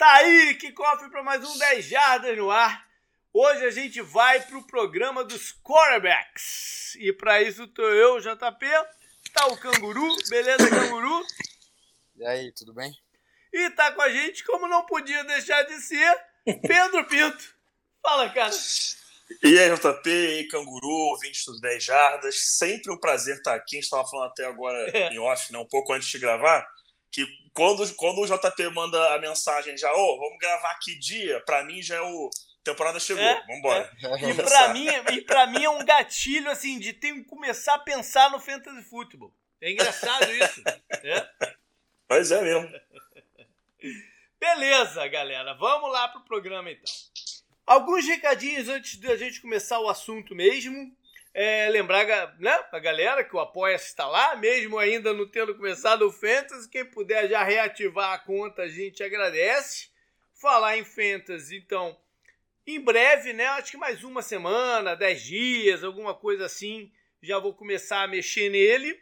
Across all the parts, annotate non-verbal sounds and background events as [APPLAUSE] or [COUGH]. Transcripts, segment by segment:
Tá aí, que cofre para mais um 10 Jardas no ar. Hoje a gente vai pro programa dos quarterbacks. E para isso tô eu, JP, tá o Canguru, beleza, Canguru? E aí, tudo bem? E tá com a gente, como não podia deixar de ser, Pedro Pinto. Fala, cara. E aí, JP, e aí, Canguru, 20 dos 10 Jardas. Sempre um prazer estar aqui. A gente estava falando até agora é. em off, né, um pouco antes de gravar que quando, quando o JP manda a mensagem já, ô, oh, vamos gravar que dia, pra mim já é o. Temporada chegou, é, vambora. É. E, pra mim, e pra mim é um gatilho assim de ter que começar a pensar no fantasy futebol. É engraçado isso. É. Mas é mesmo. Beleza, galera. Vamos lá pro programa então. Alguns recadinhos antes de a gente começar o assunto mesmo. É, lembrar né, a galera que o Apoia-se está lá, mesmo ainda não tendo começado o Fantasy. Quem puder já reativar a conta, a gente agradece. Falar em Fantasy, então, em breve, né? Acho que mais uma semana, dez dias, alguma coisa assim, já vou começar a mexer nele.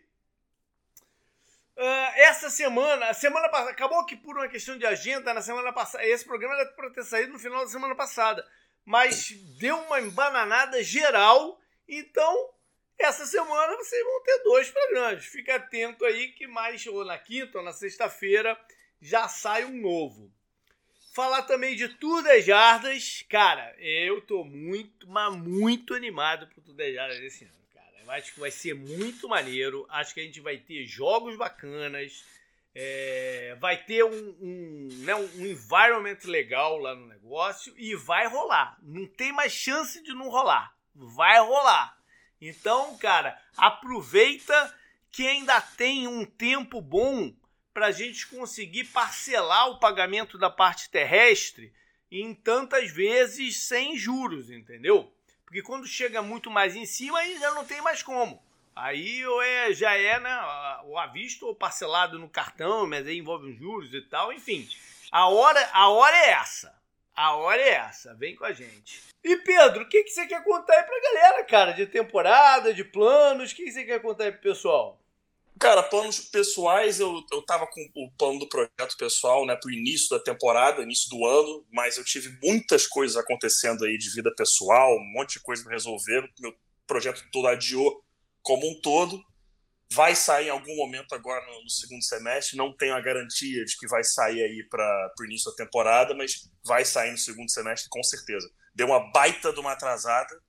Uh, essa semana, a semana passada, acabou que por uma questão de agenda, na semana passada, esse programa era para ter saído no final da semana passada, mas deu uma embananada geral então, essa semana vocês vão ter dois programas. Fica atento aí que mais ou na quinta ou na sexta-feira já sai um novo. Falar também de Tudo é Jardas. Cara, eu tô muito, mas muito animado pro Tudo é Jardas esse ano, cara. Eu acho que vai ser muito maneiro. Acho que a gente vai ter jogos bacanas. É, vai ter um, um, né, um environment legal lá no negócio e vai rolar. Não tem mais chance de não rolar vai rolar. Então, cara, aproveita que ainda tem um tempo bom para a gente conseguir parcelar o pagamento da parte terrestre em tantas vezes sem juros, entendeu? Porque quando chega muito mais em cima, aí já não tem mais como. Aí ou é, já é né, o avisto ou parcelado no cartão, mas aí envolve os juros e tal, enfim. A hora, a hora é essa. A hora é essa, vem com a gente. E Pedro, o que, que você quer contar aí pra galera, cara? De temporada, de planos, o que, que você quer contar aí pro pessoal? Cara, planos pessoais, eu, eu tava com o plano do projeto pessoal, né, pro início da temporada, início do ano, mas eu tive muitas coisas acontecendo aí de vida pessoal, um monte de coisa pra resolver, meu projeto todo adiou como um todo, vai sair em algum momento agora no, no, segundo semestre. Não tenho a garantia de que vai sair aí para o início da temporada, mas vai sair no segundo semestre com certeza. Deu uma baita de uma atrasada,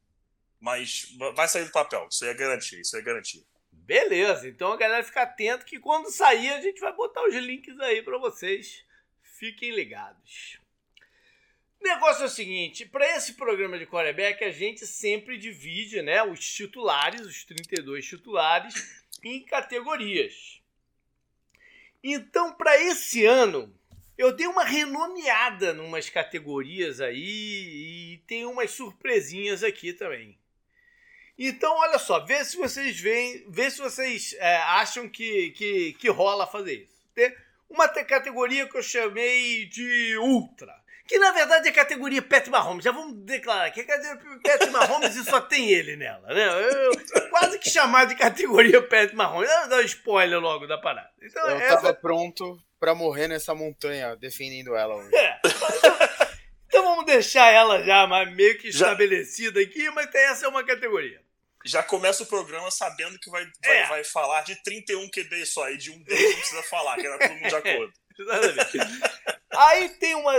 mas vai sair do papel. Isso aí é garantia, isso aí é garantia. Beleza, então a galera fica atento que quando sair a gente vai botar os links aí para vocês. Fiquem ligados. O negócio é o seguinte, para esse programa de quarterback a gente sempre divide, né, os titulares, os 32 titulares em categorias. Então, para esse ano, eu dei uma renomeada numas categorias aí e tem umas surpresinhas aqui também. Então, olha só, vê se vocês veem, vê se vocês é, acham que, que, que rola fazer isso. Tem uma categoria que eu chamei de Ultra que na verdade é categoria Pet Mahomes. Já vamos declarar que é categoria Pet Mahomes e só tem ele nela, né? Eu, quase que chamar de categoria Pet Mahomes. Eu dar um spoiler logo da parada. Então, eu essa... tava pronto para morrer nessa montanha defendendo ela hoje. É. Então vamos deixar ela já meio que já... estabelecida aqui, mas essa é uma categoria. Já começa o programa sabendo que vai, vai, é. vai falar de 31 QB só, e de um deles não precisa falar, que era todo mundo de [LAUGHS] acordo. Exatamente. Aí tem uma,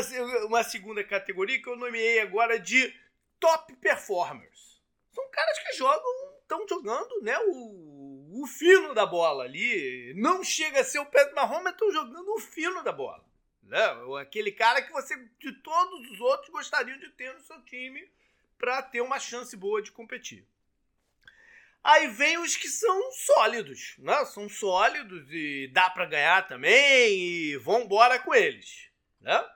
uma segunda categoria que eu nomeei agora de top performers. São caras que jogam, estão jogando, né, o, o fino da bola ali. Não chega a ser o Pedro Mahomes, mas estão jogando o fino da bola. Né? Aquele cara que você, de todos os outros, gostariam de ter no seu time para ter uma chance boa de competir. Aí vem os que são sólidos, né? São sólidos e dá para ganhar também e vão embora com eles, né?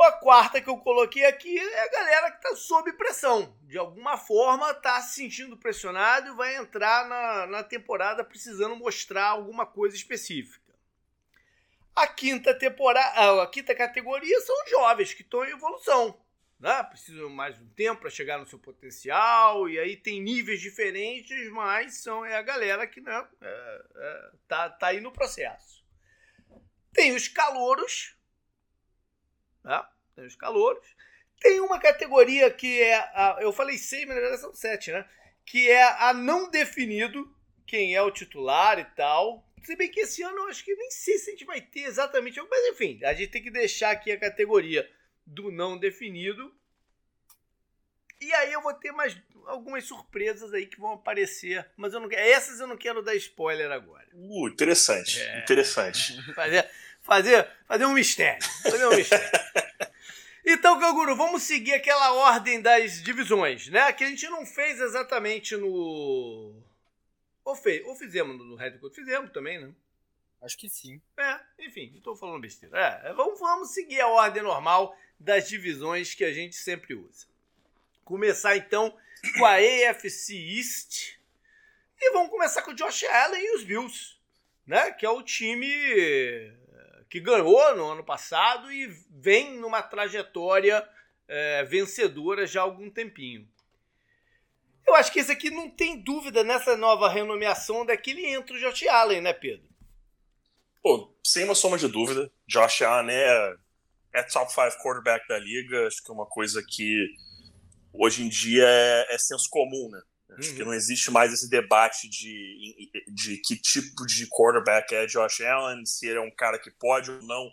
A quarta que eu coloquei aqui é a galera que está sob pressão. De alguma forma está se sentindo pressionado e vai entrar na, na temporada precisando mostrar alguma coisa específica. A quinta temporada, a quinta categoria são jovens que estão em evolução né? precisam mais um tempo para chegar no seu potencial, e aí tem níveis diferentes, mas são, é a galera que né, é, é, tá, tá aí no processo. Tem os calouros, né? tem os calouros. Tem uma categoria que é, a, eu falei seis, mas na verdade são sete, né? Que é a não definido, quem é o titular e tal. Se bem que esse ano eu acho que nem sei se a gente vai ter exatamente, mas enfim, a gente tem que deixar aqui a categoria do não definido. E aí eu vou ter mais algumas surpresas aí que vão aparecer, mas eu não essas eu não quero dar spoiler agora. Uh, interessante, é. interessante. [LAUGHS] Fazer, fazer, fazer um mistério, fazer um mistério. [LAUGHS] Então, Canguru, vamos seguir aquela ordem das divisões, né? Que a gente não fez exatamente no. Ou, fez, ou fizemos no Red Code? Fizemos também, né? Acho que sim. É, enfim, estou falando besteira. É, vamos, vamos seguir a ordem normal das divisões que a gente sempre usa. Começar então com a AFC East. E vamos começar com o Josh Allen e os Bills, né? Que é o time que ganhou no ano passado e vem numa trajetória é, vencedora já há algum tempinho. Eu acho que esse aqui não tem dúvida nessa nova renomeação daquele entra o Josh Allen, né, Pedro? Pô, sem uma soma de dúvida, Josh Allen é, é top 5 quarterback da liga. Acho que é uma coisa que hoje em dia é, é senso comum, né? Acho uhum. que não existe mais esse debate de, de que tipo de quarterback é Josh Allen, se ele é um cara que pode ou não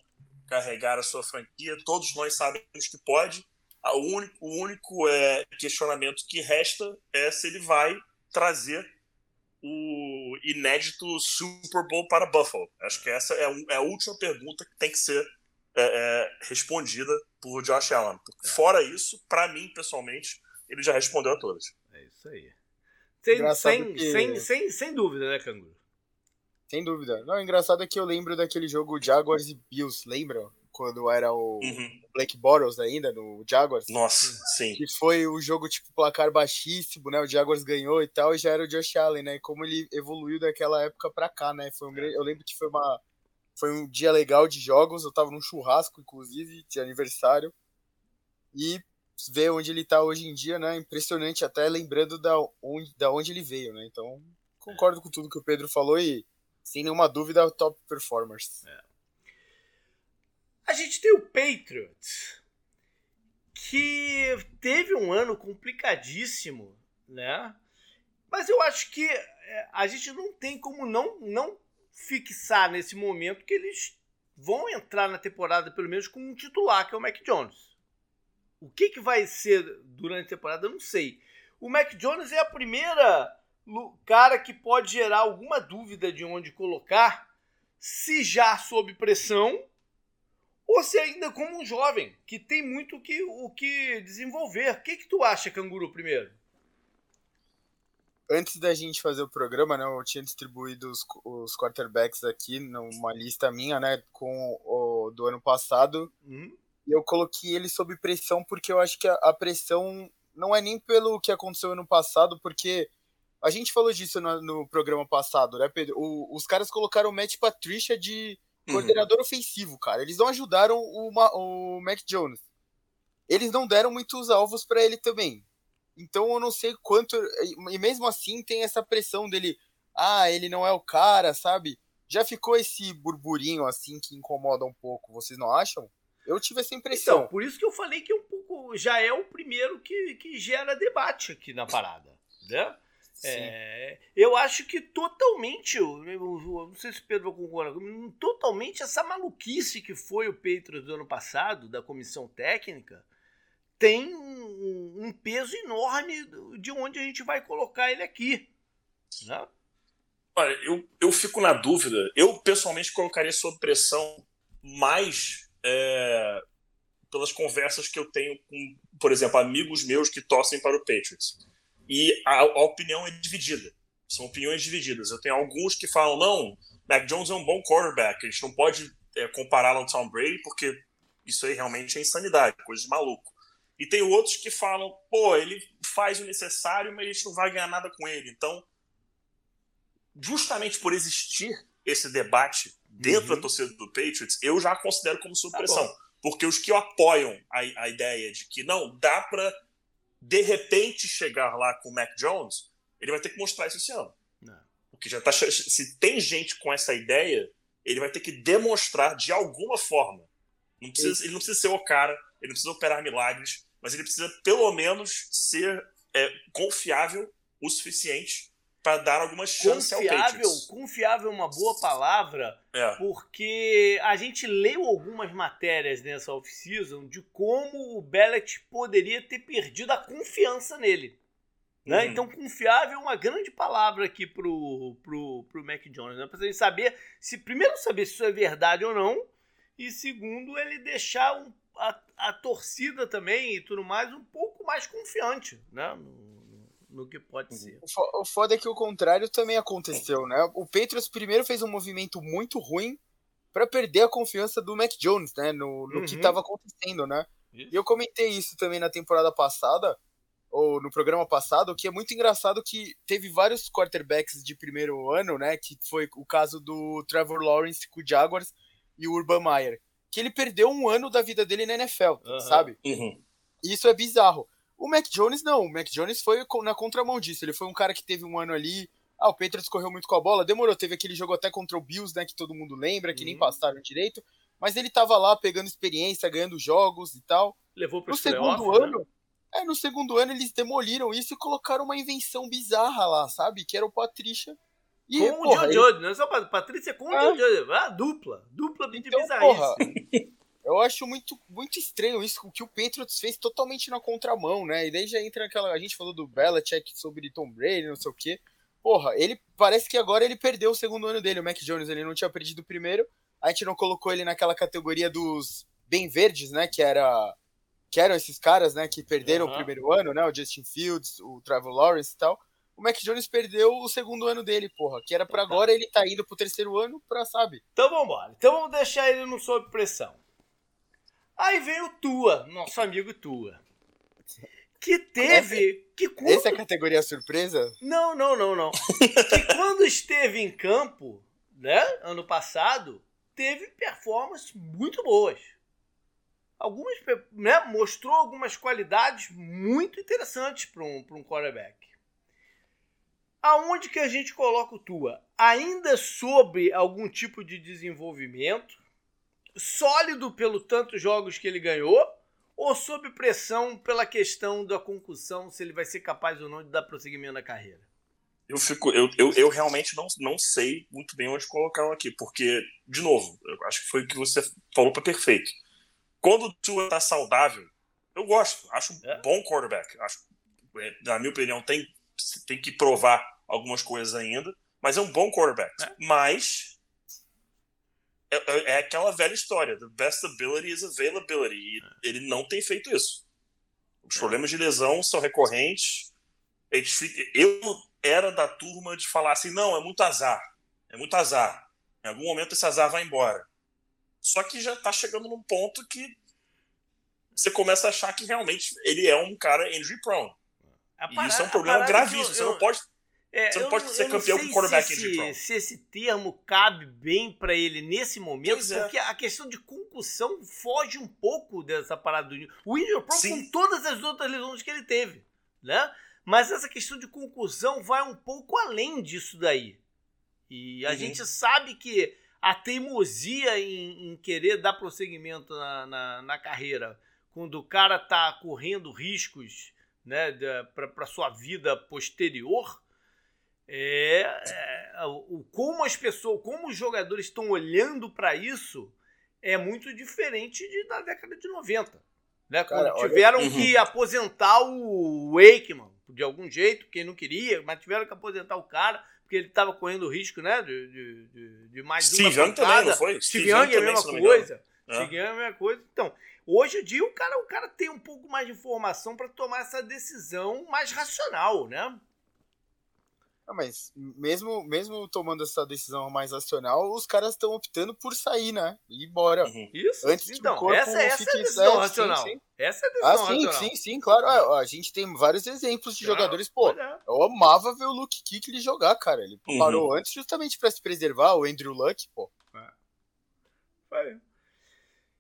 carregar a sua franquia. Todos nós sabemos que pode. O único, o único é, questionamento que resta é se ele vai trazer o inédito Super Bowl para Buffalo. Acho que essa é, é a última pergunta que tem que ser é, é, respondida por Josh Allen. É. Fora isso, para mim, pessoalmente, ele já respondeu a todas. É isso aí. Sem, sem, que... sem, sem, sem dúvida, né, Canguru? Sem dúvida. Não, o engraçado é que eu lembro daquele jogo Jaguars e Bills, lembram? Quando era o uhum. Black Bottles ainda, no Jaguars. Nossa, sim. Que foi o jogo, tipo, placar baixíssimo, né? O Jaguars ganhou e tal, e já era o Josh Allen, né? E como ele evoluiu daquela época pra cá, né? Foi um Eu lembro que foi uma... Foi um dia legal de jogos, eu tava num churrasco, inclusive, de aniversário. E ver onde ele está hoje em dia, né? Impressionante, até lembrando da onde, da onde ele veio, né? Então, concordo com tudo que o Pedro falou e, sem nenhuma dúvida, top performers. É. A gente tem o Patriots, que teve um ano complicadíssimo, né? Mas eu acho que é, a gente não tem como não, não fixar nesse momento que eles vão entrar na temporada, pelo menos, com um titular, que é o Mac Jones. O que, que vai ser durante a temporada, eu não sei. O Mac Jones é a primeira cara que pode gerar alguma dúvida de onde colocar, se já sob pressão ou se ainda como um jovem que tem muito que, o que desenvolver. O que, que tu acha, Canguru, primeiro? Antes da gente fazer o programa, né, eu tinha distribuído os, os quarterbacks aqui numa lista minha, né, com o do ano passado. Uhum eu coloquei ele sob pressão porque eu acho que a, a, pressão não é nem pelo que aconteceu no passado, porque a gente falou disso no, no programa passado, né, Pedro? O, os caras colocaram o Matt Patricia de uhum. coordenador uhum. ofensivo, cara. Eles não ajudaram o, o Mac Jones. Eles não deram muitos alvos para ele também. Então eu não sei quanto. E mesmo assim tem essa pressão dele. Ah, ele não é o cara, sabe? Já ficou esse burburinho assim que incomoda um pouco, vocês não acham? Eu tive essa impressão. Então, por isso que eu falei que é um pouco já é o primeiro que, que gera debate aqui na parada, né? É, eu acho que totalmente, eu, eu, não sei se o Pedro concorda comigo, totalmente essa maluquice que foi o Patriots do ano passado, da comissão técnica, tem um, um, peso enorme de onde a gente vai colocar ele aqui. Né? Olha, eu, eu fico na dúvida. Eu pessoalmente colocaria sob pressão mais é, pelas conversas que eu tenho com, por exemplo, amigos meus que torcem para o Patriots. E a, a opinião é dividida. São opiniões divididas. Eu tenho alguns que falam, não, Mac Jones é um bom quarterback, a gente não pode é, compará-lo ao Tom Brady, porque isso aí realmente é insanidade, coisa de maluco. E tem outros que falam, pô, ele faz o necessário, mas a gente não vai ganhar nada com ele. Então, justamente por existir esse debate dentro uhum. da torcida do Patriots, eu já considero como supressão. Tá porque os que apoiam a, a ideia de que não dá para de repente chegar lá com o Mac Jones, ele vai ter que mostrar isso esse ano. Não. O que já tá se tem gente com essa ideia, ele vai ter que demonstrar de alguma forma Não precisa, ele não precisa ser o cara, ele não precisa operar milagres, mas ele precisa pelo menos ser é, confiável o suficiente para dar alguma chance confiável, ao Patriots. Confiável é uma boa palavra, é. porque a gente leu algumas matérias nessa off-season de como o Bellet poderia ter perdido a confiança nele. Né? Uhum. Então, confiável é uma grande palavra aqui pro, pro, pro Mac Jones. Né? Pra gente saber se, primeiro, saber se isso é verdade ou não, e segundo, ele deixar um, a, a torcida também e tudo mais um pouco mais confiante né? no, no que pode ser. O foda é que o contrário também aconteceu, né? O Patriots primeiro fez um movimento muito ruim para perder a confiança do Mac Jones, né? No, no uhum. que estava acontecendo, né? Isso. E eu comentei isso também na temporada passada ou no programa passado, que é muito engraçado que teve vários quarterbacks de primeiro ano, né? Que foi o caso do Trevor Lawrence com o Jaguars e o Urban Meyer. Que ele perdeu um ano da vida dele na NFL, uhum. sabe? Uhum. E isso é bizarro. O Mac Jones não, o Mac Jones foi na contramão disso. Ele foi um cara que teve um ano ali. Ah, o Patriots correu muito com a bola, demorou. Teve aquele jogo até contra o Bills, né? Que todo mundo lembra, que uhum. nem passaram direito. Mas ele tava lá pegando experiência, ganhando jogos e tal. Levou pro no segundo ano. Né? É, no segundo ano eles demoliram isso e colocaram uma invenção bizarra lá, sabe? Que era o Patrícia. E, com porra, o Jojo, não é só Patrícia, com é. o Jojo. Ah, dupla. Dupla de então, bizarrice. [LAUGHS] eu acho muito, muito estranho isso, o que o Patriots fez totalmente na contramão, né? E daí já entra aquela. A gente falou do Belichick sobre Tom Brady, não sei o quê. Porra, ele parece que agora ele perdeu o segundo ano dele, o Mac Jones. Ele não tinha perdido o primeiro. A gente não colocou ele naquela categoria dos bem verdes, né? Que era que eram esses caras, né, que perderam uhum. o primeiro ano, né, o Justin Fields, o Trevor Lawrence e tal. O Mac Jones perdeu o segundo ano dele, porra, que era para agora ele tá indo pro terceiro ano pra, sabe? Então vambora. Então vamos deixar ele no sob pressão. Aí vem o Tua, nosso amigo Tua. Que teve. Que quando... Essa é a categoria surpresa? Não, não, não, não. [LAUGHS] que quando esteve em campo, né, ano passado, teve performances muito boas algumas, né, mostrou algumas qualidades muito interessantes para um, um quarterback. Aonde que a gente coloca o Tua? Ainda sobre algum tipo de desenvolvimento, sólido pelo tantos jogos que ele ganhou, ou sob pressão pela questão da concussão, se ele vai ser capaz ou não de dar prosseguimento na carreira? Eu, fico, eu, eu, eu realmente não, não sei muito bem onde colocar aqui, porque, de novo, eu acho que foi o que você falou para perfeito quando o Tua tá saudável, eu gosto. Acho um é. bom quarterback. Acho, é, na minha opinião, tem, tem que provar algumas coisas ainda, mas é um bom quarterback. É. Mas é, é, é, aquela velha história: the best ability is availability. E é. ele não tem feito isso. Os problemas de lesão são recorrentes. Eu era da turma de falar assim: não, é muito azar. É muito azar. Em algum momento esse azar vai embora. Só que já tá chegando num ponto que você começa a achar que realmente ele é um cara injury prone. Parada, e isso é um problema gravíssimo. Eu, você não pode, é, você não pode ser campeão com quarterback se injury prone. Se esse termo cabe bem para ele nesse momento, é. porque a questão de concussão foge um pouco dessa parada do O injury prone Sim. com todas as outras lesões que ele teve, né? Mas essa questão de concussão vai um pouco além disso daí. E a uhum. gente sabe que a teimosia em, em querer dar prosseguimento na, na, na, carreira, quando o cara está correndo riscos né, para sua vida posterior, é, é, o, como as pessoas, como os jogadores estão olhando para isso, é muito diferente de, da década de 90. Né? Cara, tiveram olha... que uhum. aposentar o Wakeman, de algum jeito, quem não queria, mas tiveram que aposentar o cara porque ele estava correndo risco, né? De, de, de, de mais Steve uma Young também, não foi? Steve, Young é a mesma coisa. É. Steve Young é a mesma coisa. Então, hoje em dia o cara, o cara tem um pouco mais de informação para tomar essa decisão mais racional, né? Ah, mas mesmo, mesmo tomando essa decisão mais racional, os caras estão optando por sair, né? E ir embora. Uhum. Isso. Antes então, que o corpo essa, essa é a decisão racional. Sim, sim. Essa é a decisão ah, sim, racional. sim, sim, claro. Ah, a gente tem vários exemplos de Não, jogadores, pô. É. Eu amava ver o Luke Kick ele jogar, cara. Ele uhum. parou antes justamente para se preservar, o Andrew Luck, pô. É. Foi.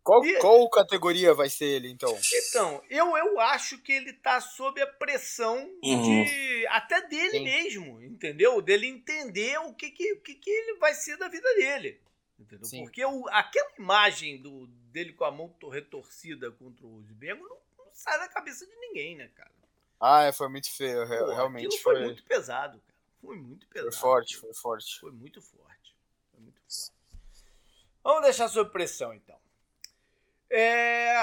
Qual, e... qual categoria vai ser ele, então? Então, eu, eu acho que ele tá sob a pressão uhum. de até dele Sim. mesmo, entendeu? Dele entender o que que, o que que ele vai ser da vida dele. Entendeu? Porque o, aquela imagem do, dele com a mão retorcida contra o Osbergo não, não, sai da cabeça de ninguém, né, cara? Ah, é, foi muito feio, Pô, realmente foi... foi muito pesado, cara. Foi muito pesado. Foi forte, foi forte. Foi muito forte. Foi muito forte. Vamos deixar sob pressão, então. É...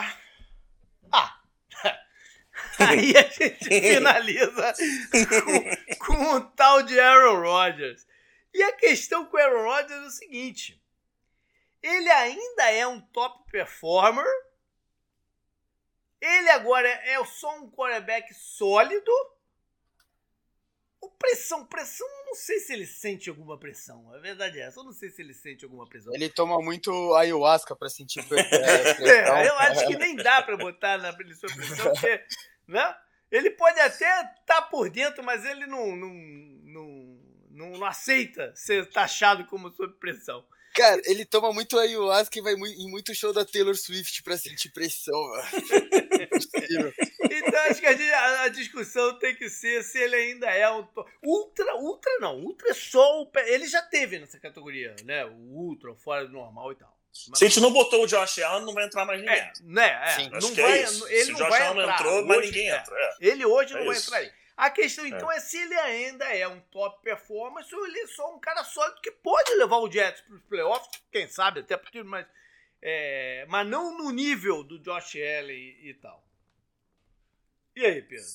Ah! [LAUGHS] Aí a gente finaliza com, com um tal de Aaron Rodgers. E a questão com o Aaron Rodgers é o seguinte: ele ainda é um top performer. Ele agora é só um quarterback sólido. O pressão, pressão, não sei se ele sente alguma pressão. A verdade é essa, eu não sei se ele sente alguma pressão. Ele toma muito ayahuasca para sentir [LAUGHS] pressão. é, eu acho que nem dá para botar na sua pressão, porque, né? Ele pode até estar tá por dentro, mas ele não, não, não, não, não aceita ser taxado como sob pressão. Cara, ele toma muito ayahuasca e vai em muito show da Taylor Swift pra sentir pressão, [LAUGHS] então acho que a, gente, a, a, discussão tem que ser se ele ainda é um. Ultra, ultra não. Ultra só o. Ele já teve nessa categoria, né? O ultra, fora do normal e tal. Mas... Se a gente não botou o Josh Allen, não vai entrar mais ninguém. É, né? É, Sim, não vai, é Ele Se não o Josh vai Allen entrar. entrou, mas ninguém entra. É. Ele hoje é não isso. vai entrar aí. A questão então é. é. se ele ainda é um top performance ou ele é só um cara sólido que pode levar o Jets para os playoffs, quem sabe, até porque, mas, é, mas não no nível do Josh Allen e, e tal. E aí, Pedro?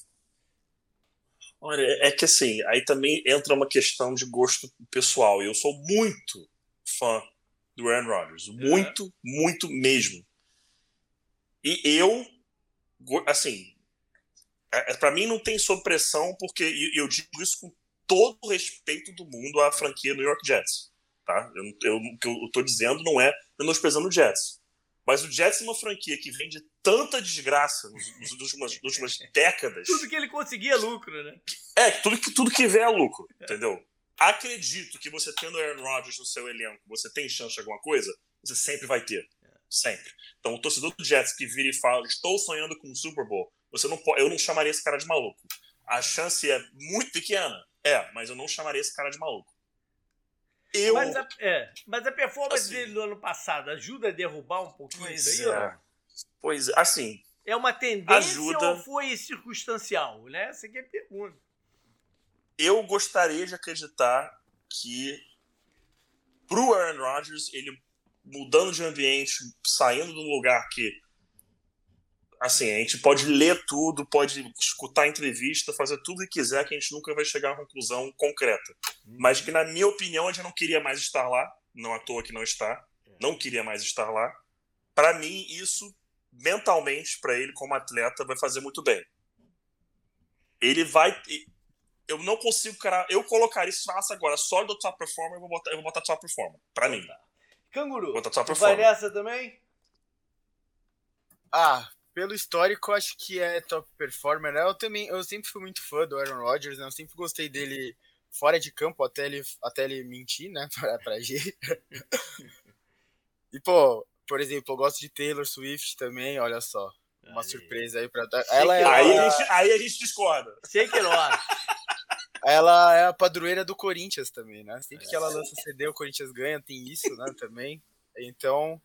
Olha, é que assim, aí também entra uma questão de gosto pessoal. Eu sou muito fã do Aaron Rodgers. É. Muito, é. muito mesmo. E eu, assim, é, é para mim não tem sob pressão, porque e eu digo isso com todo o respeito do mundo à franquia New York Jets. Tá? Eu, eu, o que eu estou dizendo não é menosprezando o Jets. Mas o Jets é uma franquia que vem de tanta desgraça nos, nos últimas, nas últimas décadas. tudo que ele conseguia é lucro, né? É, tudo que, tudo que vê é lucro, entendeu? Acredito que você tendo Aaron Rodgers no seu elenco, você tem chance de alguma coisa, você sempre vai ter. Sempre. Então, o torcedor do Jets que vira e fala: Estou sonhando com o Super Bowl, você não pode, eu não chamaria esse cara de maluco. A chance é muito pequena, é, mas eu não chamaria esse cara de maluco. Eu, mas, a, é, mas a performance assim, dele no ano passado ajuda a derrubar um pouquinho isso aí? É. Pois, assim. É uma tendência ajuda... ou foi circunstancial? Né? Essa aqui é a pergunta. Eu gostaria de acreditar que pro Aaron Rodgers, ele mudando de ambiente, saindo de um lugar que assim, a gente pode ler tudo, pode escutar entrevista, fazer tudo que quiser, que a gente nunca vai chegar a uma conclusão concreta. Uhum. Mas que, na minha opinião, a gente não queria mais estar lá, não à toa que não está, é. não queria mais estar lá. Para mim, isso, mentalmente, para ele como atleta, vai fazer muito bem. Ele vai. Eu não consigo, cara. Eu colocaria isso faça agora só do top performer, eu vou botar, eu vou botar top performer. Pra mim. Canguru, vou botar top performer. vai nessa também? Ah, pelo histórico, acho que é top performer. Né? Eu também, eu sempre fui muito fã do Aaron Rodgers, né? Eu sempre gostei dele fora de campo até ele, até ele mentir, né? [LAUGHS] Pra, pra G. e, pô, por exemplo, eu gosto de Taylor Swift também, olha só. Uma aí. surpresa aí pra dar. Ela é aí, a... a gente, aí a gente discorda. Sei que não. ela é a padroeira do Corinthians também, né? Sempre que ela lança CD, o Corinthians ganha, tem isso, né? Também. Então,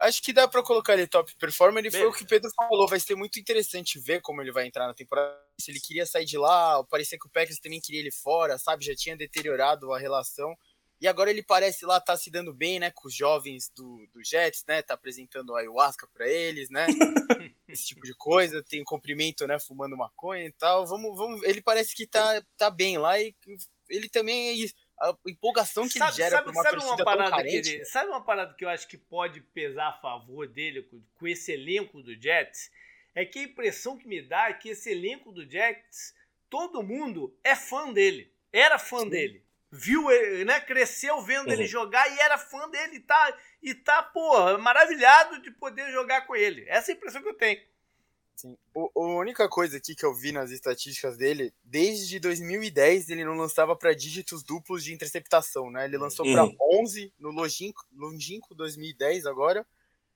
Acho que dá para colocar ele top performer. E foi o que o Pedro falou. Vai ser muito interessante ver como ele vai entrar na temporada. Se ele queria sair de lá, parecia que o Packers também queria ele fora, sabe? Já tinha deteriorado a relação. E agora ele parece lá tá se dando bem, né, com os jovens do, do Jets, né? Tá apresentando ayahuasca para eles, né? [LAUGHS] Esse tipo de coisa, tem um cumprimento, né, fumando maconha e tal. Vamos, vamos, ele parece que tá, tá bem lá e ele também é isso a empolgação que sabe, ele gera sabe, uma sabe uma parada carente, ele, Sabe uma parada que eu acho que pode pesar a favor dele com, com, esse elenco do Jets? É que a impressão que me dá é que esse elenco do Jets, todo mundo é fã dele. Era fã Sim. dele. Viu ele, né? Cresceu vendo uhum. ele jogar e era fã dele e tá, e tá, pô, maravilhado de poder jogar com ele. Essa é a impressão que eu tenho. Sim. O, a única coisa aqui que eu vi nas estatísticas dele, desde 2010 ele não lançava para dígitos duplos de interceptação, né? Ele lançou uhum. para 11 no longínquo, longínquo 2010 agora.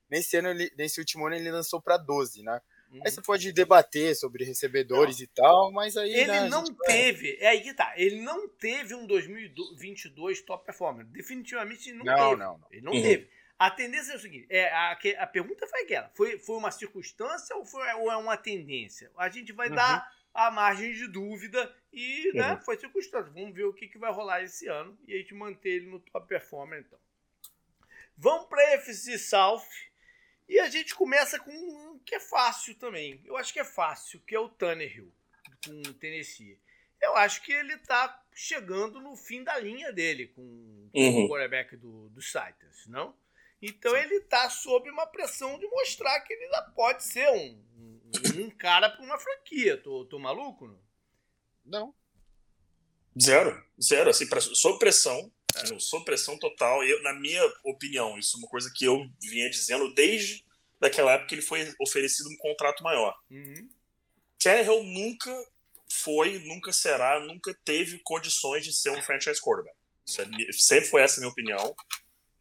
Nesse ano, ele, nesse último ano, ele lançou para 12, né? Uhum. Aí você pode debater sobre recebedores não. e tal, mas aí. Ele né, não teve. É aí que tá. Ele não teve um 2022 top performer. Definitivamente não, não teve. Não, não. Ele não uhum. teve. A tendência é o seguinte: é, a, a pergunta foi aquela: foi, foi uma circunstância ou, foi, ou é uma tendência? A gente vai uhum. dar a margem de dúvida e né, uhum. foi circunstância. Vamos ver o que, que vai rolar esse ano e a gente manter ele no top performer então. Vamos para a FC South e a gente começa com um que é fácil também. Eu acho que é fácil, que é o Tannehill com o Tennessee. Eu acho que ele está chegando no fim da linha dele com, com uhum. o quarterback do, do Titans, não? Então Sim. ele está sob uma pressão de mostrar que ele ainda pode ser um, um, um cara para uma franquia. Tô, tô maluco? Não? não. Zero. Zero. Assim, sob pressão. É. Sob pressão total. Eu, na minha opinião, isso é uma coisa que eu vinha dizendo desde daquela época que ele foi oferecido um contrato maior. Uhum. Nunca foi, nunca será, nunca teve condições de ser um franchise quarterback. É, sempre foi essa a minha opinião.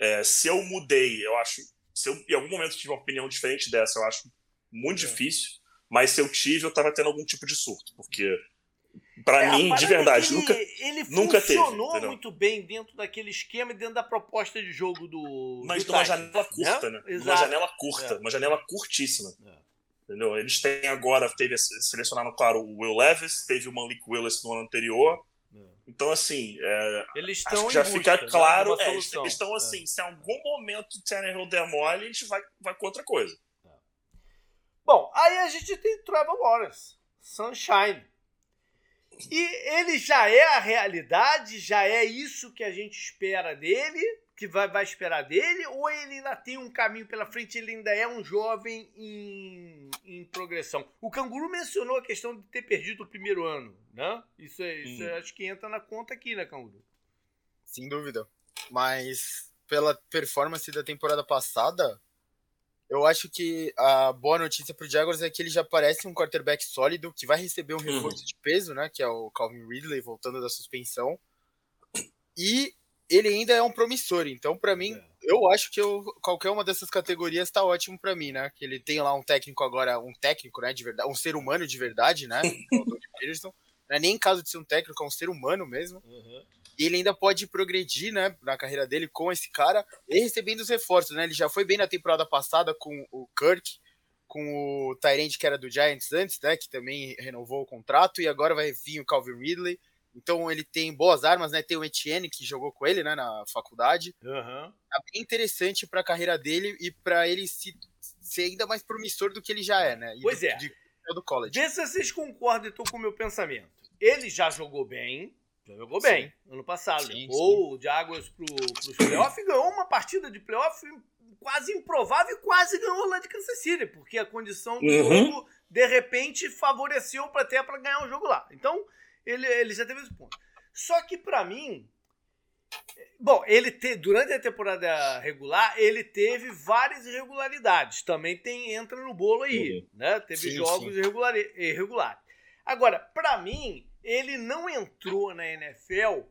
É, se eu mudei, eu acho. Se eu em algum momento tive uma opinião diferente dessa, eu acho muito é. difícil. Mas se eu tive, eu tava tendo algum tipo de surto. Porque, para é, mim, de verdade, ele, nunca, ele nunca teve. Ele funcionou muito bem dentro daquele esquema e dentro da proposta de jogo do. Mas numa janela curta, né? né? Numa janela curta, é. uma janela curtíssima. É. Entendeu? Eles têm agora, teve selecionado, claro, o Will Levis, teve o Malik Willis no ano anterior. Então, assim, é, eles estão já busca, fica claro, é, eles estão é. assim, se em algum momento o Tannehill der mole, a gente vai, vai com outra coisa. É. Bom, aí a gente tem Trevor Lawrence, Sunshine. E ele já é a realidade, já é isso que a gente espera dele, que vai, vai esperar dele, ou ele ainda tem um caminho pela frente, ele ainda é um jovem em, em progressão. O Canguru mencionou a questão de ter perdido o primeiro ano, né? Isso, é, isso é, acho que entra na conta aqui, né, Canguru? Sem dúvida. Mas pela performance da temporada passada, eu acho que a boa notícia pro Jaguars é que ele já parece um quarterback sólido, que vai receber um uhum. reforço uhum. de peso, né? Que é o Calvin Ridley voltando da suspensão. E ele ainda é um promissor. Então, para mim, é. eu acho que eu, qualquer uma dessas categorias tá ótimo para mim, né? Que ele tem lá um técnico agora, um técnico, né, de verdade, um ser humano de verdade, né? [LAUGHS] Não é nem em caso de ser um técnico, é um ser humano mesmo. Uhum. E ele ainda pode progredir, né, na carreira dele com esse cara e recebendo os reforços, né? Ele já foi bem na temporada passada com o Kirk, com o Tyrande que era do Giants antes, né, que também renovou o contrato e agora vai vir o Calvin Ridley. Então ele tem boas armas, né? Tem o Etienne que jogou com ele, né, na faculdade. Uhum. Tá bem interessante para a carreira dele e para ele se, ser ainda mais promissor do que ele já é, né? E pois do, é. De, do college. Vê se vocês concordam então com o meu pensamento. Ele já jogou bem, já jogou sim. bem ano passado. Sim, Ou o Jaguars pro, pros playoffs ganhou uma partida de playoff quase improvável e quase ganhou lá de Kansas City, porque a condição do uhum. jogo de repente favoreceu para até para ganhar o jogo lá. Então, ele, ele já teve esse ponto. Só que para mim, bom, ele te, durante a temporada regular, ele teve várias irregularidades. Também tem entra no bolo aí, uhum. né? Teve sim, jogos irregular, irregulares. Agora, para mim, ele não entrou na NFL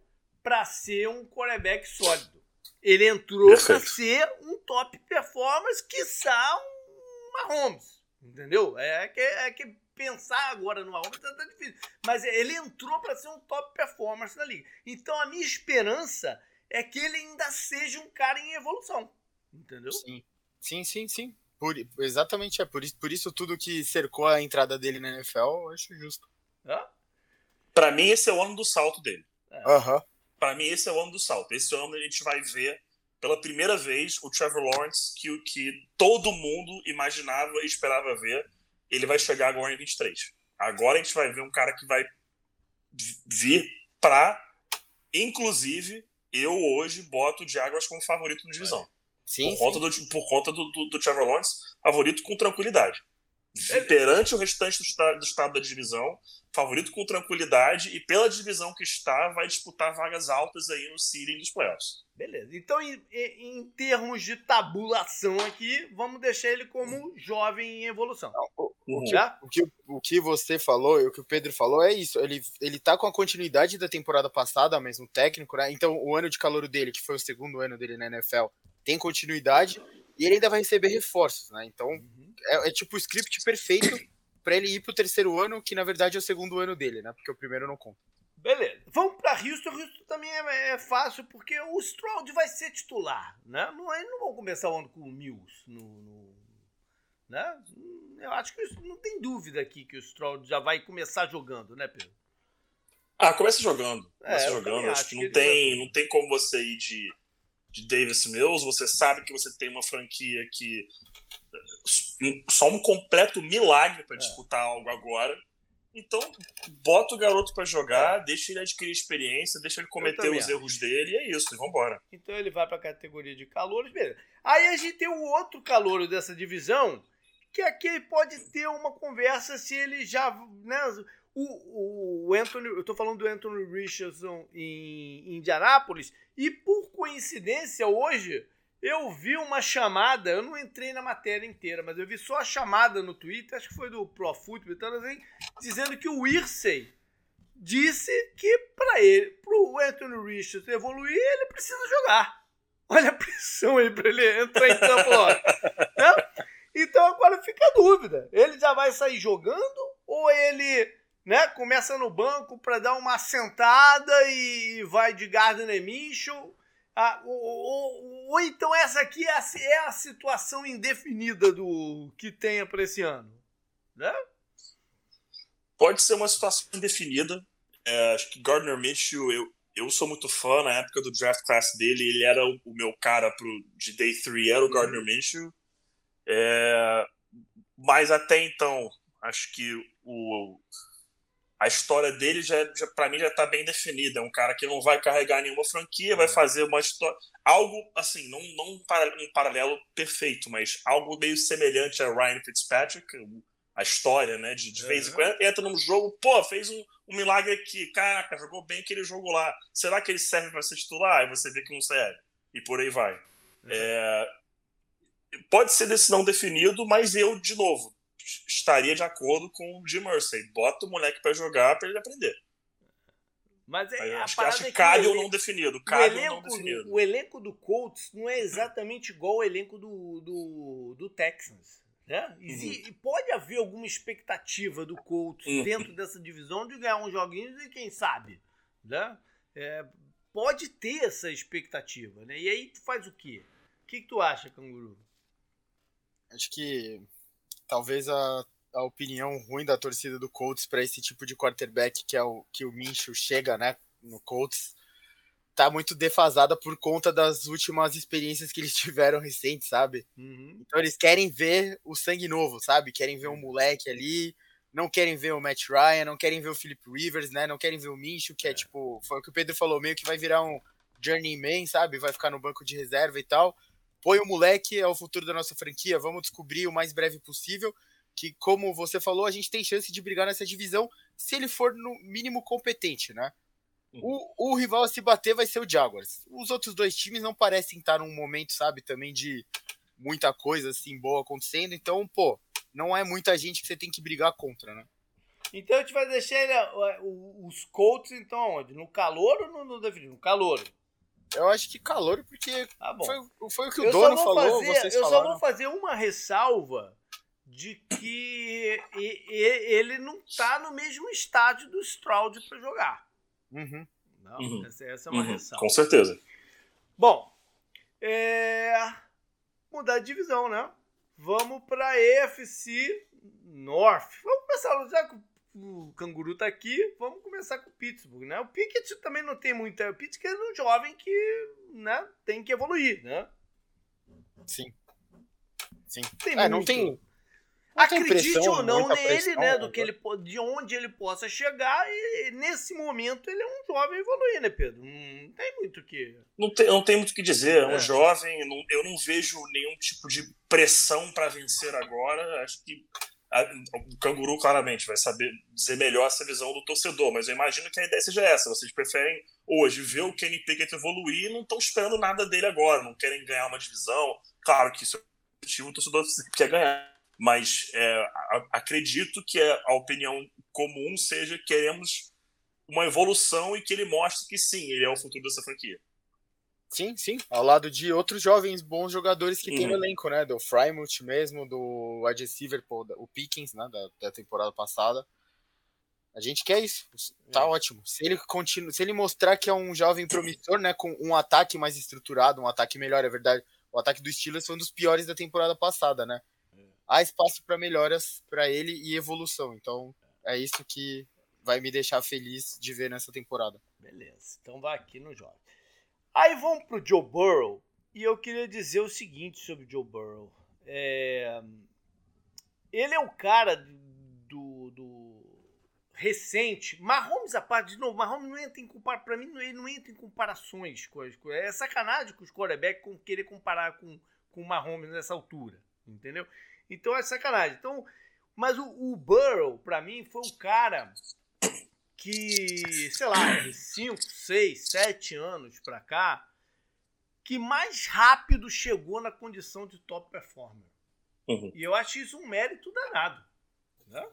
para ser um quarterback sólido. Ele entrou para ser um top performance, quiçá um Mahomes. Entendeu? É que, é que pensar agora no Mahomes tá, tá difícil. Mas ele entrou para ser um top performance na liga. Então a minha esperança é que ele ainda seja um cara em evolução. Entendeu? Sim, sim, sim. sim. Por, exatamente, é por isso, por isso tudo que cercou a entrada dele na NFL, eu acho justo. É? Para mim, esse é o ano do salto dele. É. Uhum. Para mim, esse é o ano do salto. Esse ano a gente vai ver pela primeira vez o Trevor Lawrence que, que todo mundo imaginava e esperava ver ele vai chegar agora em 23. Agora a gente vai ver um cara que vai vir para, inclusive, eu hoje boto o Jaguars como favorito na divisão. Sim, por, sim. Conta do, por conta do, do, do Trevor Lawrence, favorito com tranquilidade. É, Perante o restante do do estado da divisão, favorito com tranquilidade e pela divisão que está, vai disputar vagas altas aí no seeding dos playoffs. Beleza. Então, em, em, termos de tabulação aqui, vamos deixar ele como jovem em evolução. Não, o, o, que, o, que, o, que, você falou e o que o Pedro falou é isso. Ele, ele tá com a continuidade da temporada passada, mesmo técnico, né? Então, o ano de calor dele, que foi o segundo ano dele na NFL, tem continuidade e ele ainda vai receber reforços, né? Então, uhum. é, é, tipo o script perfeito para ele ir pro terceiro ano, que na verdade é o segundo ano dele, né? Porque o primeiro não conta. Beleza. Vamos para Houston. Houston também é, é, fácil, porque o Stroud vai ser titular. Né? Não, é, não vão começar o ano com o Mills. No, no, né? Eu acho que não tem dúvida aqui que o Stroud já vai começar jogando, né, Pedro? Ah, começa jogando. Começa é, jogando. Acho que não, que tem, vai... não tem como você ir de, de Davis Mills. Você sabe que você tem uma franquia que. Só um completo milagre para é. disputar algo agora. Então, bota o garoto para jogar, é. deixa ele adquirir experiência, deixa ele cometer os acho. erros dele e é isso, e vambora. Então ele vai para a categoria de calouros, beleza. Aí a gente tem o outro calouro dessa divisão, que aqui pode ter uma conversa se ele já. Né, o, o Anthony, eu tô falando do Anthony Richardson em Indianápolis, e por coincidência hoje eu vi uma chamada, eu não entrei na matéria inteira, mas eu vi só a chamada no Twitter, acho que foi do Pro Football, então, assim, dizendo que o Irsey disse que para ele, pro Anthony Richards evoluir, ele precisa jogar. Olha a pressão aí para ele entrar em campo né? Então agora fica a dúvida. Ele já vai sair jogando ou ele né, começa no banco para dar uma sentada e vai de Gardner Minshew ah, ou, ou, ou, então essa aqui é a, é a, situação indefinida do que tenha para esse ano, né? Pode ser uma situação indefinida. É, acho que Gardner Mitchell, eu, eu sou muito fã na época do draft class dele, ele era o, o meu cara pro, de day 3, era o uhum. Gardner Mitchell. É, mas até então, acho que o, a história dele já, já para mim já está bem definida. É um cara que não vai carregar nenhuma franquia, vai é. fazer uma história, algo assim, não, não um, paralelo perfeito, mas algo meio semelhante a Ryan Fitzpatrick, a história, né? De, de vez em quando entra num jogo, pô, fez um, um, milagre aqui, caraca, jogou bem aquele jogo lá. Será que ele serve para ser titular? Aí você vê que não serve. E por aí vai. É, pode ser desse não definido, mas eu, de novo, estaria de acordo com o Jim Mercy. Bota o moleque para jogar para ele aprender. Mas é, acho, que, acho que é cabe ou não definido. Cabe ou não definido. O elenco do Colts não é exatamente igual ao elenco do, do, do Texans. Né? E, uhum. pode haver alguma expectativa do Colts uhum. dentro dessa divisão de ganhar uns joguinhos e quem sabe. Né? É, pode ter essa expectativa. Né? E aí tu faz o quê? O que, que tu acha, Canguru? Acho que talvez a, a opinião ruim da torcida do Colts para esse tipo de quarterback que é o que o Minshew chega, né, no Colts, tá muito defasada por conta das últimas experiências que eles [LAUGHS] tiveram recentes, sabe? Uhum. Então eles querem ver o sangue novo, sabe? Querem ver um moleque ali, não querem ver o Matt Ryan, não querem ver o Philip Rivers, né? Não querem ver o Minshew, que é, é tipo, foi o que o Pedro falou, meio que vai virar um journeyman, sabe? Vai ficar no banco de reserva e tal põe o moleque, é o futuro da nossa franquia, vamos descobrir o mais breve possível. Que, como você falou, a gente tem chance de brigar nessa divisão se ele for no mínimo competente, né? Uhum. O, o rival a se bater vai ser o Jaguars. Os outros dois times não parecem estar num momento, sabe, também de muita coisa assim boa acontecendo. Então, pô, não é muita gente que você tem que brigar contra, né? Então a gente vai deixar ele, os Colts, então, onde? No calor ou no, no definido? No calor. Eu acho que calor, porque ah, foi, foi o que o eu dono falou. Fazer, vocês eu falaram. só vou fazer uma ressalva de que ele não tá no mesmo estádio do Stroud para jogar. Uhum. Não, uhum. Essa, essa, é uma uhum. ressalva. Com certeza. Bom, é... mudar de divisão, né? Vamos para EFC North. Vamos começar, já que o canguru tá aqui, vamos começar com o Pittsburgh, né? O Pickett também não tem muita. O Pickett é um jovem que, né, tem que evoluir, né? Sim. Sim. Tem é, não tem. Não Acredite pressão, ou não nele, pressão, né? Do que ele, de onde ele possa chegar, e nesse momento ele é um jovem evoluir, né, Pedro? Não tem muito o que. Não tem, não tem muito o que dizer. É um é. jovem, não, eu não vejo nenhum tipo de pressão para vencer agora. Acho que o canguru claramente vai saber dizer melhor essa visão do torcedor, mas eu imagino que a ideia seja essa. Vocês preferem hoje ver o Kenny Pickett evoluir e não estão esperando nada dele agora, não querem ganhar uma divisão. Claro que isso é objetivo, o torcedor [LAUGHS] quer ganhar, mas é, acredito que a opinião comum seja queremos uma evolução e que ele mostre que sim, ele é o futuro dessa franquia. Sim, sim. Ao lado de outros jovens bons jogadores que uhum. tem no uhum. elenco, né? Do Frymouth mesmo, do wide receiver, o Pickens, né? Da, da, temporada passada. A gente quer isso. Tá é. ótimo. Se ele continua, se ele mostrar que é um jovem promissor, né? Com um ataque mais estruturado, um ataque melhor, é verdade. O ataque do Steelers foi um dos piores da temporada passada, né? É. Há espaço para melhoras para ele e evolução. Então, é isso que vai me deixar feliz de ver nessa temporada. Beleza. Então vai aqui no jogo. Aí vamos pro Joe Burrow. E eu queria dizer o seguinte sobre o Joe Burrow. É... Ele é o cara do, do recente. Mahomes, a parte, de novo, Mahomes não entra em comparação. Pra mim, ele não entra em comparações com as coisas. É sacanagem com os quarterbacks com querer comparar com, com o Mahomes nessa altura. Entendeu? Então é sacanagem. Então, mas o, o Burrow, pra mim, foi o cara que, sei lá, de 5, 6, 7 anos para cá, que mais rápido chegou na condição de top performer. Uhum. E eu acho isso um mérito danado. Né?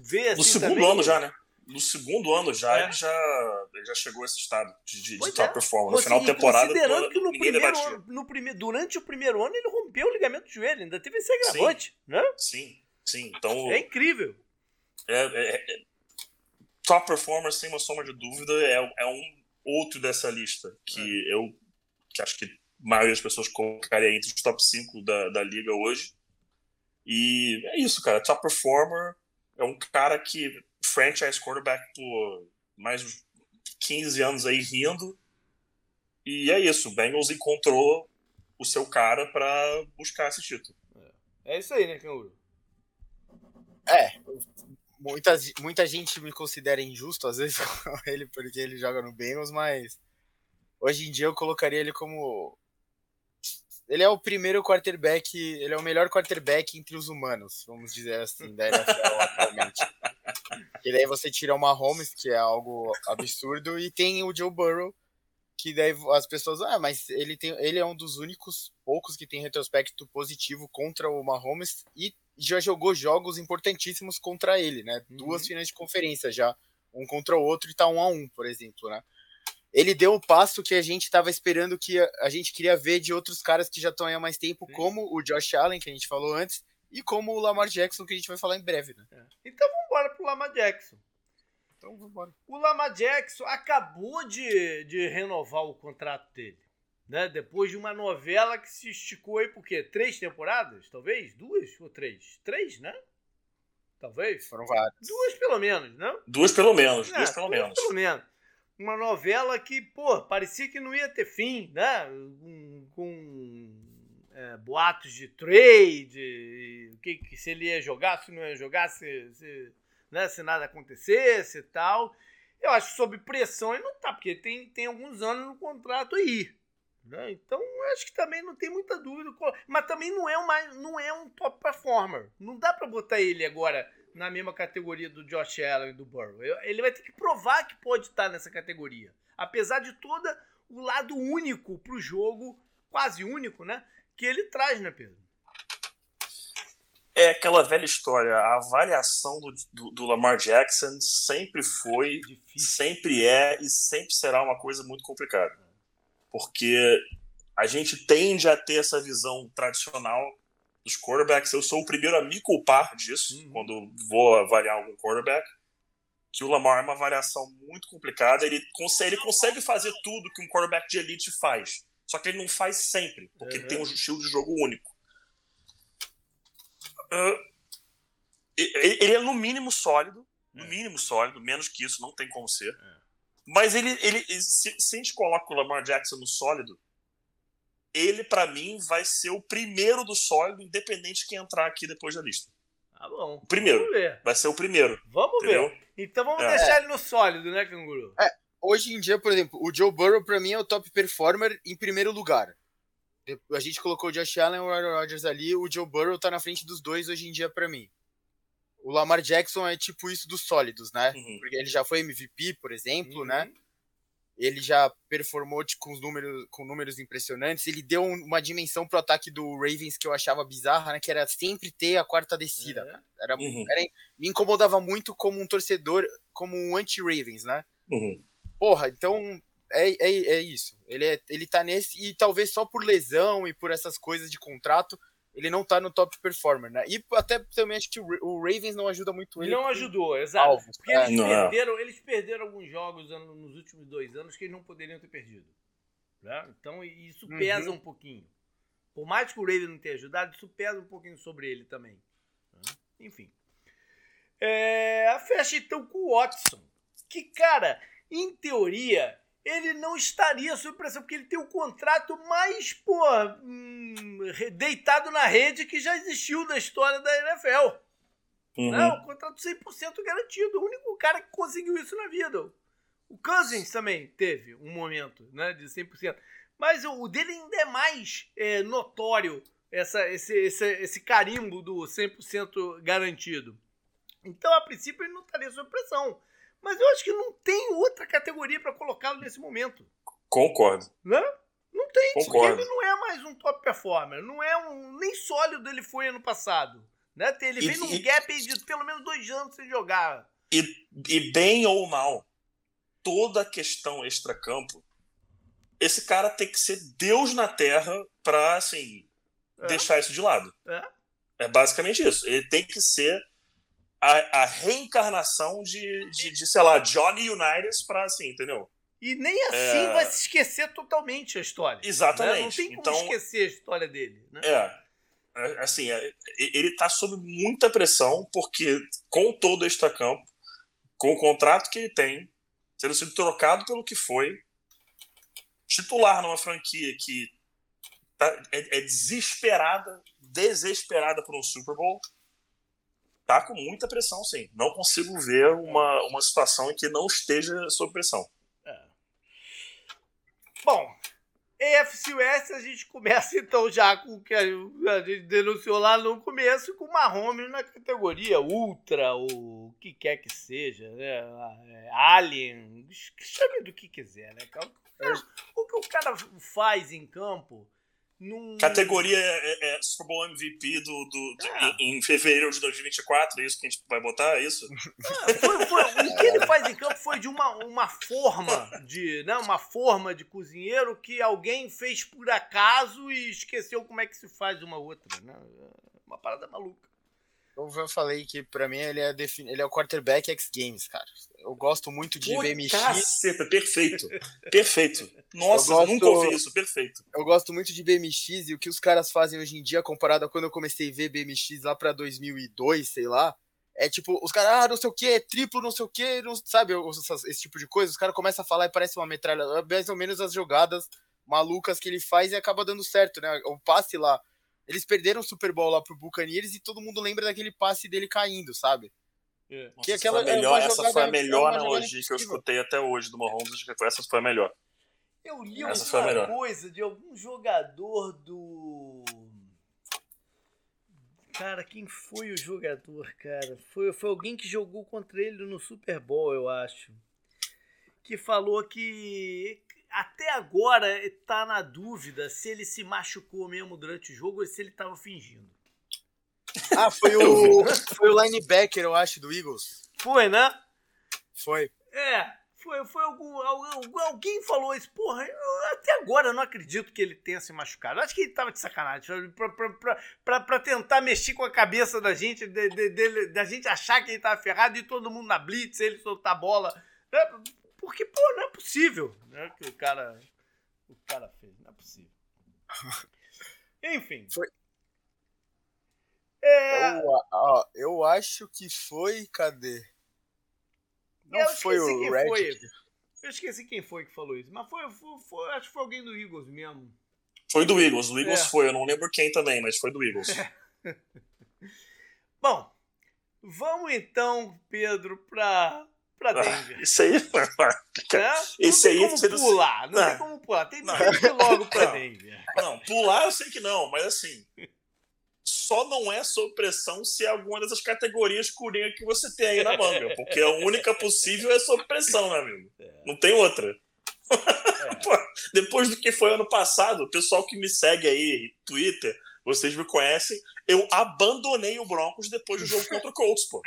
Vê assim, No segundo também, ano já, né? No segundo ano já, é. ele já, ele já chegou a esse estado de, de, top é. performer. No final da temporada, considerando que no primeiro ano, no prime, durante o primeiro ano ele rompeu o ligamento do joelho, ainda teve esse agravante, sim, né? Sim, sim. Então, é incrível. É, é, é, top performer, sem uma sombra de dúvida, é, é um outro dessa lista que é. eu que acho que a maioria das pessoas colocaria entre os top 5 da, da liga hoje. E é isso, cara. Top performer é um cara que franchise quarterback por mais uns 15 anos aí rindo. E é isso, o Bengals encontrou o seu cara para buscar esse título. É, é isso aí, né, Canguru? É, muita, muita gente me considera injusto, às vezes, [LAUGHS] com ele, porque ele joga no Bengals, mas hoje em dia eu colocaria ele como. Ele é o primeiro quarterback, ele é o melhor quarterback entre os humanos, vamos dizer assim, da NFL atualmente. [LAUGHS] E daí você tira o Mahomes, que é algo absurdo, e tem o Joe Burrow, que daí as pessoas, ah, mas ele, tem, ele é um dos únicos poucos que tem retrospecto positivo contra o Mahomes e já jogou jogos importantíssimos contra ele, né? Uhum. Duas finais de conferência já, um contra o outro e tá um a um, por exemplo, né? Ele deu o passo que a gente estava esperando que a, gente queria ver de outros caras que já estão aí há mais tempo, como o Josh Allen, que a gente falou antes, e como o Lamar Jackson, que a gente vai falar em breve, né? É. Então vamos embora pro Lamar Jackson. Então vamos embora. O Lamar Jackson acabou de, de renovar o contrato dele né? Depois de uma novela que se esticou aí por quê? Três temporadas? Talvez? Duas ou três? Três, né? Talvez? Foram várias. Duas pelo menos, né? Duas pelo menos, é, duas pelo duas menos. pelo menos. Uma novela que, pô, parecia que não ia ter fim, né? Com, com é, boatos de trade, que, que, se ele ia jogar, se não ia jogar, se, se, né, se nada acontecesse e tal. Eu acho que sob pressão ele não tá, porque tem, tem alguns anos no contrato aí. Né? Então, acho que também não tem muita dúvida. Mas também não é, uma, não é um top performer. Não dá para botar ele agora na mesma categoria do Josh Allen e do Burrow. Ele vai ter que provar que pode estar nessa categoria. Apesar de todo o lado único para o jogo, quase único, né? Que ele traz, né, Pedro? É aquela velha história. A avaliação do, do, do Lamar Jackson sempre foi, Difícil. sempre é e sempre será uma coisa muito complicada porque a gente tende a ter essa visão tradicional dos quarterbacks. Eu sou o primeiro a me culpar disso uhum. quando vou avaliar algum quarterback. Que o Lamar é uma variação muito complicada. Ele consegue, ele consegue fazer tudo que um quarterback de elite faz. Só que ele não faz sempre, porque uhum. tem um estilo de jogo único. Uh, ele é no mínimo sólido, no é. mínimo sólido, menos que isso não tem como ser. É. Mas ele, ele se, se a gente coloca o Lamar Jackson no sólido, ele, para mim, vai ser o primeiro do sólido, independente de quem entrar aqui depois da lista. Tá bom. O primeiro. Vai ser o primeiro. Vamos entendeu? ver. Então vamos é. deixar ele no sólido, né, Canguru? É, hoje em dia, por exemplo, o Joe Burrow, pra mim, é o top performer em primeiro lugar. A gente colocou o Josh Allen e o Aaron Rodgers ali, o Joe Burrow tá na frente dos dois hoje em dia para mim o Lamar Jackson é tipo isso dos sólidos, né? Uhum. Porque ele já foi MVP, por exemplo, né? uhum. né? Ele já performou tipo, com, os números, com números impressionantes. Ele deu uma dimensão pro ataque do Ravens que eu achava bizarra, né? Que era sempre ter a quarta descida. É. Era, uhum. era, me incomodava muito como um torcedor, como um anti-Ravens, né? Uhum. Porra, então é, é, é isso. Ele, é, ele tá nesse, e talvez só por lesão e por essas coisas de contrato, ele não tá no top performer, né? E até também acho que o Ravens não ajuda muito ele. Não ajudou, exato. Alvos, Porque é. eles, perderam, eles perderam alguns jogos nos últimos dois anos que eles não poderiam ter perdido. Né? Então isso uhum. pesa um pouquinho. Por mais que o Ravens não tenha ajudado, isso pesa um pouquinho sobre ele também. Né? Enfim. É, a fecha então com o Watson. Que, cara, em teoria, ele não estaria sob pressão, porque ele tem o contrato mais, pô, hum, deitado na rede que já existiu da história da NFL. Uhum. Né? O contrato 100% garantido. O único cara que conseguiu isso na vida. O Cousins também teve um momento né, de 100%. Mas o dele ainda é mais é, notório, essa, esse, esse, esse carimbo do 100% garantido. Então, a princípio, ele não estaria sob pressão. Mas eu acho que não tem outra categoria para colocá-lo nesse momento. Concordo. Né? Não tem, Concordo. porque ele não é mais um top performer. Não é um. Nem sólido ele foi ano passado. Né? Ele e, vem num e, gap de pelo menos dois anos sem jogar. E, e bem ou mal, toda a questão extra-campo, esse cara tem que ser Deus na Terra pra, assim, é. deixar isso de lado. É. é basicamente isso. Ele tem que ser a, a reencarnação de, de, de, sei lá, Johnny Unitas pra assim, entendeu? E nem assim é... vai se esquecer totalmente a história. Exatamente. Né? Não tem como então, esquecer a história dele. Né? É. é assim, é, ele tá sob muita pressão, porque com todo este campo, com o contrato que ele tem, tendo sido trocado pelo que foi, titular numa franquia que tá, é, é desesperada, desesperada por um Super Bowl, tá com muita pressão, sim. Não consigo ver uma, uma situação em que não esteja sob pressão. É. Bom, EFC West a gente começa então já com o que a gente denunciou lá no começo, com o Mahomes na categoria Ultra, ou o que quer que seja, né? É, Alien, chame do que quiser, né? O que o cara faz em campo num... Categoria é, é, Super Bowl MVP do, do, do é. em, em, fevereiro de 2024, é isso que a gente vai botar, é isso? É, foi, foi, o que ele faz em campo foi de uma, uma forma de, né, uma forma de cozinheiro que alguém fez por acaso e esqueceu como é que se faz uma outra, né? Uma parada maluca. Eu já falei que pra mim ele é, defin... ele é o quarterback X Games, cara. Eu gosto muito de Pô, BMX. Caceta, perfeito. Perfeito. Nossa, eu, gosto... nunca ouvi isso, perfeito. Eu gosto muito de BMX e o que os caras fazem hoje em dia, comparado a quando eu comecei a ver BMX lá pra 2002, sei lá, é tipo, os caras, ah, não sei o que, triplo, não sei o que, não, sabe, esse tipo de coisa. Os caras começam a falar e parece uma metralha. É mais ou menos as jogadas malucas que ele faz e acaba dando certo, né? O passe lá eles perderam o Super Bowl lá pro Buccaneers e todo mundo lembra daquele passe dele caindo, sabe? É. Nossa, que aquela, foi melhor, essa foi a melhor analogia que eu escutei até hoje do Mahomes. Essa foi a melhor. Eu li essa alguma coisa de algum jogador do. Cara, quem foi o jogador, cara? Foi, foi alguém que jogou contra ele no Super Bowl, eu acho. Que falou que até agora tá na dúvida se ele se machucou mesmo durante o jogo ou se ele tava fingindo. Ah, foi o, foi o linebacker, eu acho, do Eagles. Foi, né? Foi. É, foi, foi algum, algum, alguém falou isso, porra, eu, até agora eu não acredito que ele tenha se machucado. Eu acho que ele tava de sacanagem, pra, pra, pra, pra, pra tentar mexer com a cabeça da gente, de, de, de, da gente achar que ele tava ferrado e todo mundo na blitz, ele soltar a bola. É, porque, pô, não é possível né, que o cara, o cara fez. Não é possível. [LAUGHS] Enfim. Foi. É... Eu, ó, eu acho que foi. Cadê? Não eu foi o Red. Foi. Eu esqueci quem foi que falou isso, mas foi, foi, foi, acho que foi alguém do Eagles mesmo. Foi do Eagles, o Eagles é. foi, eu não lembro quem também, mas foi do Eagles. [LAUGHS] Bom, vamos então, Pedro, para pra ah, Denver. isso aí, é? Isso aí como pular, não, não tem como pular, tem que ir logo pra não, Denver. Não, pular eu sei que não, mas assim, só não é sob pressão se é alguma dessas categorias curinha que você tem aí na manga, porque a única possível é sob pressão, meu amigo. É. Não tem outra. É. [LAUGHS] Pô, depois do que foi ano passado, o pessoal que me segue aí, Twitter, vocês me conhecem, eu abandonei o Broncos depois do jogo contra o Colts, pô.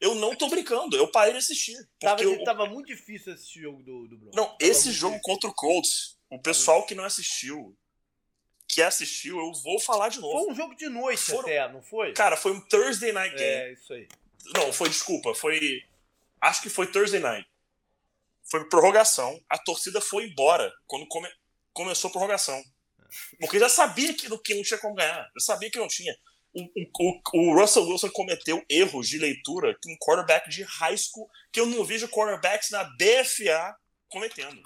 Eu não tô brincando, eu parei de assistir. Tava, eu... tava muito difícil esse jogo do, do Broncos. Não, tava esse jogo difícil. contra o Colts, o pessoal que não assistiu, que assistiu, eu vou falar de novo. Foi um jogo de noite Foram... até, não foi? Cara, foi um Thursday Night Game. É, isso aí. Não, foi, desculpa, foi. Acho que foi Thursday Night. Foi prorrogação. A torcida foi embora quando come... começou a prorrogação. Porque já sabia que, que não tinha como ganhar. Já sabia que não tinha. O, o, o, Russell Wilson cometeu erros de leitura que um quarterback de high school, que eu não vejo quarterbacks na BFA cometendo.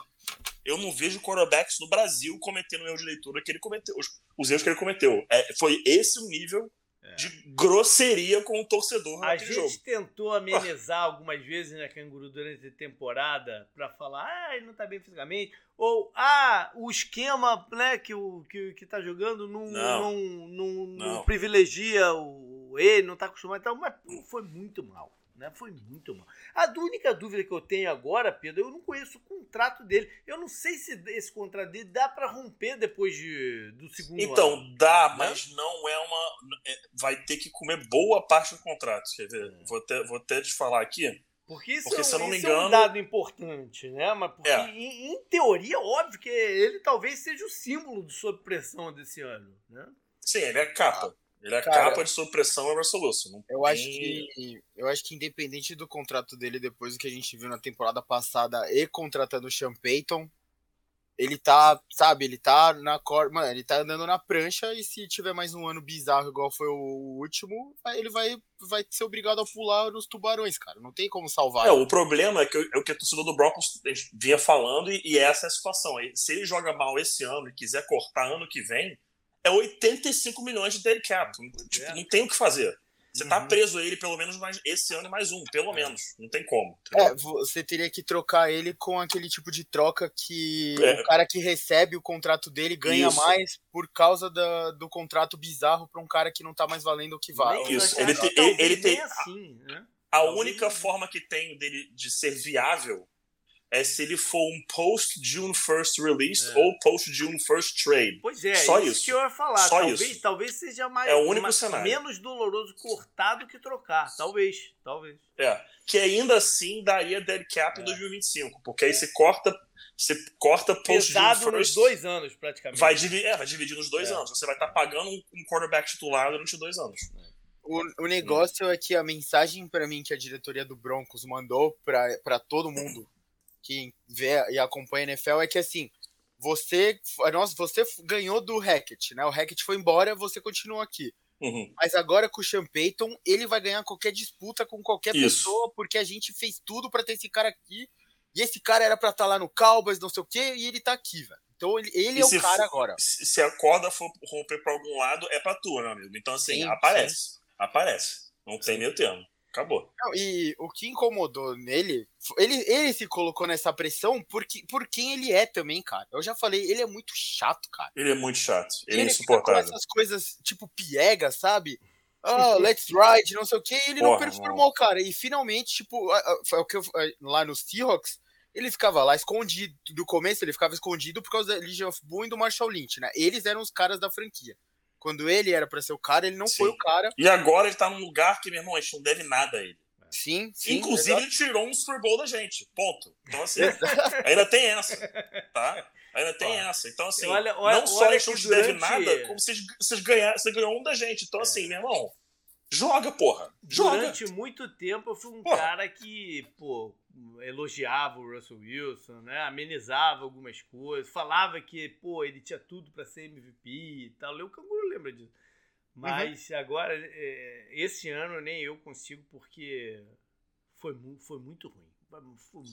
Eu não vejo quarterbacks no Brasil cometendo erro de leitura que ele cometeu, os, os erros que ele cometeu. É, foi esse o nível é. de grosseria com o torcedor A gente jogo. tentou [LAUGHS] amenizar algumas vezes na né, Canguru durante a temporada para falar, ah, ele não tá bem fisicamente, ou ah, o esquema né, que, o, que, que tá jogando não, não. Não, não, não, privilegia o ele, não tá acostumado, então, mas foi muito mal. Né? Foi muito mal. A única dúvida que eu tenho agora, Pedro, eu não conheço o contrato dele. Eu não sei se esse contrato dele dá para romper depois de, do segundo então, ano. Então, dá, né? mas não é uma. É, vai ter que comer boa parte do contrato. Quer ver? É. Vou, até, vou até te falar aqui. Porque isso, porque, é, se eu não me engano, é um dado importante, né? Mas porque, é. em, em, teoria, óbvio que ele talvez seja o símbolo do sob pressão desse ano, né? Sim, ele é capa. Ele é Cara, capa de supressão é Russell Wilson. Eu tem... acho que eu acho que independente do contrato dele depois do que a gente viu na temporada passada e contratando o Sean Payton, ele tá, sabe, ele tá na cor, mano, ele tá andando na prancha e se tiver mais um ano bizarro igual foi o último, ele vai vai ser obrigado a pular nos tubarões, cara. Não tem como salvar. É, o problema é que é o que a torcida do Broncos vinha falando e, e essa é a situação. Se ele joga mal esse ano e quiser cortar ano que vem, é 85 milhões de dead cap. Tipo, é. não tem o que fazer. Você tá uhum. preso a ele pelo menos mais, esse ano e mais um, pelo é. menos. Não tem como. Entendeu? É, você teria que trocar ele com aquele tipo de troca que é. o cara que recebe o contrato dele ganha Isso. mais por causa da, do contrato bizarro para um cara que não tá mais valendo o que vale. Isso, ele, te, ele, ele tem. Assim, né? A única forma que tem dele de ser viável é se ele for um post-June 1st release é. ou post-June 1st trade. Pois é, Só isso, isso. que eu ia falar. Só talvez, isso. talvez seja mais, é o único mais, cenário. menos doloroso cortar do que trocar. Talvez, talvez. É, que ainda assim daria dead cap é. em 2025, porque aí é. você corta você corta post-June 1st. nos dois anos, praticamente. Vai dividir, é, vai dividir nos dois é. anos. Você vai estar tá pagando um quarterback titular durante dois anos. O, o negócio é que a mensagem para mim que a diretoria do Broncos mandou para todo mundo que vê e acompanha a NFL é que assim, você, nossa, você ganhou do Hackett, né? O Hackett foi embora, você continua aqui. Uhum. Mas agora com o Sean Payton, ele vai ganhar qualquer disputa com qualquer Isso. pessoa, porque a gente fez tudo para ter esse cara aqui. E esse cara era para estar tá lá no Cowboys, não sei o quê, e ele tá aqui, velho. Então ele, ele é o cara agora. Se a corda for romper para algum lado, é para tu, meu amigo. Então, assim, sim, aparece. Sim. Aparece. Não tem meio termo. Acabou. Não, e o que incomodou nele, ele, ele se colocou nessa pressão porque, por quem ele é também, cara. Eu já falei, ele é muito chato, cara. Ele é muito chato. Ele, é ele é insuportável. Com essas coisas, tipo, piega, sabe? Oh, [LAUGHS] let's ride, não sei o que, ele Porra, não performou, cara. E finalmente, tipo, foi o que lá no Seahawks, ele ficava lá escondido. Do começo, ele ficava escondido por causa da Legion of Boom e do Marshall Lynch, né? Eles eram os caras da franquia. Quando ele era para ser o cara, ele não sim. foi o cara. E agora ele tá num lugar que, meu irmão, a gente não deve nada a ele. Sim, sim. Inclusive, exato. ele tirou um Super Bowl da gente. Ponto. Então, assim, ainda tem essa. Tá? Ainda tem ah. essa. Então, assim, olha, olha, não só a gente não te durante... deve nada, como vocês, vocês ganharam, você ganhou um da gente. Então, assim, é. meu irmão, joga, porra. Joga. Durante muito tempo eu fui um porra. cara que, pô, elogiava o Russell Wilson, né? Amenizava algumas coisas, falava que, pô, ele tinha tudo para ser MVP e tal. O Canguru lembra disso. Uhum. Mas uhum. agora, é, esse ano nem eu consigo porque foi, foi muito ruim.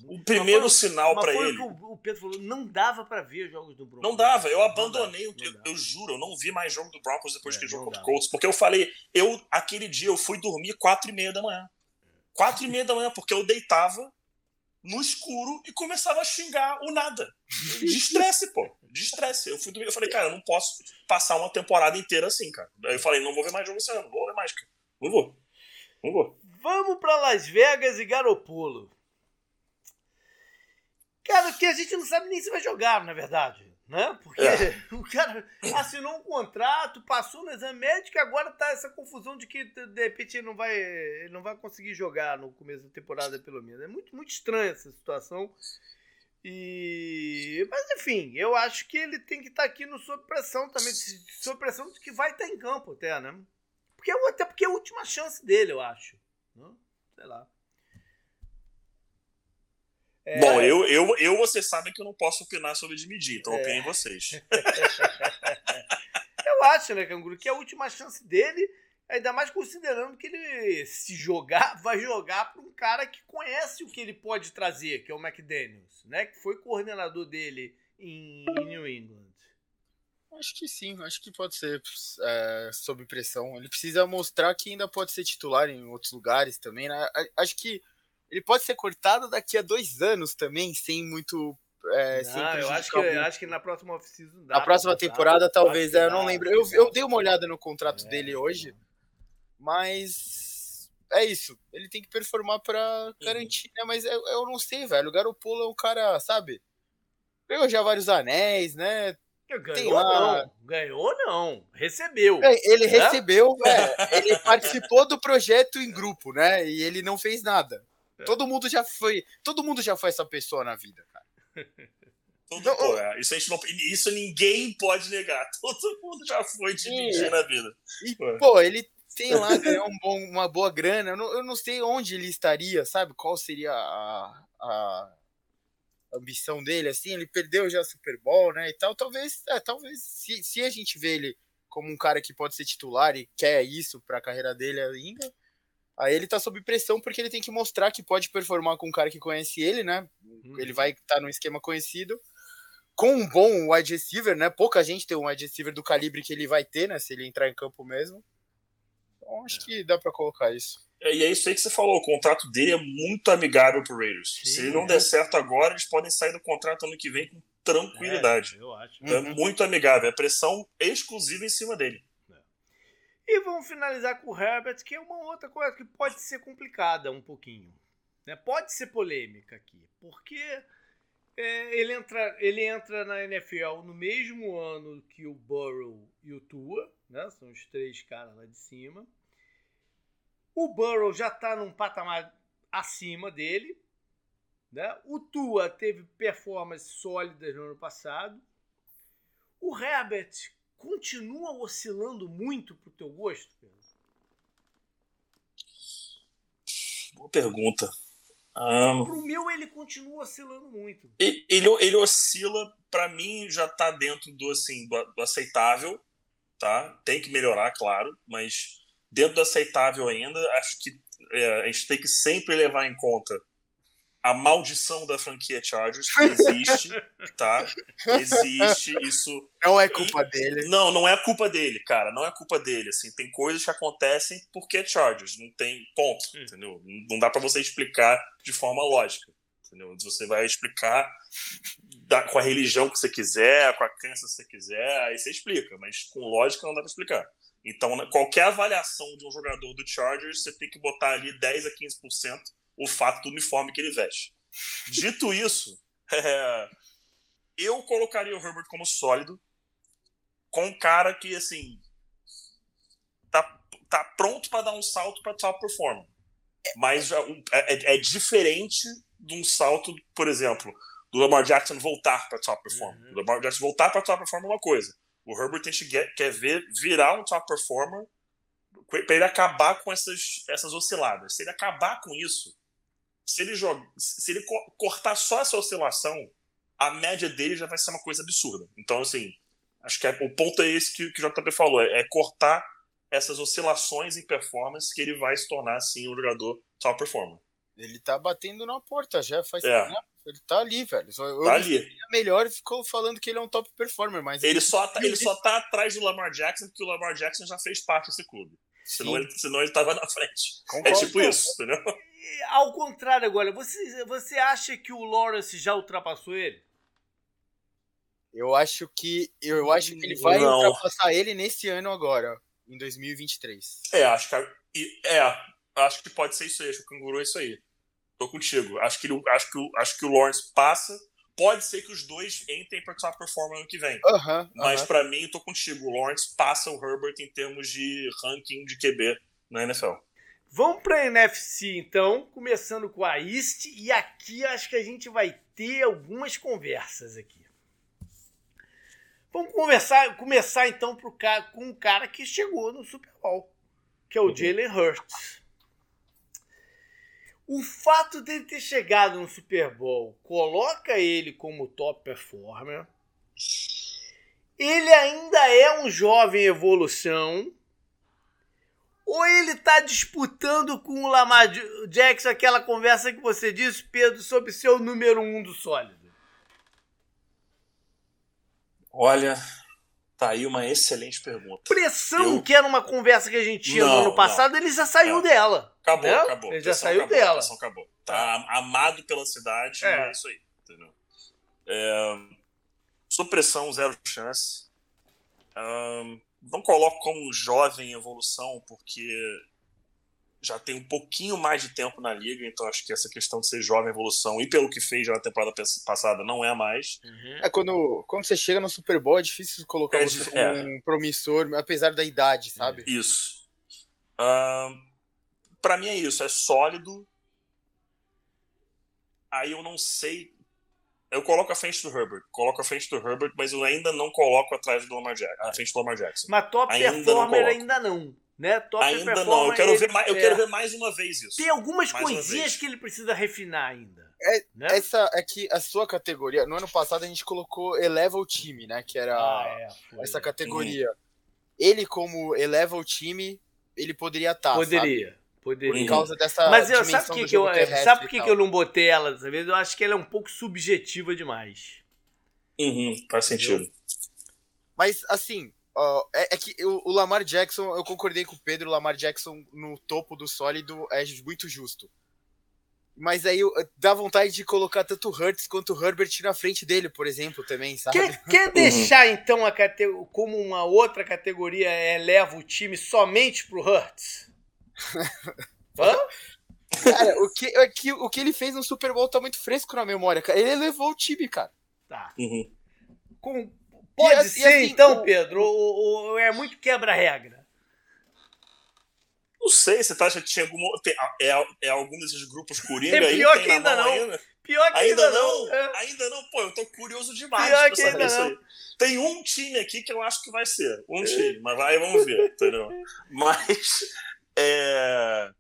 O primeiro sinal para ele. O, o Pedro falou, não dava para ver jogos do Broncos. Não dava, eu abandonei, dava, eu, eu, juro, eu não vi mais jogo do Broncos depois é, que jogou contra o Colts, porque eu falei, eu aquele dia eu fui dormir quatro e meia da manhã. Quatro e meia da manhã, porque eu deitava no escuro e começava a xingar o nada. De estresse, pô. De estresse. Eu, fui dormir, eu falei, cara, eu não posso passar uma temporada inteira assim, cara. Aí eu falei, não vou ver mais jogo esse ano, não vou ver mais, cara. Não vou. Não vou. Vamos pra Las Vegas e Garopolo. Cara, que a gente não sabe nem se vai jogar, na verdade. né? Porque é. [LAUGHS] o cara assinou um contrato, passou no exame médico e agora tá essa confusão de que de repente ele não vai, ele não vai conseguir jogar no começo da temporada, pelo menos. É muito, muito estranha essa situação. E... Mas enfim, eu acho que ele tem que estar tá aqui no sob pressão também, sob pressão de que vai estar tá em campo até, né? Porque, até porque é a última chance dele, eu acho. Né? Sei lá. É... Bom, eu, eu, eu, vocês sabem que eu não posso opinar sobre dividir, então é. opinem vocês. [LAUGHS] eu acho, né, Canguru, que é a última chance dele, ainda mais considerando que ele, se jogar, vai jogar para um cara que conhece o que ele pode trazer, que é o McDaniels, né, que foi coordenador dele em, em New England. Acho que sim, acho que pode ser é, sob pressão. Ele precisa mostrar que ainda pode ser titular em outros lugares também, né? Acho que ele pode ser cortado daqui a dois anos também, sem muito. É, não, sem eu acho que, eu acho que na próxima off-season dá. Na próxima temporada, talvez, é, eu não lembro. Eu, eu dei uma olhada no contrato é, dele hoje, mas é isso. Ele tem que performar para uhum. garantir, né? Mas eu, eu não sei, velho. O Garopolo é um cara, sabe? Ganhou já vários anéis, né? Ganhou lá... não, ganhou não, recebeu. É, ele né? recebeu, é, ele [LAUGHS] participou do projeto em grupo, né? E ele não fez nada. É. Todo mundo já foi. Todo mundo já foi essa pessoa na vida, cara. [LAUGHS] Todo, então, pô, é, isso, a gente não, isso ninguém pode negar. [LAUGHS] Todo mundo já foi dividir na vida. E, pô, ele tem lá, ganhou um bom, uma boa grana. Eu não, eu não, sei onde ele estaria, sabe? Qual seria a, a ambição dele, assim. Ele perdeu já Super Bowl, né? E tal. Talvez, é, talvez se, se a gente vê ele como um cara que pode ser titular e quer isso para a carreira dele ainda, Aí ele tá sob pressão porque ele tem que mostrar que pode performar com um cara que conhece ele, né? Uhum. Ele vai estar tá num esquema conhecido. Com um bom wide receiver, né? Pouca gente tem um wide receiver do calibre que ele vai ter, né? Se ele entrar em campo mesmo. Então acho é. que dá para colocar isso. É, e é isso aí que você falou, o contrato dele é muito amigável pro Raiders. Sim, Se ele não é. der certo agora, eles podem sair do contrato ano que vem com tranquilidade. É, eu acho. É uhum. muito amigável, é pressão exclusiva em cima dele. E vamos finalizar com o Herbert, que é uma outra coisa que pode ser complicada um pouquinho. Né? Pode ser polêmica aqui, porque é, ele, entra, ele entra na NFL no mesmo ano que o Burrow e o Tua, né? são os três caras lá de cima. O Burrow já está num patamar acima dele. Né? O Tua teve performances sólidas no ano passado. O Herbert continua oscilando muito pro teu gosto, Pedro? Boa pergunta. Um, pro meu, ele continua oscilando muito. Ele, ele oscila, para mim, já tá dentro do, assim, do, do, aceitável, tá? Tem que melhorar, claro, mas dentro do aceitável ainda, acho que é, a gente tem que sempre levar em conta a maldição da franquia Chargers existe, [LAUGHS] tá? Existe isso. Não é culpa e, dele. Não, não é culpa dele, cara. Não é culpa dele. Assim, tem coisas que acontecem porque é Chargers. Não tem ponto, hum. entendeu? Não dá para você explicar de forma lógica, entendeu? Você vai explicar da, com a religião que você quiser, com a crença que você quiser, aí você explica. Mas com lógica não dá para explicar. Então, qualquer avaliação de um jogador do Chargers, você tem que botar ali 10 a 15% o fato do uniforme que ele veste. Dito isso, [LAUGHS] é, eu colocaria o Herbert como sólido, com um cara que, assim, tá, tá pronto para dar um salto para top performer. Mas é, é, é, diferente de um salto, por exemplo, do Lamar Jackson voltar para top performer. Uhum. O Lamar Jackson voltar para top performer é uma coisa. O Herbert quer ver virar um top performer para ele acabar com essas, essas osciladas. Se ele acabar com isso, se ele joga, se ele cortar só essa oscilação, a média dele já vai ser uma coisa absurda. Então, assim, acho que é, o ponto é esse que, que o JP falou: é, é, cortar essas oscilações em performance que ele vai se tornar, assim, um jogador top performer. Ele tá batendo na porta já faz é. tempo. Ele tá ali, velho. Eu tá ali. É melhor ficou falando que ele é um top performer, mas. Ele, ele só, tá, ele só tá atrás do Lamar Jackson, porque o Lamar Jackson já fez parte desse clube. Senão ele, senão ele tava na frente. É Concordo, é tipo isso, entendeu? Ao contrário agora, você, você acha que o Lawrence já ultrapassou ele? Eu acho que eu acho que ele vai não. ultrapassar ele nesse ano agora, em 2023. É, acho que é, acho que pode ser isso aí, acho que o canguru é isso aí. Tô contigo. Acho que acho que acho que o Lawrence passa pode ser que os dois entrem para top performer ano que vem. Uhum, Mas para mim, eu tô contigo. O Lawrence passa o Herbert em termos de ranking de QB na NFL. Vamos para a NFC então, começando com a East e aqui acho que a gente vai ter algumas conversas aqui. Vamos conversar, começar então pro cara, com um cara que chegou no Super Bowl, que é o Jalen Hurts. O fato dele ter chegado no Super Bowl coloca ele como top performer. Ele ainda é um jovem em evolução. Ou ele está disputando com o Lamar Jackson aquela conversa que você disse, Pedro, sobre ser o número um do sólido? Olha, tá aí uma excelente pergunta. Pressão, eu... que era uma conversa que a gente tinha não, no ano passado, não. ele já saiu é. dela. Acabou, né? acabou. Ele já saiu acabou, dela. acabou. Tá amado pela cidade, é, é isso aí. Entendeu? É, supressão, zero chance. Um, não coloco como jovem em evolução, porque já tem um pouquinho mais de tempo na liga, então acho que essa questão de ser jovem em evolução, e pelo que fez já na temporada passada, não é mais. Uhum. É quando, quando você chega no Super Bowl, é difícil colocar é, um, um promissor, apesar da idade, sabe? Isso. Uh, para mim é isso, é sólido. Aí eu não sei eu coloco a frente do Herbert, coloco a frente do Herbert, mas eu ainda não coloco atrás do Lamar Jackson, a frente do Lamar Jackson. Mas top ainda performer não ainda não, né? Top ainda não. Eu quero ele, ver mais, eu é, quero ver mais uma vez isso. Tem algumas mais coisinhas que ele precisa refinar ainda. É, né? Essa é que a sua categoria, no ano passado a gente colocou eleva o time, né? Que era ah, é, essa categoria. Uhum. Ele como eleva o time, ele poderia estar. Tá, poderia. Sabe? Poderia. Por causa dessa. Mas eu, sabe, que que eu, sabe por que, que eu não botei ela dessa vez? Eu acho que ela é um pouco subjetiva demais. Uhum, faz sentido. Mas, assim, uh, é, é, que o, o, Lamar Jackson, eu concordei com o Pedro, o Lamar Jackson no topo do sólido é muito justo. Mas aí dá vontade de colocar tanto o Hurts quanto o Herbert na frente dele, por exemplo, também, sabe? Quer, [LAUGHS] quer deixar, então, a como uma outra categoria eleva o time somente pro Hurts? Hã? Cara, o que, o, que, o que ele fez no Super Bowl tá muito fresco na memória, cara. Ele levou o time, cara. Tá. Uhum. Com, pode e, ser, e assim, então, o... Pedro, ou, é muito quebra-regra? Não sei, você tá, já tinha algum. Tem, é, é algum desses grupos Coringa é aí? Pior que ainda não. Ainda? Pior que ainda, ainda não. não. É. Ainda não, pô, eu tô curioso demais Pior pra que saber ainda isso não. aí. Tem um time aqui que eu acho que vai ser. Um time, mas vai, vamos ver, entendeu? [LAUGHS] Mas. É...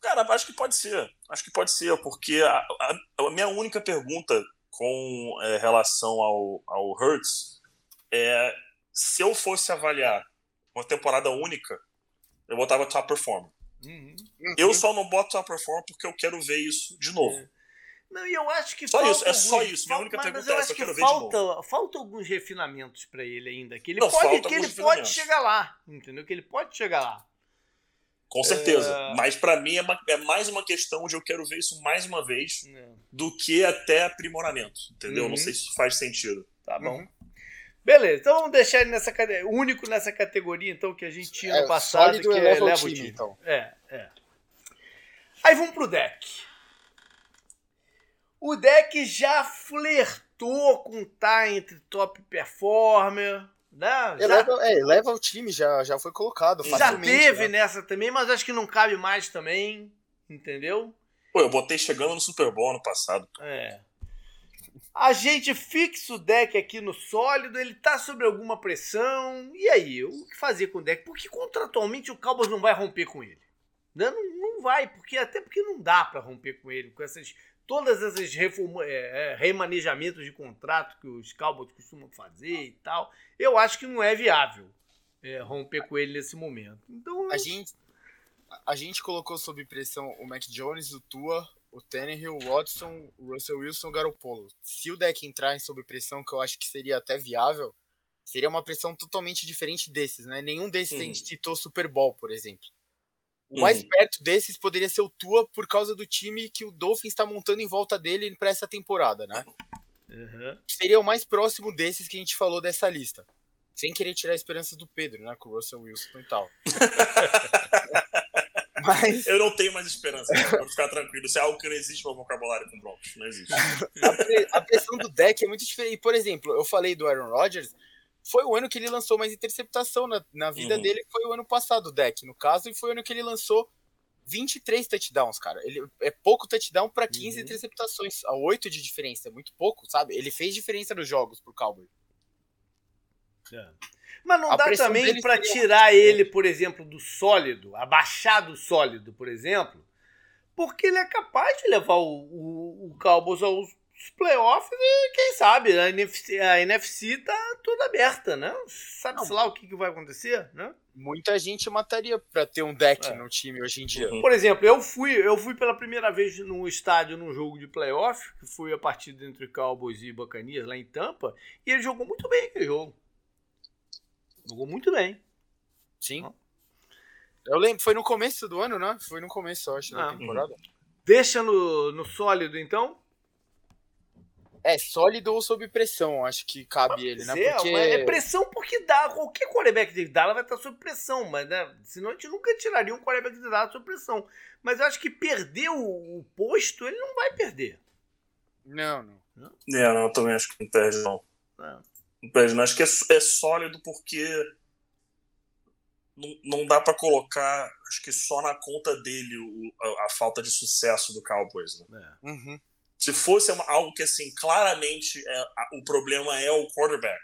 Cara, acho que pode ser. Acho que pode ser, porque a, a, a minha única pergunta com é, relação ao, ao Hurts é se eu fosse avaliar uma temporada única, eu botava top performer. Uhum. Eu só não boto top performer porque eu quero ver isso de novo. É. Não, e eu acho que só falta isso, é só alguns, isso. Minha única mas, pergunta mas eu é acho que falta, falta alguns refinamentos para ele ainda, que ele Não, pode, que ele pode chegar lá, entendeu? Que ele pode chegar lá. Com certeza. É. Mas pra mim é, uma- é mais uma questão de eu quero ver isso mais uma vez É. do que até aprimoramento. Entendeu? Uhum. Não sei se isso faz sentido. Tá bom. Uhum. Beleza, então vamos deixar ele nessa categoria, único nessa categoria então que a gente tinha no É, passado sólido que o leva time, então. É, é. Aí vamos pro deck. O deck já flertou com tá entre top performer, né? Já, Eleva, é, eleva o time, já, já foi colocado. já facilmente, teve né? nessa também, mas acho que não cabe mais também, entendeu? Pô, eu botei chegando no Super Bowl ano passado. É. A gente fixa o deck aqui no sólido, ele tá sob alguma pressão. E aí, o que fazer com o deck? Porque contratualmente o Cowboys não vai romper com ele. Né? Não, não vai, porque até porque não dá para romper com ele, com essas todas essas reformu- é, é, remanejamentos de contrato que os Cowboys costumam fazer e tal. Eu acho que não é viável é, romper com ele nesse momento. Então, A gente, a gente colocou sob pressão o Mac Jones, o Tua, o Tannehill, o Watson, o Russell Wilson o Garoppolo. Se o deck entrar em sob pressão, que eu acho que seria até viável, seria uma pressão totalmente diferente desses, né? Nenhum desses a gente citou Super Bowl, por exemplo. O Uhum. mais perto desses poderia ser o Tua por causa do time que o Dolphins está montando em volta dele para essa temporada, né? Uhum. Seria o mais próximo desses que a gente falou dessa lista. Sem querer tirar a esperança do Pedro, né? Com o Russell Wilson e tal. [LAUGHS] Mas... Eu não tenho mais esperança, vou ficar tranquilo. Isso é algo que não existe no vocabulário com Broncos, não existe. [LAUGHS] a, pressão do deck é muito diferente. Por exemplo, eu falei do Aaron Rodgers, foi o ano que ele lançou mais interceptação na, na vida uhum. dele, foi o ano passado o deck, no caso, e foi o ano que ele lançou 23 touchdowns, cara. Ele é pouco touchdown para 15 uhum. interceptações, a 8 de diferença, é muito pouco, sabe? Ele fez diferença nos jogos pro Cowboy. É. Mas não a dá também para tirar ele, por exemplo, do sólido, abaixar do sólido, por exemplo, porque ele é capaz de levar o, o, o Cowboys aos playoffs e quem sabe, a NFC, a NFC tá toda aberta, né? Sabe-se lá o que, que vai acontecer, né? Muita gente mataria para ter um deck é. no time hoje em dia. Por exemplo, eu fui, eu fui pela primeira vez no estádio num jogo de playoff, que foi a partida entre Cowboys e Bacanias lá em Tampa, e ele jogou muito bem aquele jogo. Jogou muito bem. Sim. Eu lembro, foi no começo do ano, né? Foi no começo, eu acho, da ah, temporada. Deixa no, no sólido, então? É, sólido ou sob pressão, acho que cabe ele, né? É, porque... é pressão porque dá. Qualquer quarterback de Dallas vai estar sob pressão, mas né? senão a gente nunca tiraria um quarterback de Dallas sob pressão. Mas eu acho que perder o, o posto, ele não vai perder. Não, não. Não, é, não eu também acho que não perde, não. É. Não perde, não. Acho que é, é sólido porque não, não dá para colocar, acho que só na conta dele o, a, a, falta de sucesso do Cowboys. Né? É. Uhum. Se fosse algo que, assim, claramente é, o problema é o quarterback,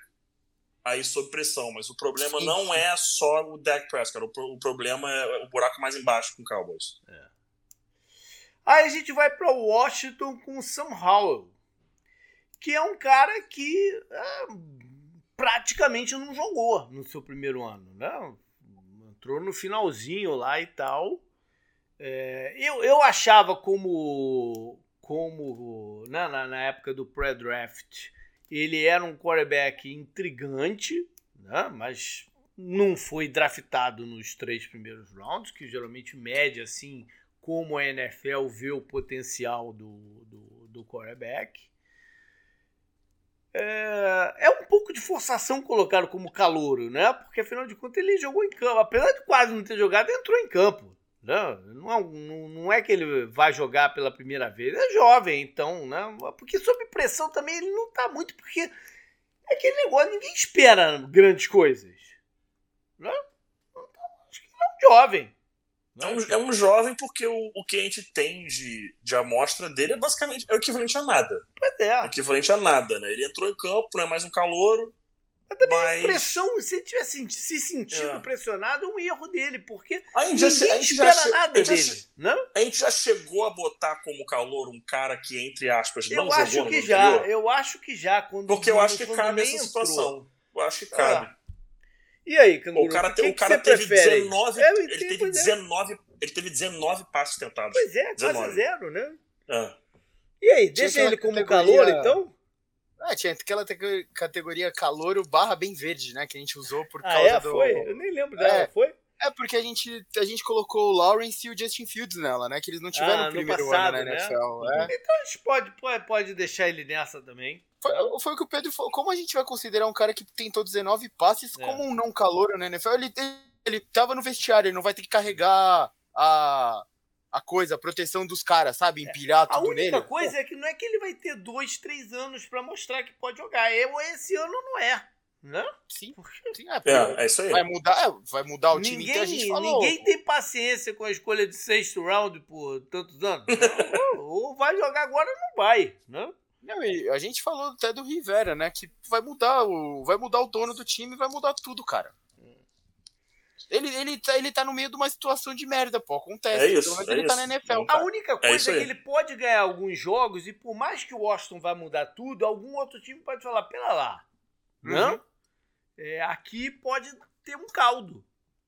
aí sob pressão. Mas o problema Sim. não é só o Dak Prescott. O, o, problema é o buraco mais embaixo com o Cowboys. É. Aí a gente vai para Washington com o Sam Howell, que é um cara que é, praticamente não jogou no seu primeiro ano. Né? Entrou no finalzinho lá e tal. É, eu, eu achava como como né, na, na época do pré-draft, ele era um quarterback intrigante, né, mas não foi draftado nos três primeiros rounds, que geralmente mede assim como a NFL vê o potencial do, do, do quarterback. É, é, um pouco de forçação colocá-lo como calouro, né? Porque afinal de contas ele jogou em campo. Apesar de quase não ter jogado, entrou em campo. Não, não, é, não é que ele vai jogar pela primeira vez, é jovem, então, né? Porque sob pressão também ele não tá muito, porque é aquele negócio, ninguém espera grandes coisas. Né? Acho que é um jovem. É um, é um jovem porque o, o que a gente tem de, de amostra dele é basicamente é o equivalente a nada. Pois é. é equivalente a nada, né? Ele entrou em campo, não é mais um calouro, também mas... pressão, se ele tivesse se sentindo é. pressionado, é um erro dele, porque a gente ninguém já, a gente espera já, nada dele. Já, não? A gente já chegou a botar como calor um cara que, entre aspas, não eu acho jogou que já, Eu acho que já. Quando, porque eu acho que cabe essa situação. Eu acho que cabe. Ah. E aí, Canguru, o cara, o cara teve prefere? 19, ele teve 19, é. ele teve 19 passos tentados. Pois é, 19. quase zero, né? É. E aí, deixa ele como categoria... calor, então? Ah, tinha aquela categoria calouro barra bem verde, né? Que a gente usou por ah, causa é? do. Foi? Eu nem lembro dela, é. foi? É, porque a gente, a gente colocou o Lawrence e o Justin Fields nela, né? Que eles não tiveram ah, o primeiro passado, ano na NFL. Né? É. Então a gente pode, pode, pode deixar ele nessa também. Foi, foi o que o Pedro falou. Como a gente vai considerar um cara que tentou 19 passes é. como um não calouro na NFL? Ele, ele, ele tava no vestiário, ele não vai ter que carregar a a coisa, a proteção dos caras, sabe? É, Empilhar é, tudo nele. A única coisa Pô. é que não é que ele vai ter dois, três anos para mostrar que pode jogar. Eu, esse ano não é. Né? Sim, sim é, é, é, isso aí. Vai mudar, é, vai mudar o ninguém, time que a gente falou. Ninguém tem paciência com a escolha de sexto round por tantos anos. [LAUGHS] ou, ou vai jogar agora ou não vai, né? Não, a gente falou até do Rivera, né? Que vai mudar o, vai mudar o dono do time, vai mudar tudo, cara. Ele, ele, tá, ele tá no meio de uma situação de merda, pô. Acontece. É isso, mas é ele isso. tá na NFL. A única é coisa é, é, que ele pode ganhar alguns jogos, e por mais que o Washington vá mudar tudo, algum outro time pode falar, pera lá. Uhum. Não? É, aqui pode ter um caldo.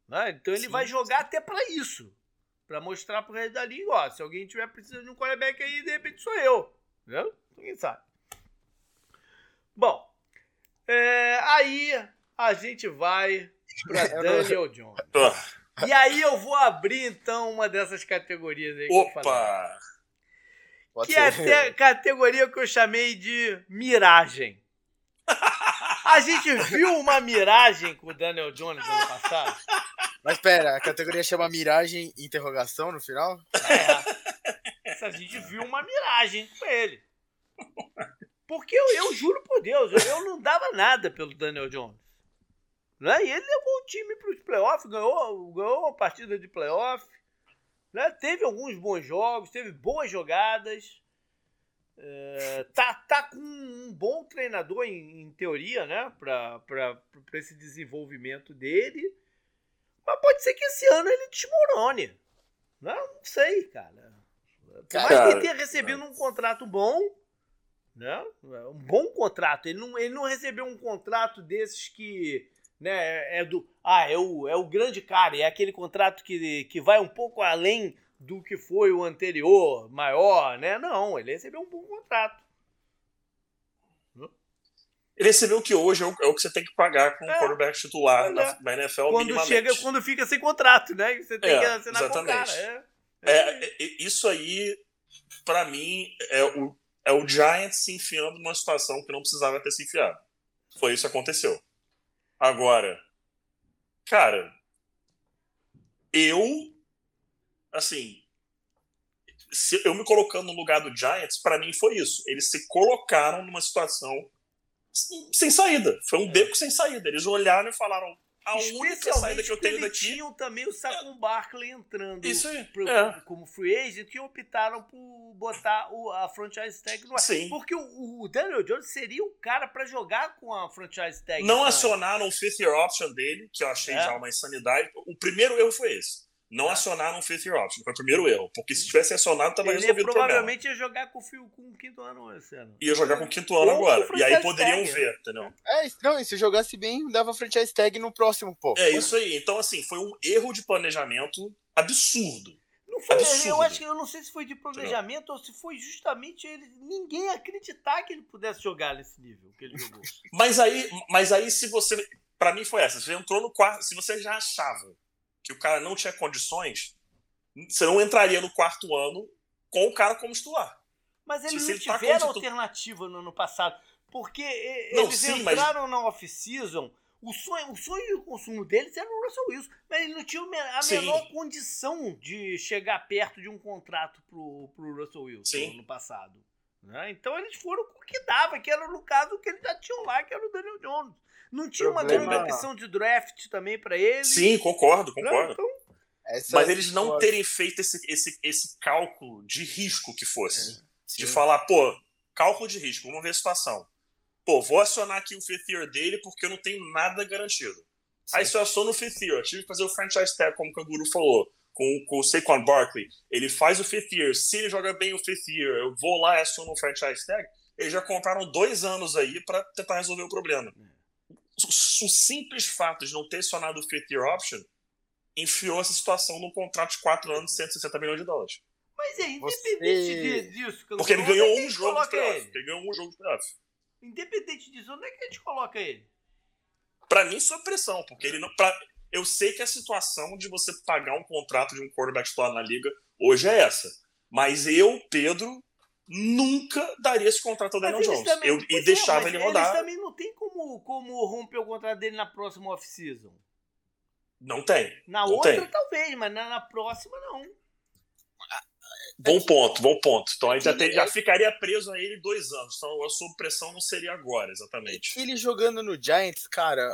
Né? Então ele sim, vai jogar sim. até para isso. para mostrar pro resto da liga, ó. Se alguém tiver precisando de um quarterback aí, de repente sou eu. Entendeu? Ninguém sabe. Bom, é, aí a gente vai para Daniel Jones. E aí eu vou abrir então uma dessas categorias aí que Opa! eu falei. Pode que ser. é a categoria que eu chamei de miragem. A gente viu uma miragem com o Daniel Jones ano passado? Mas pera, a categoria chama miragem interrogação no final? É. A gente viu uma miragem com ele. Porque eu, eu juro por Deus, eu, eu, não dava nada pelo Daniel Jones. Né? E ele levou o time para os playoffs, ganhou, ganhou uma partida de playoff. Né? Teve alguns bons jogos, teve boas jogadas. É, tá, tá com um bom treinador em, em teoria, né? Para esse desenvolvimento dele. Mas pode ser que esse ano ele desmorone. Né? Não sei, cara. Por mais que ele tenha recebido um contrato bom, né? Um bom contrato. Ele não, ele não recebeu um contrato desses que né, é, é do. Ah, é o, é o grande cara, é aquele contrato que, que vai um pouco além do que foi o anterior, maior, né? Não, ele recebeu um bom contrato. Ele recebeu o que hoje é o, é o que você tem que pagar com o é, quarterback titular é, na, na, NFL quando chega Quando fica sem contrato, né? Você tem é, que assinar exatamente. é, é, isso aí, para mim, é o, é o Giants se enfiando numa situação que não precisava ter se enfiado. Foi isso que aconteceu. Agora, cara, eu, assim, se eu me colocando no lugar do Giants, para mim foi isso. Eles se colocaram numa situação sem saída. Foi um é. beco sem saída. Eles olharam e falaram: a única saída que eu tenho daqui. tinham também o Saquon Barkley entrando Isso aí. Pro, é. como free agent e optaram por botar o, a franchise tag no ar. Sim. Porque o, o Daniel Jones seria o cara para jogar com a franchise tag. Não acionaram o fifth year option dele, que eu achei é. já uma insanidade. O primeiro erro foi esse. Não acionaram um fifth year option. Foi o primeiro erro. Porque se tivesse acionado, tava Ele resolvido o problema. provavelmente ia jogar com, com o quinto ano esse ano. Ia jogar com o quinto ano Ou agora. E aí poderiam tag, ver, entendeu? É, não, e se jogasse bem, dava franchise tag no próximo, pô. É isso aí. Então, assim, foi um erro de planejamento absurdo. Não foi, absurdo. eu acho que eu não sei se foi de planejamento entendeu? ou se foi justamente ele ninguém acreditar que ele pudesse jogar nesse nível que ele jogou. [LAUGHS] mas aí, mas aí se você, para mim foi essa, você entrou no quarto, se você já achava que o cara não tinha condições, você não entraria no quarto ano com o cara como titular. Mas eles não tá tiveram alternativa no ano passado. Porque não, eles sim, entraram mas... na off-season. O sonho, o sonho de consumo deles era o Russell Wilson, mas eles não tinham a sim. menor condição de chegar perto de um contrato pro, pro Russell Wilson sim. no ano passado. Né? Então eles foram com o que dava, que era no caso que eles já tinham lá, que era o Daniel Jones. Não tinha uma grande opção de draft também para ele. Sim, concordo, concordo. Então, mas eles não terem feito esse, esse, esse cálculo de risco que fosse. É, de falar, pô, cálculo de risco, vamos ver a situação. Pô, vou acionar aqui o fifth year dele porque eu não tenho nada garantido. Sim. Aí se eu aciono o fifth year, eu tive que fazer o franchise tag, como o Canguru falou, com, com o Saquon Barkley. Ele faz o fifth year, se ele joga bem o fifth year, eu vou lá e aciono o franchise tag. Eles já compraram dois anos aí para tentar resolver o problema. É. O, simples fato de não ter acionado o fifth year option enfiou essa situação num contrato de 4 anos, 160 milhões de dólares. Mas é, independente Você... disso. Porque ele ganhou um jogo de playoff. Ele. ele ganhou um jogo de playoff. Independente disso, onde é que a gente coloca ele? Pra mim, sob pressão, porque ele não. Pra, eu sei que a situação de você pagar um contrato de um quarterback titular na liga hoje é essa. Mas eu, Pedro, nunca daria esse contrato ao Daniel Jones. Também, eu, e é, deixava ele rodar. Eles também não tem como, como romper o contrato dele na próxima off-season. Não tem. Na não outra, tem. talvez, mas na, na, próxima, não. Bom ponto, bom ponto. Então aí já, tem, já ficaria preso a ele dois anos. Então a sua pressão não seria agora, exatamente. Ele jogando no Giants, cara.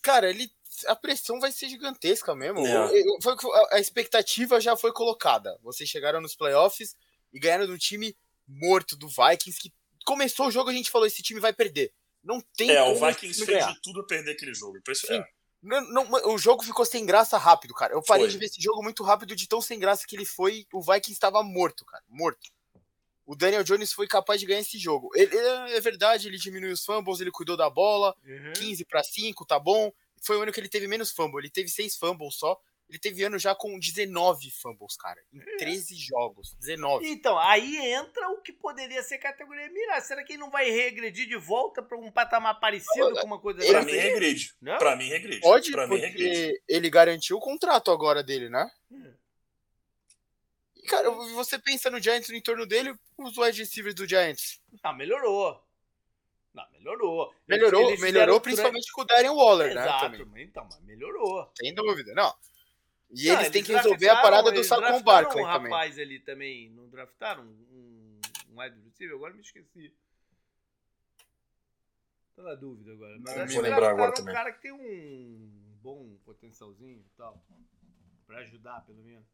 Cara, ele. A pressão vai ser gigantesca mesmo. É. Foi, a expectativa já foi colocada. Vocês chegaram nos playoffs e ganharam de um time morto do Vikings que começou o jogo a gente falou esse time vai perder. Não tem É, o Vikings fez ganhar. de tudo perder aquele jogo. É. Não, não, o jogo ficou sem graça rápido, cara. Eu parei foi. de ver esse jogo muito rápido, de tão sem graça que ele foi. O Vikings estava morto, cara. Morto. O Daniel Jones foi capaz de ganhar esse jogo. Ele, é verdade, ele diminuiu os fumbles, ele cuidou da bola. Uhum. 15 para 5, tá bom. Foi o ano que ele teve menos fumble. Ele teve 6 fumbles só. Ele teve ano já com 19 fumbles, cara. Em 13 é. jogos. 19. Então, aí entra o que poderia ser categoria mirar. Será que ele não vai regredir de volta para um patamar parecido com uma coisa assim? Pra mim, regride. Não? Pra mim, regride. Pode, pra porque mim, regride. ele garantiu o contrato agora dele, né? Hum. E, cara, você pensa no Giants no entorno dele, os wide receivers do Giants. Ah, melhorou. Não, melhorou. Melhorou, melhorou principalmente com o Darren Waller, Exato, né? Exato, então, mas melhorou. Sem dúvida, não. E não, eles têm que resolver a parada do Saquon Barkley um também. rapaz ali também, não draftaram um, um wide receiver? Agora me esqueci. Tô na dúvida agora. Mas não vou lembrar agora também. um cara que tem um bom potencialzinho e tal. Pra ajudar, pelo menos.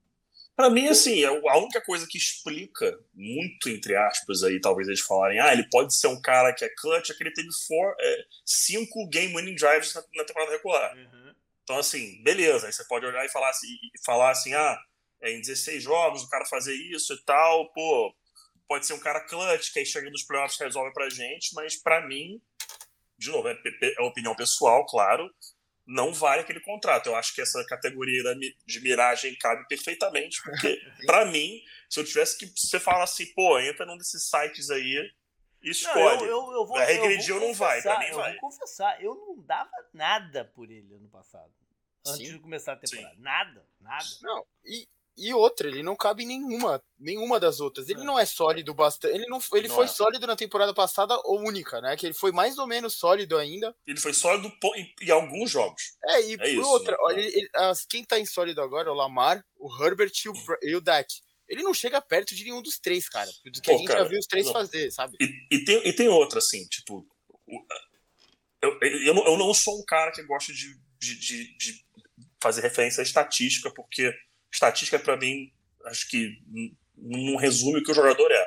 Para mim, assim, é a única coisa que explica muito, entre aspas, aí, talvez eles falarem, ah, ele pode ser um cara que é clutch, é que ele teve four, é, cinco game-winning drives na, na, temporada regular. Uhum. Então, assim, beleza, aí você pode olhar e falar assim, e falar assim ah, é, em 16 jogos o cara fazer isso e tal, pô, pode ser um cara clutch, que aí chega nos playoffs resolve pra gente, mas para mim, de novo, é, é opinião pessoal, claro, não vale aquele contrato. Eu acho que essa categoria de miragem cabe perfeitamente, porque, [LAUGHS] para mim, se eu tivesse que. Você fala assim, pô, entra num desses sites aí escolhe. Não, eu, eu, eu vou, regredir ou não vai, pra mim eu vai. vou confessar, eu não dava nada por ele ano passado. Antes Sim. de começar a temporada. Sim. Nada, nada. Não, e e outra, ele não cabe em nenhuma, nenhuma das outras. Ele é. não é sólido bastante. Ele não, ele não foi é. sólido na temporada passada ou única, né? Que ele foi mais ou menos sólido ainda. Ele foi sólido em, em alguns jogos. É, e é por isso, outra, né? olha, ele, as, quem tá em sólido agora é o Lamar, o Herbert e o, e o Dak. Ele não chega perto de nenhum dos três, cara. Do que Pô, a gente cara, já viu os três não. fazer, sabe? E, e, tem, e tem outra, assim, tipo. Eu, eu, eu não sou um cara que gosta de, de, de, de fazer referência à estatística, porque estatística para mim acho que não resume o que o jogador é.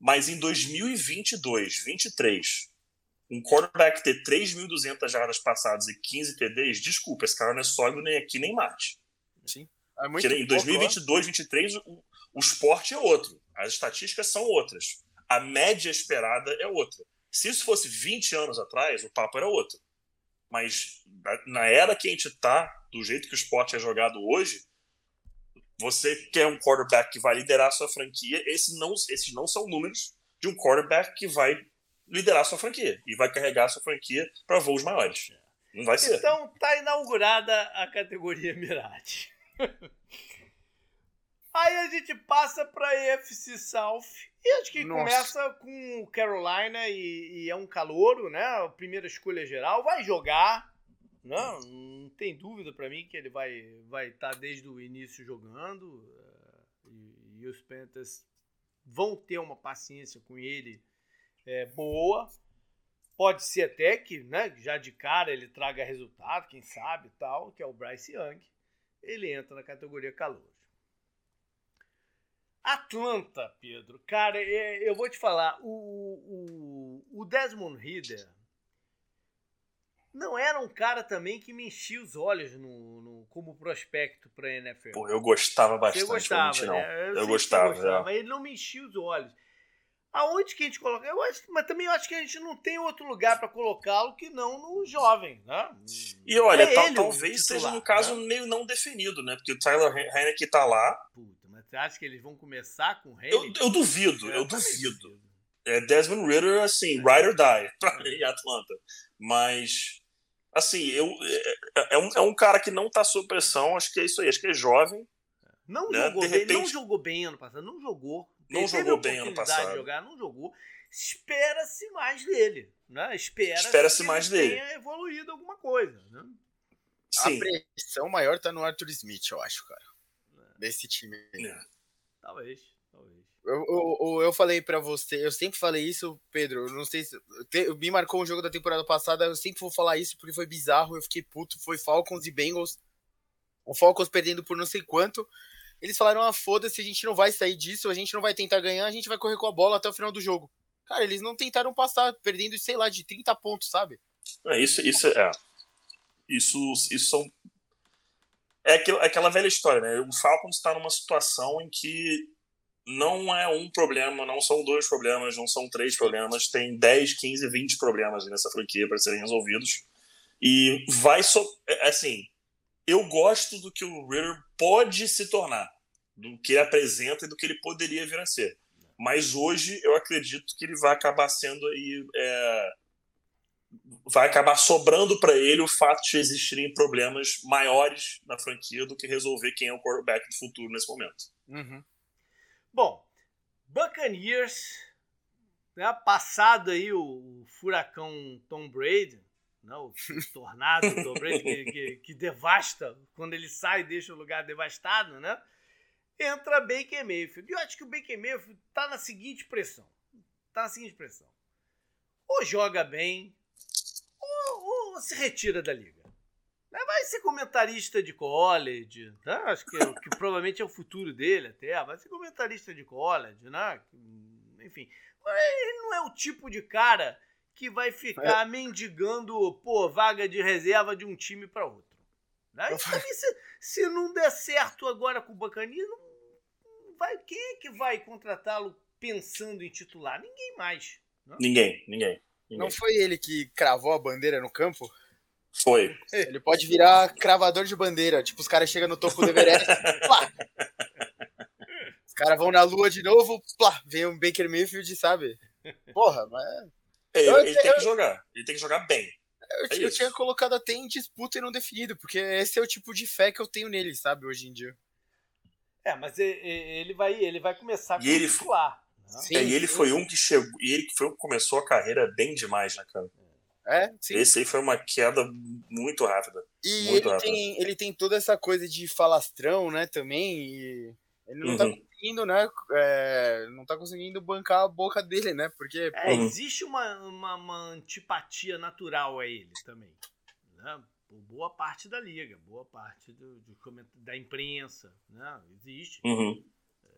Mas em 2022, 23, um quarterback ter 3.200 jardas passadas e 15 TDs, desculpa, esse cara não é sólido nem aqui nem Marte. Sim. É muito Porque em 2022, 23, o, o esporte é outro. As estatísticas são outras. A média esperada é outra. Se isso fosse 20 anos atrás, o papo era outro. Mas na era que a gente está, do jeito que o esporte é jogado hoje, você quer um quarterback que vai liderar a sua franquia, esses não, esses não são números de um quarterback que vai liderar a sua franquia e vai carregar a sua franquia para voos maiores. Não vai ser. Então tá inaugurada a categoria Mirage. [LAUGHS] Aí a gente passa para EFC South e acho que Nossa. começa com Carolina e, e, é um calouro, né? A primeira escolha geral, vai jogar, não, não tem dúvida para mim que ele vai vai estar tá desde o início jogando uh, e, e, os Panthers vão ter uma paciência com ele é, boa. Pode ser até que, né, já de cara ele traga resultado, quem sabe tal, que é o Bryce Young. Ele entra na categoria calor. Atlanta, Pedro. Cara, é, eu vou te falar, o, o, o Desmond Reader não era um cara também que me enchia os olhos no, no como prospecto para NFL. Pô, eu gostava bastante. Você gostava, não. Né? Eu, eu gostava, gostava é. mas ele não me enchia os olhos. Aonde que a gente coloca? Eu acho, mas também eu acho que a gente não tem outro lugar para colocá-lo que não no jovem, né? E olha, é tal, talvez titular, seja no caso né? meio não definido, né? Porque o Tyler Heineke tá lá. Puta, você acha que eles vão começar com o Heineke? Eu, eu duvido, eu, eu duvido. É Desmond Ritter, assim, ride or die [LAUGHS] pra mim, Atlanta. Mas assim, eu, é, é, um, é um cara que não tá sob pressão, acho que é isso aí, acho que é jovem. Não, né? jogou, repente, bem, não jogou bem ano passado, não jogou. Não jogou bem ano passado. jogar, não jogou. Espera-se mais dele. Né? Espera-se Espera mais dele. tenha evoluído alguma coisa. Né? Sim. A pressão maior tá no Arthur Smith, eu acho, cara. Desse time aí. É. Talvez. Eu, eu, eu falei para você, eu sempre falei isso, Pedro. Eu não sei se. Te, me marcou um jogo da temporada passada, eu sempre vou falar isso porque foi bizarro. Eu fiquei puto. Foi Falcons e Bengals. O Falcons perdendo por não sei quanto. Eles falaram: ah, foda-se, a gente não vai sair disso, a gente não vai tentar ganhar, a gente vai correr com a bola até o final do jogo. Cara, eles não tentaram passar, perdendo, sei lá, de 30 pontos, sabe? É, isso, isso é. Isso, isso são. É aquela, aquela velha história, né? O Falcons está numa situação em que não é um problema, não são dois problemas, não são três problemas, tem 10, 15, 20 problemas nessa franquia para serem resolvidos. E vai so... É, assim, eu gosto do que o Ritter pode se tornar, do que ele apresenta e do que ele poderia vir a ser. Mas hoje eu acredito que ele vai acabar sendo aí. É... vai acabar sobrando para ele o fato de existirem problemas maiores na franquia do que resolver quem é o quarterback do futuro nesse momento. Uhum. Bom, Buccaneers, né, passado aí o, o furacão Tom Brady, né? o [LAUGHS] tornado Tom Brady que, que, que, devasta, quando ele sai deixa o lugar devastado, né? Entra Baker Mayfield. E eu acho que o Baker Mayfield tá na seguinte pressão. Tá na seguinte pressão. Ou joga bem, ou se retira da liga. Vai ser comentarista de college, né? acho que, é que provavelmente é o futuro dele até. Vai ser comentarista de college, né? Enfim, ele não é o tipo de cara que vai ficar é. mendigando, pô, vaga de reserva de um time para outro. Né? também, se, se não der certo agora com o Bacania, vai, quem é que vai contratá-lo pensando em titular? Ninguém mais. Né? Ninguém, ninguém. Não foi ele que cravou a bandeira no campo? Foi. [LAUGHS] Ele pode virar cravador de bandeira. Tipo, os caras chegam no topo do Everest, plá. Os caras vão na lua de novo, plá, vem um Baker Mayfield, sabe? Porra, mas. É, ele, ele tem que jogar. Ele tem que jogar bem. Eu, é eu tinha colocado até em disputa e não definido, porque esse é o tipo de fé que eu tenho nele, sabe, hoje em dia. É, mas ele vai, ele vai começar e ele titular. Sim, é, e ele foi um que chegou. E ele foi um que começou a carreira bem demais, né, cara? É, sim. Esse aí foi uma queda muito rápida. E muito ele, rápida. Tem, ele tem toda essa coisa de falastrão, né, também. E ele não tá uhum. tá conseguindo, né? É, não tá conseguindo bancar a boca dele, né? Porque. É, existe uma, uma, uma, antipatia natural a ele também. Né? Por boa parte da liga, boa parte do, do da imprensa. Né? Existe. Uhum.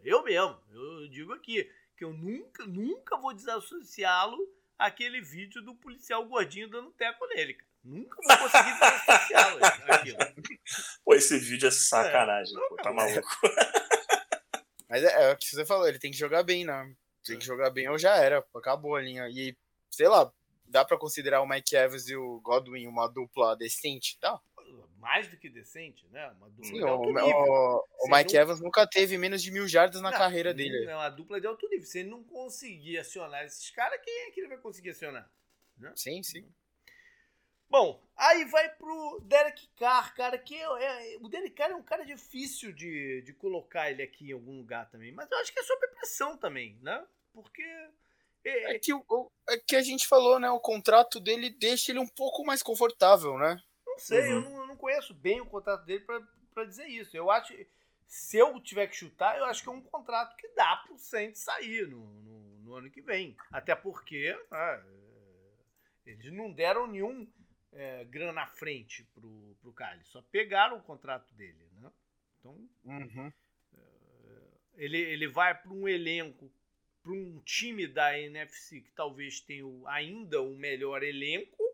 Eu mesmo, eu digo aqui, que eu nunca, nunca vou desassociá-lo aquele vídeo do policial gordinho dando teco nele, cara. Nunca vou conseguir desassociar aquilo. [LAUGHS] Pô, esse vídeo é sacanagem, é, pô, tá maluco. [LAUGHS] Mas é, é, o que você falou, ele tem que jogar bem, né? Tem que jogar bem ou já era, acabou a linha. E, sei lá, dá para considerar o Mike Evans e o Godwin uma dupla decente, tá? Mais do que decente, né? Uma dupla Sim, de alto o, nível. O, o Mike não... Evans nunca teve menos de mil jardas na não, carreira dele. É uma dupla de alto nível. Se ele não conseguir acionar esses caras, quem é que ele vai conseguir acionar? Né? Sim, sim. Bom, aí vai pro Derek Carr, cara, que é, é, o Derek Carr é um cara difícil de, de colocar ele aqui em algum lugar também, mas eu acho que é sob pressão também, né? Porque é, é que, o, é que a gente falou, né? O contrato dele deixa ele um pouco mais confortável, né? Sei, uhum. eu, não, eu, não, conheço bem o contrato dele para dizer isso. Eu acho. Se eu tiver que chutar, eu acho que é um contrato que dá pro Saints sair no, no, no ano que vem. Até porque ah, eles não deram nenhum é, grana à frente pro, pro Cali. Só pegaram o contrato dele, né? Então. Uhum. É, ele, ele vai para um elenco, para um time da NFC que talvez tenha ainda um melhor elenco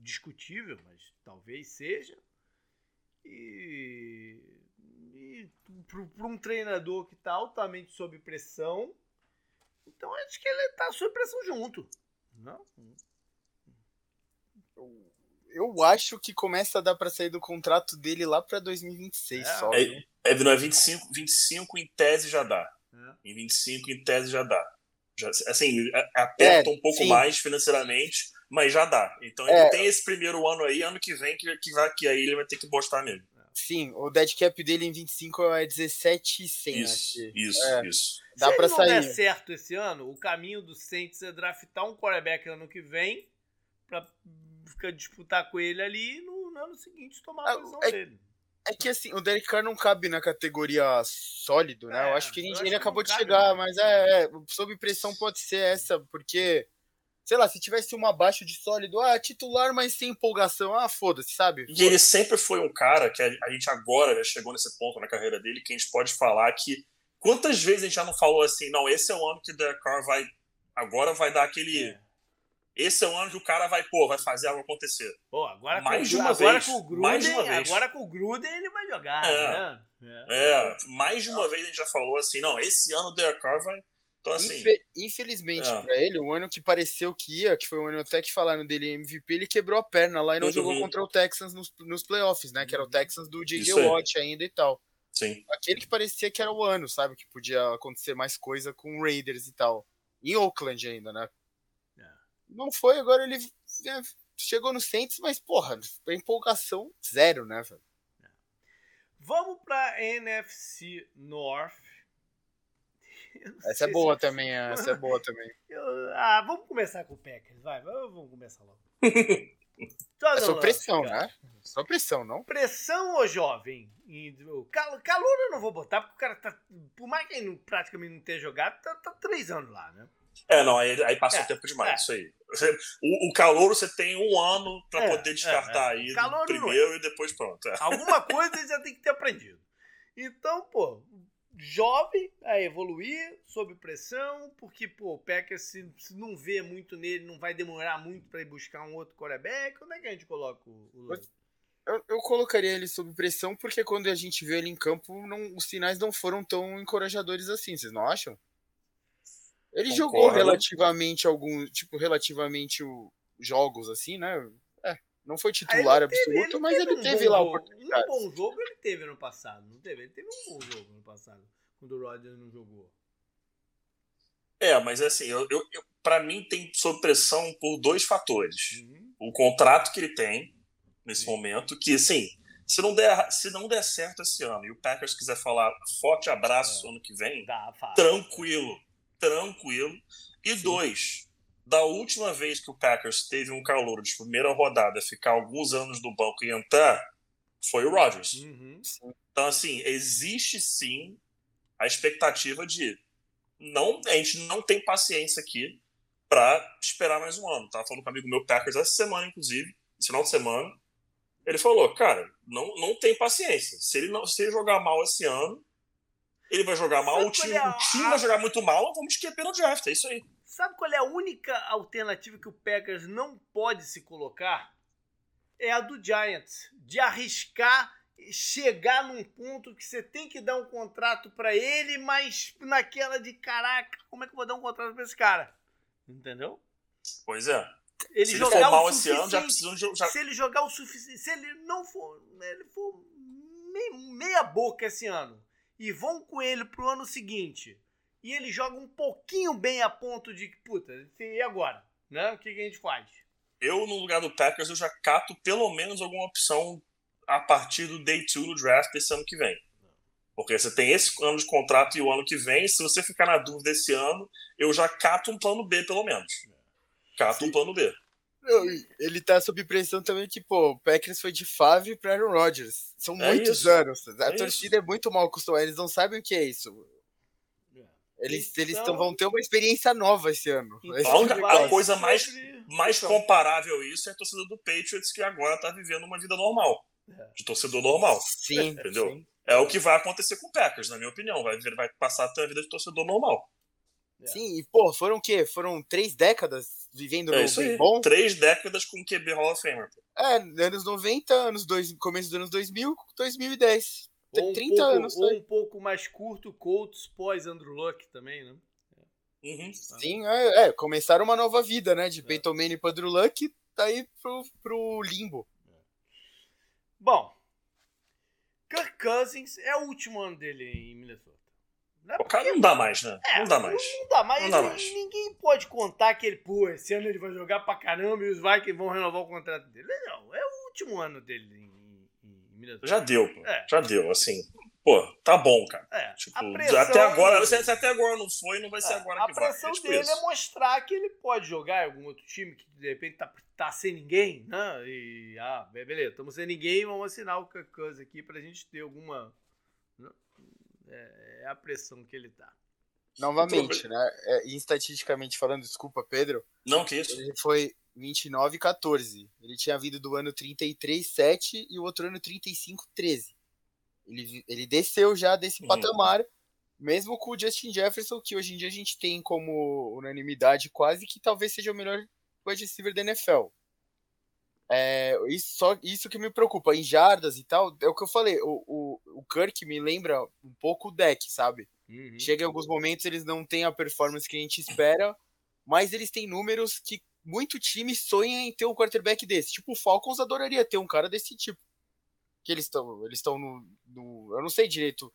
discutível, mas talvez seja. E, e para um treinador que está altamente sob pressão, então acho que ele está sob pressão junto. Não? Eu, eu acho que começa a dar para sair do contrato dele lá para 2026 é, só. É, é, não é 25, 25 em tese já dá. É. Em 25 em tese já dá. Já, assim, aperta é, um pouco sim. mais financeiramente, mas já dá. Então ele é. tem esse primeiro ano aí, ano que vem, que, que, vai, que aí ele vai ter que postar mesmo. Sim, o dead cap dele em 25 é 17,100. Isso, isso, é. isso. Dá Se ele não sair. der certo esse ano, o caminho do Saints é draftar um quarterback ano que vem pra ficar disputar com ele ali e no, no ano seguinte tomar a ah, posição é, dele. É que assim, o Derek Carr não cabe na categoria sólido, né? É, eu acho que a gente, ele acabou de chegar, mas é, é, sob pressão pode ser essa, porque sei lá, se tivesse uma abaixo de sólido, ah, titular, mas sem empolgação, ah, foda-se, sabe? E ele sempre foi um cara que a gente agora já chegou nesse ponto na carreira dele que a gente pode falar que quantas vezes a gente já não falou assim, não, esse é o ano que o Derek Carr vai agora vai dar aquele é. esse é o ano que o cara vai, pô, vai fazer algo acontecer. Pô, agora mais com, de uma agora vez, com o Gruden, mais de uma vez. agora com o Gruden ele vai jogar, é, né? É. é, mais de uma vez a gente já falou assim, não, esse ano o Derek Carr vai então, assim, Infe infelizmente é. para ele, o ano que pareceu que ia, que foi o ano até que falaram dele MVP, ele quebrou a perna lá e não uhum. jogou contra o Texans nos, nos playoffs, né? Que era o Texans do J.J. Watt ainda e tal. Sim. Aquele que parecia que era o ano, sabe? Que podia acontecer mais coisa com o Raiders e tal. Em Oakland ainda, né? É. Não foi, agora ele é, chegou no Saints, mas, porra, empolgação zero, né, velho? É. Vamos pra NFC North [LAUGHS] Essa é boa se... também, essa é boa também. Eu... ah, vamos começar com o Packers, vai, vamos começar logo. [LAUGHS] é só pressão, né? Só pressão, não? Pressão, ô jovem. Cal calor eu não vou botar, porque o cara tá. Por mais que ele praticamente não tenha jogado, tá, tá três anos lá, né? É, não, aí, aí passou é, tempo demais, é. isso aí. O, o calor você tem um ano para é, poder descartar é, é. aí calor primeiro e depois pronto. É. Alguma coisa ele já tem que ter aprendido. Então, pô, jovem a evoluir sob pressão, porque pô, o Packers se, se, não vê muito nele, não vai demorar muito para ir buscar um outro quarterback. Como é que a gente coloca o, o eu, eu, colocaria ele sob pressão porque quando a gente vê ele em campo, não, os sinais não foram tão encorajadores assim, vocês não acham? Ele Concordo. jogou relativamente algum, tipo, relativamente o, jogos assim, né? Não foi titular teve, absoluto, ele mas ele um teve lá o Um bom jogo ele teve no passado, não teve? Ele teve um bom jogo no passado, quando o Rodgers não jogou. É, mas assim, eu, eu, eu para mim tem sob pressão por dois fatores. Uhum. O contrato que ele tem nesse uhum. momento, que assim, se não, der, se não der certo esse ano e o Packers quiser falar forte abraço é. ano que vem, Dá, tranquilo tranquilo. E Sim. dois, da última vez que o Packers teve um calouro de primeira rodada ficar alguns anos no banco e entrar, foi o Rodgers. Uhum. Então, assim, existe sim a expectativa de. Não, a gente não tem paciência aqui para esperar mais um ano. Tava falando com um amigo meu Packers essa semana, inclusive, esse final de semana. Ele falou, cara, não, não tem paciência. Se ele, não, se ele jogar mal esse ano, ele vai jogar mal, o time, o time vai jogar muito mal, vamos esquecer no draft, é isso aí. Sabe qual é a única alternativa que o Packers não pode se colocar? É a do Giants, de arriscar chegar num ponto que você tem que dar um contrato para ele, mas naquela de caraca, como é que eu vou dar um contrato para esse cara? Entendeu? Pois é. Ele se jogar ele for mal esse ano, já precisam já... Se ele jogar o suficiente, se ele não for, ele for meia boca esse ano, e vão com ele pro ano seguinte e ele joga um pouquinho bem a ponto de, puta, e agora? Né? O que, que a gente faz? Eu, no lugar do Packers, eu já cato pelo menos alguma opção a partir do day 2 no draft desse ano que vem. Porque você tem esse ano de contrato e o ano que vem, se você ficar na dúvida esse ano, eu já cato um plano B, pelo menos. Cato Sim. um plano B. Ele tá sob pressão também que, pô, o Packers foi de Favre para Aaron Rodgers. São é muitos isso. anos. A é torcida isso. é muito mal acostumada, eles não sabem o que é isso. Eles, então... eles tão, vão ter uma experiência nova esse ano. Então, a, a coisa mais, mais comparável a isso é a torcida do Patriots, que agora tá vivendo uma vida normal. É. De torcedor normal. Sim. Entendeu? Sim. É o que vai acontecer com o Packers, na minha opinião. Vai, vai passar a vida de torcedor normal. É. Sim, e pô, foram o quê? Foram três décadas vivendo é no bem bom? Três décadas com QB Hall of Famer. É, anos 90, anos dois, começo dos anos 2000, 2010. Ou 30 pouco, anos. Ou um pouco mais curto, Colts pós Andrew Luck também, né? Uhum. Sim, é, é, começaram uma nova vida, né? De é. Peyton Manning para Andrew Luck, tá aí pro, pro limbo. Bom, Kirk Cousins é o último ano dele em Minnesota. Não, é o cara não dá mais, né? É, não dá mais. Não dá mais. Não dá mais. Ninguém pode contar que ele, pô, esse ano ele vai jogar pra caramba e os Vikings vão renovar o contrato dele. Não, é o último ano dele em, Já deu, pô. É. Já deu, assim. Pô, tá bom, cara. É, tipo, até agora, se, até agora não foi, não vai ser é, agora que vai. A pressão é tipo dele isso. é mostrar que ele pode jogar em algum outro time que de repente tá, tá sem ninguém, né? E, ah, beleza, estamos sem ninguém, vamos assinar o coisa aqui pra gente ter alguma. Né? É, é a pressão que ele tá. Novamente, né? É, estatisticamente falando, desculpa, Pedro. Não, que isso. Ele foi 29 14. Ele tinha vindo do ano 33 7 e o outro ano 35 13. Ele, ele desceu já desse uhum. patamar, mesmo com o Justin Jefferson, que hoje em dia a gente tem como unanimidade quase que talvez seja o melhor wide receiver da NFL. É, isso, só, isso que me preocupa, em jardas e tal, é o que eu falei, o, o, o Kirk me lembra um pouco o deck, sabe? Uhum. Chega em alguns momentos, eles não têm a performance que a gente espera, mas eles têm números que muito time sonha em ter um quarterback desse. Tipo, o Falcons adoraria ter um cara desse tipo. Que eles estão eles estão no, no, Eu não sei direito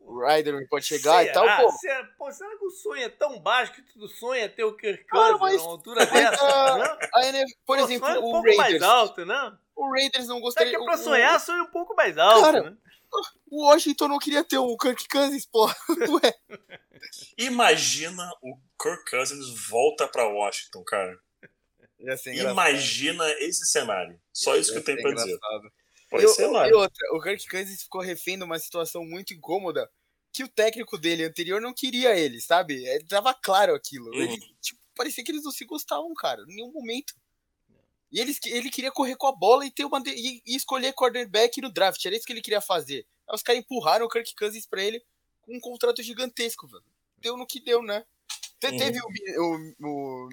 o Ryder pode chegar será? e tal, pô. Será, pô. Será que o sonho é tão baixo que tu sonha ter o Kirk Cousins mas, numa altura [LAUGHS] dessa? A, né? a NF, por pô, exemplo, o um pouco Raiders. mais alto, né? O Raiders não gostaria... Será que é pra sonhar, o, sonha um pouco mais alto, cara, né? O Washington não queria ter o Kirk Cousins, pô. [LAUGHS] Ué. Imagina o Kirk Cousins volta para Washington, cara. Imagina esse cenário. Só isso que eu tenho para dizer. Pode ser, e outra, o Kirk Cousins ficou refém de uma situação muito incômoda que o técnico dele anterior não queria ele, sabe? Ele tava claro aquilo. Uhum. Ele, tipo, parecia que eles não se gostavam, cara, em nenhum momento. E ele, ele queria correr com a bola e ter uma e, e escolher quarterback no draft. Era isso que ele queria fazer. Aí os caras empurraram o Kirk Cousins pra ele com um contrato gigantesco, velho. Deu no que deu, né? Te. Teve o, o,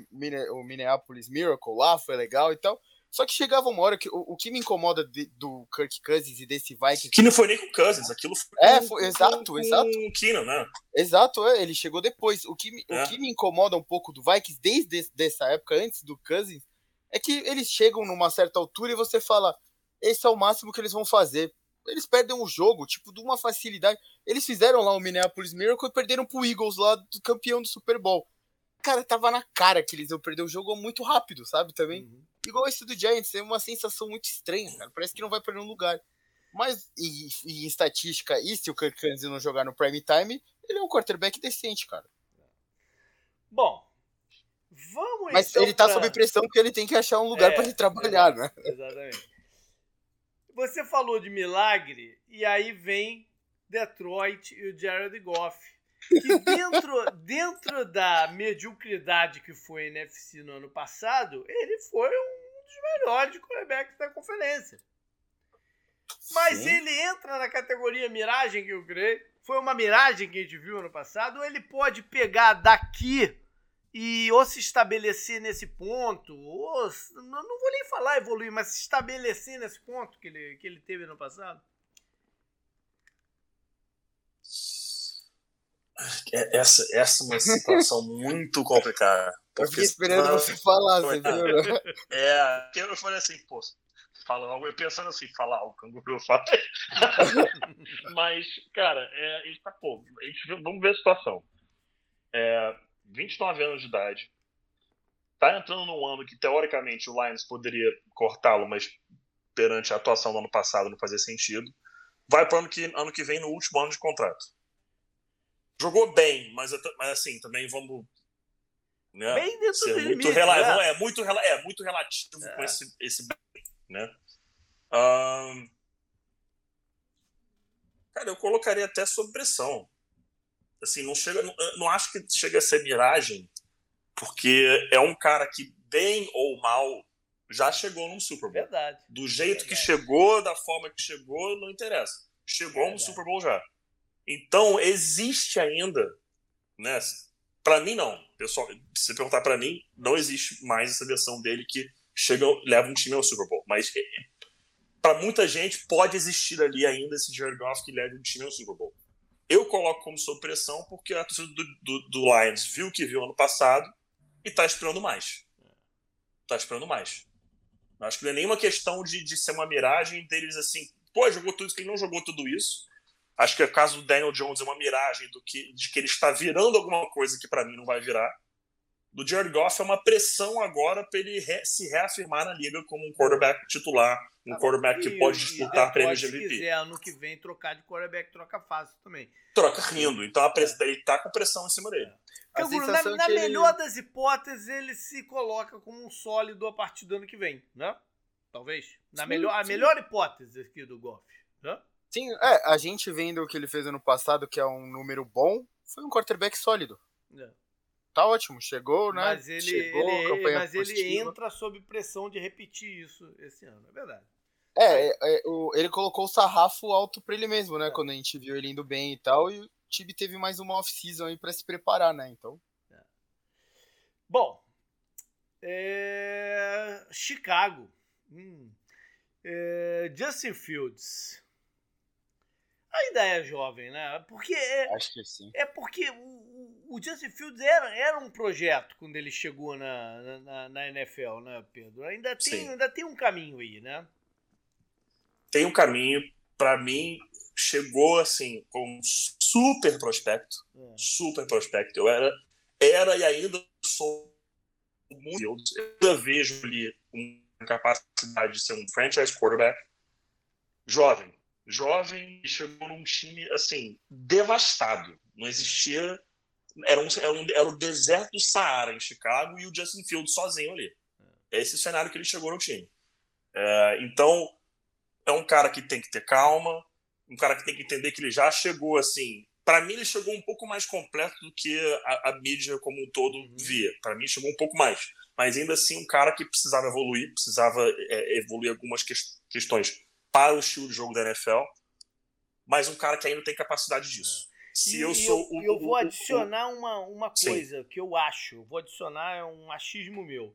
o, Minneapolis Miracle lá, foi legal e tal. Só que chegava uma hora que o, o que me incomoda de, do Kirk Cousins e desse Vikings. Que não foi nem com o Cousins, aquilo foi. É, foi, com, exato, com, exato. Com o Keenan, né? Exato, é, ele chegou depois. O que, é. o que me incomoda um pouco do Vikings desde essa época, antes do Cousins, é que eles chegam numa certa altura e você fala: esse é o máximo que eles vão fazer. Eles perdem um jogo, tipo, de uma facilidade. Eles fizeram lá o Minneapolis Miracle e perderam pro Eagles lá, do campeão do Super Bowl. Cara, tava na cara que eles iam perder o jogo muito rápido, sabe? Também. Uhum. Igual esse do Giants, é uma sensação muito estranha, cara. Parece que não vai perder um lugar. Mas, e, e em estatística, e se o Kirk Cousins não jogar no prime time, ele é um quarterback decente, cara. Bom, vamos Mas então ele tá pra... sob pressão porque ele tem que achar um lugar é, para ele trabalhar, é, né? Exatamente. Você falou de milagre, e aí vem Detroit e o Jared Goff. Que [LAUGHS] dentro, dentro da mediocridade que foi a NFC no ano passado, ele foi um dos melhores quarterbacks da conferência. Mas Sim. ele entra na categoria miragem que eu criei. Foi uma miragem que a gente viu ano passado, ou ele pode pegar daqui e ou se estabelecer nesse ponto, ou não vou nem falar evoluir, mas se estabelecer nesse ponto que ele, que ele teve no passado? É, essa, essa é uma situação [LAUGHS] muito complicada. Eu fiquei esperando você falar, você viu? [LAUGHS] É, eu falei assim, pô, fala algo, eu pensando assim, falar algo, canguru fala. [LAUGHS] Mas, cara, é, tá, pô, a gente, vamos ver a situação. É, 29 anos de idade, tá entrando num ano que teoricamente o Lions poderia cortá-lo, mas perante a atuação do ano passado não fazia sentido. Vai para ano que ano que vem no último ano de contrato. Jogou bem, mas, mas assim também vamos né, bem dentro ser muito limite, né? é muito é muito relativo é. com esse esse né. Um, cara, eu colocaria até sob pressão. Assim, não chega, não, não acho que chega a ser miragem, porque é um cara que, bem ou mal, já chegou num Super Bowl. Verdade. Do jeito Verdade. que chegou, da forma que chegou, não interessa. Chegou Verdade. no Super Bowl já. Então, existe ainda, né? Para mim, não. Pessoal, se você perguntar para mim, não existe mais essa versão dele que chega, leva um time ao Super Bowl. Mas é, para muita gente, pode existir ali ainda esse Jared Goff que leva um time ao Super Bowl. Eu coloco como sob pressão porque a torcida do, do, do Lions viu o que viu ano passado e está esperando mais. Está esperando mais. Acho que não é nenhuma questão de, de ser uma miragem deles assim, pô, jogou tudo isso, ele não jogou tudo isso. Acho que o caso do Daniel Jones é uma miragem do que, de que ele está virando alguma coisa que para mim não vai virar. Do Jared Goff é uma pressão agora para ele re, se reafirmar na liga como um quarterback titular, um tá quarterback que pode disputar prêmios de MVP. Se quiser ano que vem trocar de quarterback, troca fácil também. Troca rindo. Então a press... ele tá com pressão em cima dele. Na, na melhor ele... das hipóteses, ele se coloca como um sólido a partir do ano que vem, né? Talvez. Na sim, melhor, sim. A melhor hipótese aqui do Goff, né? Sim, é, a gente vendo o que ele fez ano passado, que é um número bom, foi um quarterback sólido. É. Tá ótimo, chegou, né? Mas ele, chegou, ele, mas ele entra sob pressão de repetir isso esse ano, é verdade. É, é, é o, ele colocou o sarrafo alto pra ele mesmo, né? É. Quando a gente viu ele indo bem e tal. E o time teve mais uma off-season aí pra se preparar, né? Então. É. Bom. É, Chicago. Hum. É, Justin Fields. Ainda é jovem, né? Porque é, Acho que sim. É porque o, o Justin Fields era, era um projeto quando ele chegou na, na, na NFL, né, Pedro? Ainda tem, ainda tem um caminho aí, né? tem um caminho, para mim, chegou assim, com um super prospecto. É. Super prospecto. Eu era, era e ainda sou muito. Eu ainda vejo ali uma capacidade de ser um franchise quarterback. Jovem. Jovem e chegou num time, assim, devastado. Não existia era, um, era, um, era o deserto do Saara em Chicago e o Justin Fields sozinho ali. É esse cenário que ele chegou no time. É, então, é um cara que tem que ter calma, um cara que tem que entender que ele já chegou assim. Para mim, ele chegou um pouco mais completo do que a, a mídia como um todo uhum. via. Para mim, chegou um pouco mais. Mas ainda assim, um cara que precisava evoluir, precisava é, evoluir algumas que, questões para o estilo de jogo da NFL, mas um cara que ainda tem capacidade disso. É. Se e eu sou eu, o, eu vou adicionar uma, uma coisa Sim. que eu acho, vou adicionar é um achismo meu.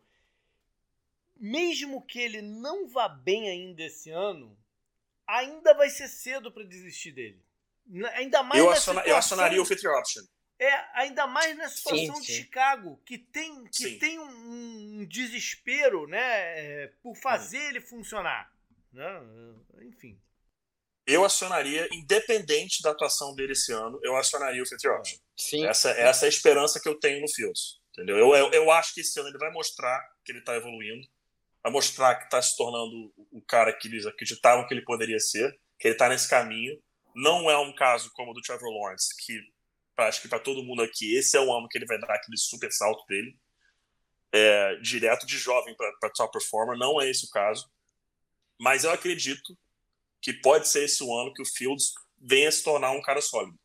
Mesmo que ele não vá bem ainda esse ano, ainda vai ser cedo para desistir dele. Ainda mais eu, aciona, eu acionaria o fifth option. É, ainda mais na situação sim, de sim. Chicago, que tem, que tem um, um, desespero né, é, por fazer hum. ele funcionar. Né? Enfim. Eu acionaria, independente da atuação dele esse ano, eu acionaria o fifth option. Sim. Essa, essa é a esperança que eu tenho no Fields. Entendeu? Eu, eu, eu acho que esse ano ele vai mostrar que ele está evoluindo a mostrar que está se tornando o cara que eles acreditavam que ele poderia ser, que ele está nesse caminho. Não é um caso como o do Trevor Lawrence, que acho que para todo mundo aqui, esse é o ano que ele vai dar aquele super salto dele, é, direto de jovem para top performer. Não é esse o caso. Mas eu acredito que pode ser esse o ano que o Fields venha se tornar um cara sólido.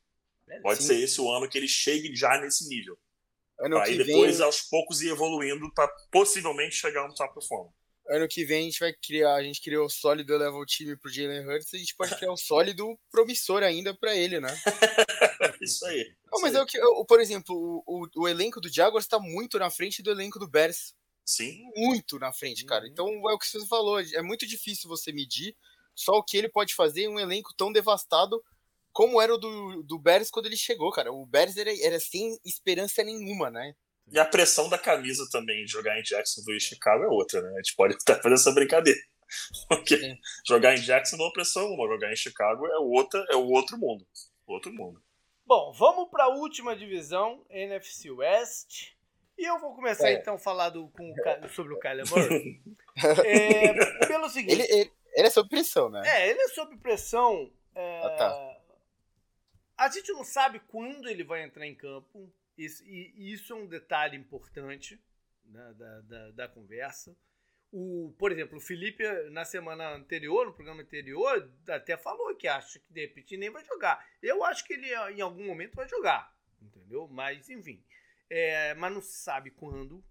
É, pode Sim. ser esse o ano que ele chegue já nesse nível. Aí depois, vem... aos poucos, ir evoluindo para possivelmente chegar no top performer ano que vem a gente vai criar, a gente criou o sólido level time pro Jalen Hurts, a gente pode criar um sólido promissor ainda para ele, né? [LAUGHS] isso aí. Não, mas aí. é o que, eu, por exemplo, o, o, o, elenco do Jaguars está muito na frente do elenco do Bears. Sim. Muito na frente, cara. Uhum. Então é o que você falou, é muito difícil você medir só o que ele pode fazer em um elenco tão devastado como era o do, do Bears quando ele chegou, cara. O Bears era, era sem esperança nenhuma, né? E a pressão da camisa também de jogar em Jacksonville e Chicago é outra, né? A gente pode até fazer essa brincadeira. [LAUGHS] Porque Sim. jogar em Jackson não é pressão alguma, jogar em Chicago é, outra, é o outro mundo. Outro mundo. Bom, vamos para a última divisão, NFC West. E eu vou começar é. então a falar do, com o, [LAUGHS] sobre o Kyler Murray. é, pelo seguinte. Ele, ele, ele, é sob pressão, né? É, ele é sob pressão. É, ah, tá. A gente não sabe quando ele vai entrar em campo. Isso, e, isso é um detalhe importante né, da, da, da, conversa. O, por exemplo, o Felipe, na semana anterior, no programa anterior, até falou que acha que de repente nem vai jogar. Eu acho que ele em algum momento vai jogar, entendeu? Mas, enfim. É, mas não sabe quando.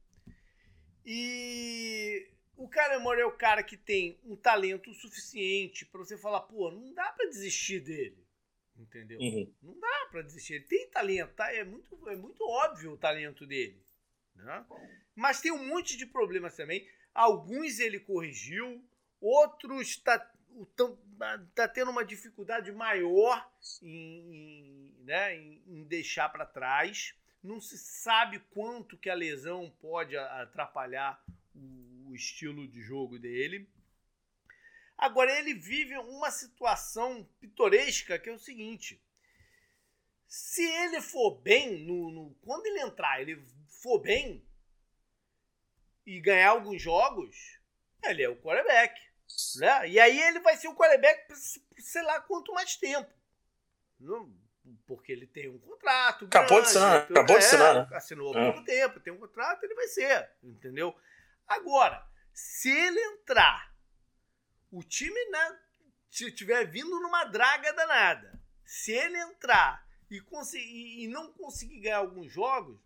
E o cara é o cara que tem um talento suficiente para você falar, pô, não dá para desistir dele. Entendeu? Uhum. Não dá para desistir. Ele tem talento, tá? É muito, é muito óbvio o talento dele. Né? Mas tem um monte de problemas também. Alguns ele corrigiu, outros está tá tendo uma dificuldade maior em, em né, em, em deixar para trás. Não se sabe quanto que a lesão pode atrapalhar o, estilo de jogo dele. Agora, ele vive uma situação pitoresca que é o seguinte: se ele for bem, no, no, quando ele entrar, ele for bem e ganhar alguns jogos, ele é o quarterback. Né? E aí ele vai ser o quarterback sei lá quanto mais tempo. Porque ele tem um contrato. Acabou grande, de assinar, acabou é, de assinar, né? Assinou há é. pouco tempo, tem um contrato, ele vai ser. Entendeu? Agora, se ele entrar o time né, tiver vindo numa draga danada, se ele entrar e, conseguir, e não conseguir ganhar alguns jogos,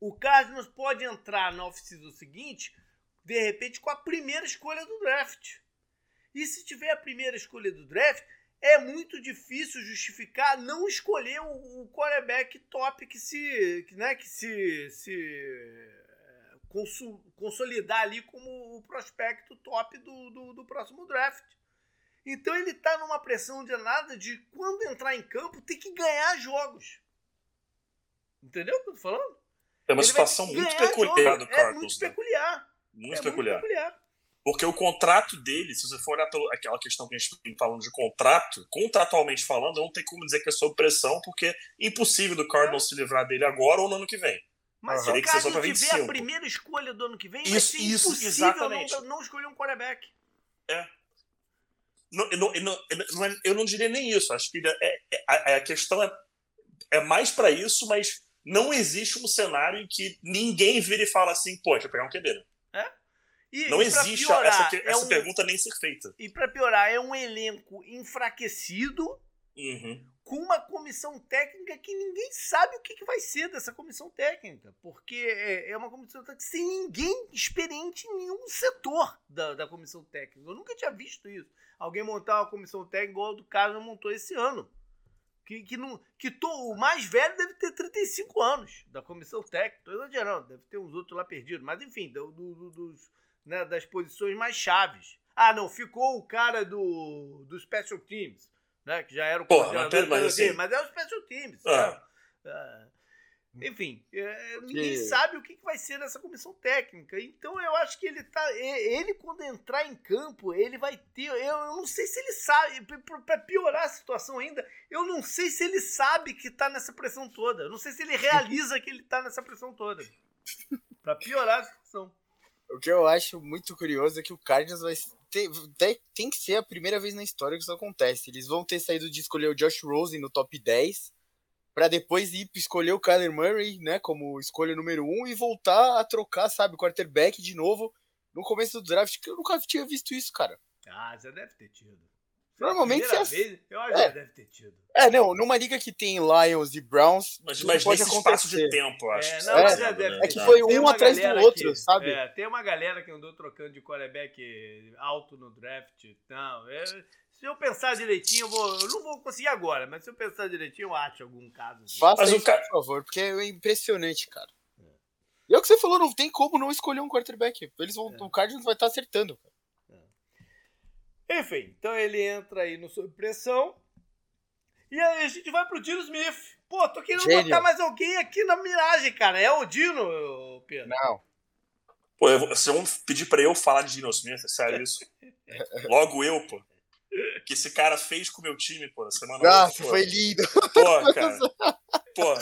o Cardinals pode entrar na oficina seguinte, de repente, com a primeira escolha do draft. E se tiver a primeira escolha do draft, é muito difícil justificar não escolher o, o quarterback top que se, que, né, que se, se consolidar ali como o prospecto top do, do, do próximo draft. Então ele está numa pressão de nada de quando entrar em campo ter que ganhar jogos. Entendeu o que eu tô falando? É uma ele situação muito peculiar do Cardinals. É muito né? peculiar. Muito, é peculiar. muito peculiar. Porque o contrato dele, se você for olhar pela aquela questão que a gente está falando de contrato, contratualmente falando, não tem como dizer que é sob pressão, porque é impossível do Cardinals é. se livrar dele agora ou no ano que vem. Mas uhum. se o Cardinals tiver a primeira escolha do ano que vem, isso, vai ser isso, impossível exatamente. Não, não escolher um quarterback. É. Não, eu, não, eu, não, é, eu não diria nem isso. Acho que é, é, a, a questão é, é mais para isso, mas não existe um cenário em que ninguém vira e fala assim, pô, deixa eu pegar um QB. Né? É? E, não e existe piorar, essa, é essa um, pergunta nem ser feita. E para piorar, é um elenco enfraquecido uhum. com uma comissão técnica que ninguém sabe o que, que vai ser dessa comissão técnica. Porque é, é uma comissão técnica sem ninguém experiente em nenhum setor da, da comissão técnica. Eu nunca tinha visto isso. Alguém montar uma comissão técnica igual a do Carlos montou esse ano. Que, que, não, que to, o mais velho deve ter 35 anos da comissão técnica. Estou exagerando, deve ter uns outros lá perdidos. Mas enfim, do, do, dos, né, das posições mais chaves. Ah, não, ficou o cara do, do Special Teams, né? Que já era o Porra, mas, mas, assim, mas é o Special Teams. Ah. Ah, enfim, é, ninguém sabe o que vai ser dessa comissão técnica. Então eu acho que ele tá. Ele, quando entrar em campo, ele vai ter. Eu, não sei se ele sabe. para piorar a situação ainda, eu não sei se ele sabe que tá nessa pressão toda. Eu não sei se ele realiza que ele tá nessa pressão toda. para piorar a situação. O que eu acho muito curioso é que o Cardinals vai ter, tem, que ser a primeira vez na história que isso acontece. Eles vão ter saído de escolher o Josh Rosen no top 10 para depois ir escolher o Kyler Murray, né, como escolha número 1 um, e voltar a trocar, sabe, quarterback de novo no começo do draft, eu nunca tinha visto isso, cara. Ah, já deve ter tido. Normalmente você vez, eu acho é. que deve ter tido. É, não, numa liga que tem Lions e Browns, mas, mas pode nesse espaço de tempo, acho. É, não, é, já deve é que foi um atrás do outro, que, sabe? É, tem uma galera que andou trocando de quarterback alto no draft. Não, é, se eu pensar direitinho, eu, vou, eu não vou conseguir agora, mas se eu pensar direitinho, eu acho algum caso. Assim. Faça mas isso, cara... por favor, porque é impressionante, cara. É. E é o que você falou, não tem como não escolher um quarterback. Eles vão, é. O Cardinals vai estar acertando, cara. Enfim, então ele entra aí no sob pressão. E aí a gente vai pro Dino Smith. Pô, tô querendo Gênio. botar mais alguém aqui na miragem, cara. É o Dino, Pedro? Não. Pô, vocês vão pedir pra eu falar de Dino Smith? É sério isso? [LAUGHS] Logo eu, pô. Que esse cara fez com o meu time, pô, na semana Nossa, foi lindo. Pô, [LAUGHS] cara. Pô.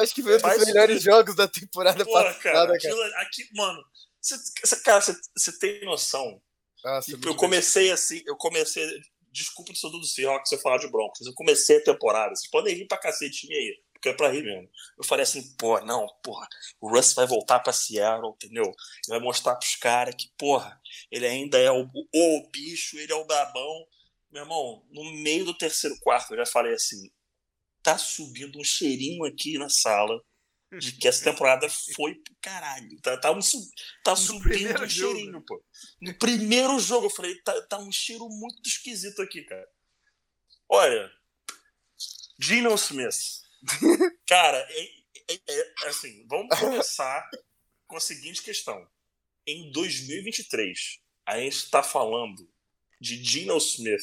Acho que foi um dos melhores que... jogos da temporada pô, passada, cara. cara. Aqui, mano, cê, cara, você tem noção nossa, eu comecei assim, eu comecei. Desculpa do do Seahawks eu falar de Broncos. Eu comecei a temporada. Vocês podem rir pra cacetinha aí, porque é pra rir mesmo. Eu falei assim, pô, não, porra, o Russ vai voltar pra Seattle, entendeu? Ele vai mostrar pros caras que, porra, ele ainda é o, o, o bicho, ele é o babão. Meu irmão, no meio do terceiro quarto, eu já falei assim: tá subindo um cheirinho aqui na sala de que essa temporada foi pro caralho. Tá, tá, um, tá subindo um cheirinho, pô. No primeiro jogo eu falei, tá, tá um cheiro muito esquisito aqui, cara. Olha, Gino Smith. [LAUGHS] cara, é, é, é, assim, vamos começar [LAUGHS] com a seguinte questão. Em 2023, a gente está falando de Gino Smith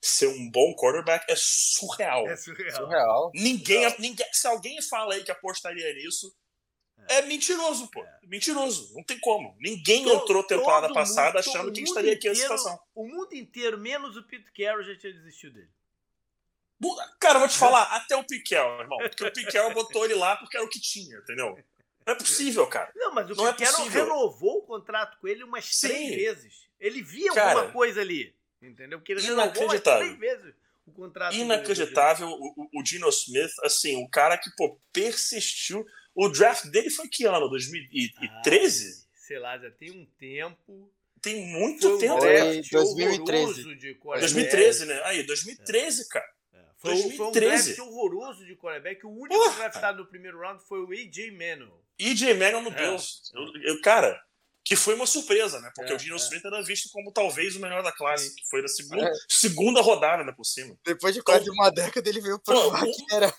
ser um bom quarterback é surreal. É surreal. surreal. Ninguém, ninguém, se alguém fala aí que apostaria nisso, é, é mentiroso, pô. É. Mentiroso. Não tem como. Ninguém todo, entrou temporada passada mundo, achando que estaria aqui nessa situação. O mundo inteiro, menos o Pete Carroll, já tinha desistido dele. Cara, eu vou te falar, até o Piquel, irmão. Porque o Piquel botou ele lá porque era o que tinha, entendeu? Não é possível, cara. Não, mas o não Piquel é renovou o contrato com ele umas Sim. três vezes. Ele via cara, alguma coisa ali. Entendeu? Porque ele Inacreditável. vezes o contrato. Inacreditável o, o Dino Smith, assim, um cara que pô, persistiu. O draft dele foi que ano? 2013? Ah, sei lá, já tem um tempo. Tem muito foi tempo. Foi 2013. 2013, né? Aí, 2013, é. cara. É. Foi, 2013. foi um draft horroroso de quarterback. O único Porra. draftado no primeiro round foi o A.J. Manuel. A.J. Manuel, meu é. Deus. Eu, eu, cara, que foi uma surpresa, né? Porque é, o Dino é. Smith era visto como talvez o melhor da classe, que foi na segunda, é. segunda rodada, né, por cima. Depois de quase então, uma década ele veio provar um, que era.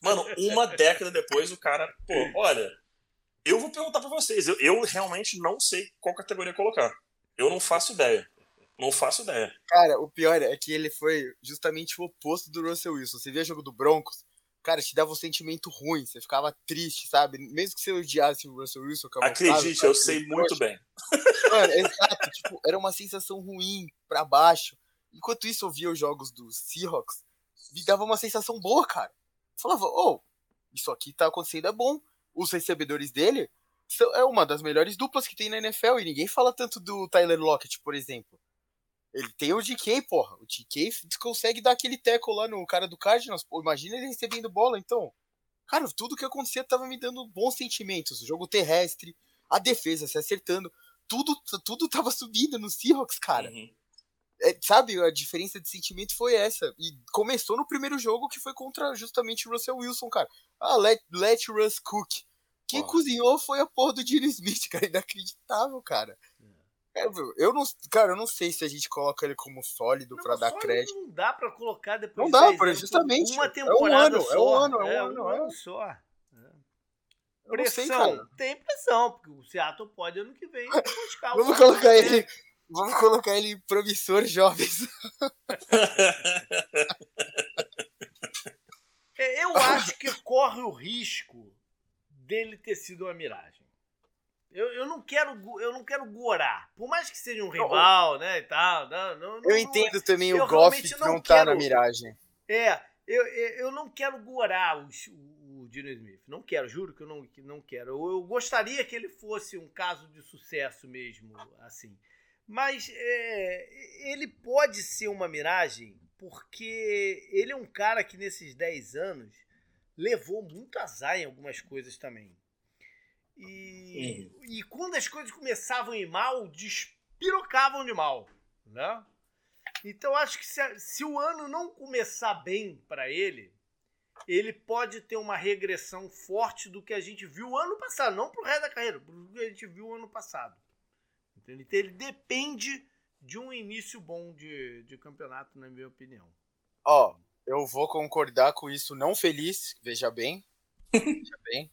Mano, uma década depois o cara, pô, olha, eu vou perguntar para vocês, eu, eu realmente não sei qual categoria colocar. Eu não faço ideia. Não faço ideia. Cara, o pior é que ele foi justamente o oposto do Russell Wilson. Você vê o jogo do Broncos, cara, te dava um sentimento ruim, você ficava triste, sabe? Mesmo que você odiasse o Russell Wilson, que é Acredite, eu sei muito bem. Mano, exato, tipo, era uma sensação ruim pra baixo. Enquanto isso, eu via os jogos dos Seahawks, me dava uma sensação boa, cara. Eu falava, oh, isso aqui tá acontecendo é bom. Os recebedores dele são, é uma das melhores duplas que tem na NFL e ninguém fala tanto do Tyler Lockett, por exemplo. Ele tem o DK, porra. O DK consegue dar aquele teco lá no cara do Cardinals. Pô, imagina ele recebendo bola, então. Cara, tudo que acontecia tava me dando bons sentimentos. O jogo terrestre, a defesa se acertando, tudo, tudo tava subindo no Seahawks, cara. Uhum. É, sabe, a diferença de sentimento foi essa. E começou no primeiro jogo que foi contra justamente o Russell Wilson, cara. Ah, let, let Russ cook. Quem cozinhou foi a porra do Dino Smith, cara. Inacreditável, cara. É, eu não, cara, eu não sei se a gente coloca ele como sólido para dar crédito. Não dá para colocar depois. Não dá, justamente. Uma temporada é um ano, só. É um ano, é um é, ano, um ano é. só. É. Pressão, sei, tem pressão, porque o Seattle pode ano que vem [LAUGHS] buscar Vamos colocar ele, vamos colocar ele promissor jovens. [LAUGHS] eu acho que corre o risco dele ter sido uma miragem. Eu, eu não quero eu não quero gorar. Por mais que seja um rival, né, e tal. Não, não, eu entendo não, também o Goff não, não tá quero, na miragem. É, eu, eu não quero gorar os, o, o Dino Smith. Não quero, juro que eu não, que não quero. Eu, eu gostaria que ele fosse um caso de sucesso mesmo, assim. Mas é, ele pode ser uma miragem porque ele é um cara que nesses 10 anos levou muito azar em algumas coisas também. E, uhum. e quando as coisas começavam a ir mal, despirocavam de mal, né? Então acho que se, se o ano não começar bem para ele, ele pode ter uma regressão forte do que a gente viu ano passado, não pro resto da carreira, pro que a gente viu ano passado. Entendeu? Então ele depende de um início bom de, de campeonato, na minha opinião. Ó, oh, eu vou concordar com isso, não feliz, veja bem. veja bem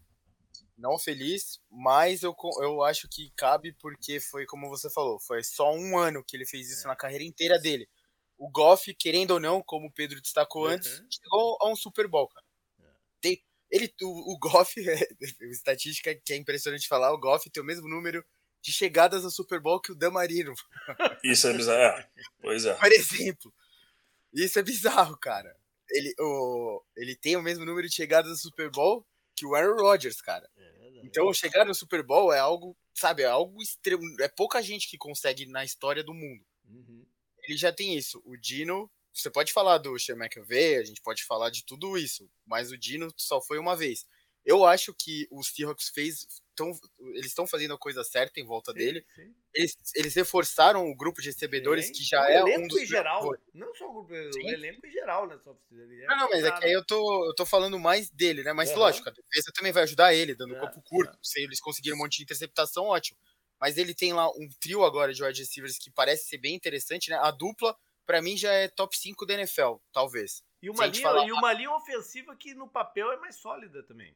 não feliz, mas eu, eu acho que cabe porque foi como você falou, foi só um ano que ele fez isso é. na carreira inteira dele. O Goff, querendo ou não, como o Pedro destacou uhum. antes, chegou a um Super Bowl, cara. É. Ele, o, o Goff, [LAUGHS] é, estatística que é impressionante falar, o Goff tem o mesmo número de chegadas ao Super Bowl que o Damarino. [LAUGHS] Isso é bizarro. É, pois é. Por exemplo. Isso é bizarro, cara. Ele, o, ele tem o mesmo número de chegadas ao Super Bowl que o Aaron Rodgers, cara. É então chegar no Super Bowl é algo, sabe, é algo extremo. É pouca gente que consegue na história do mundo. Uhum. Ele já tem isso. O Dino, você pode falar do Sean McVay, a gente pode falar de tudo isso, mas o Dino só foi uma vez. Eu acho que o Seahawks fez. Tão, eles estão fazendo a coisa certa em volta sim, dele. Sim. Eles, eles reforçaram o grupo de recebedores, sim. que já o é um dos. Em geral, não só o grupo, o elenco em geral, né? Só ele é não, não, mas é que aí eu tô, eu tô falando mais dele, né? Mas uhum. lógico, a defesa também vai ajudar ele, dando é, corpo curto. É. Se eles conseguirem um monte de interceptação, ótimo. Mas ele tem lá um trio agora de wide receivers que parece ser bem interessante, né? A dupla, para mim, já é top 5 da NFL, talvez. E uma, linha, falar... e uma linha ofensiva que no papel é mais sólida também.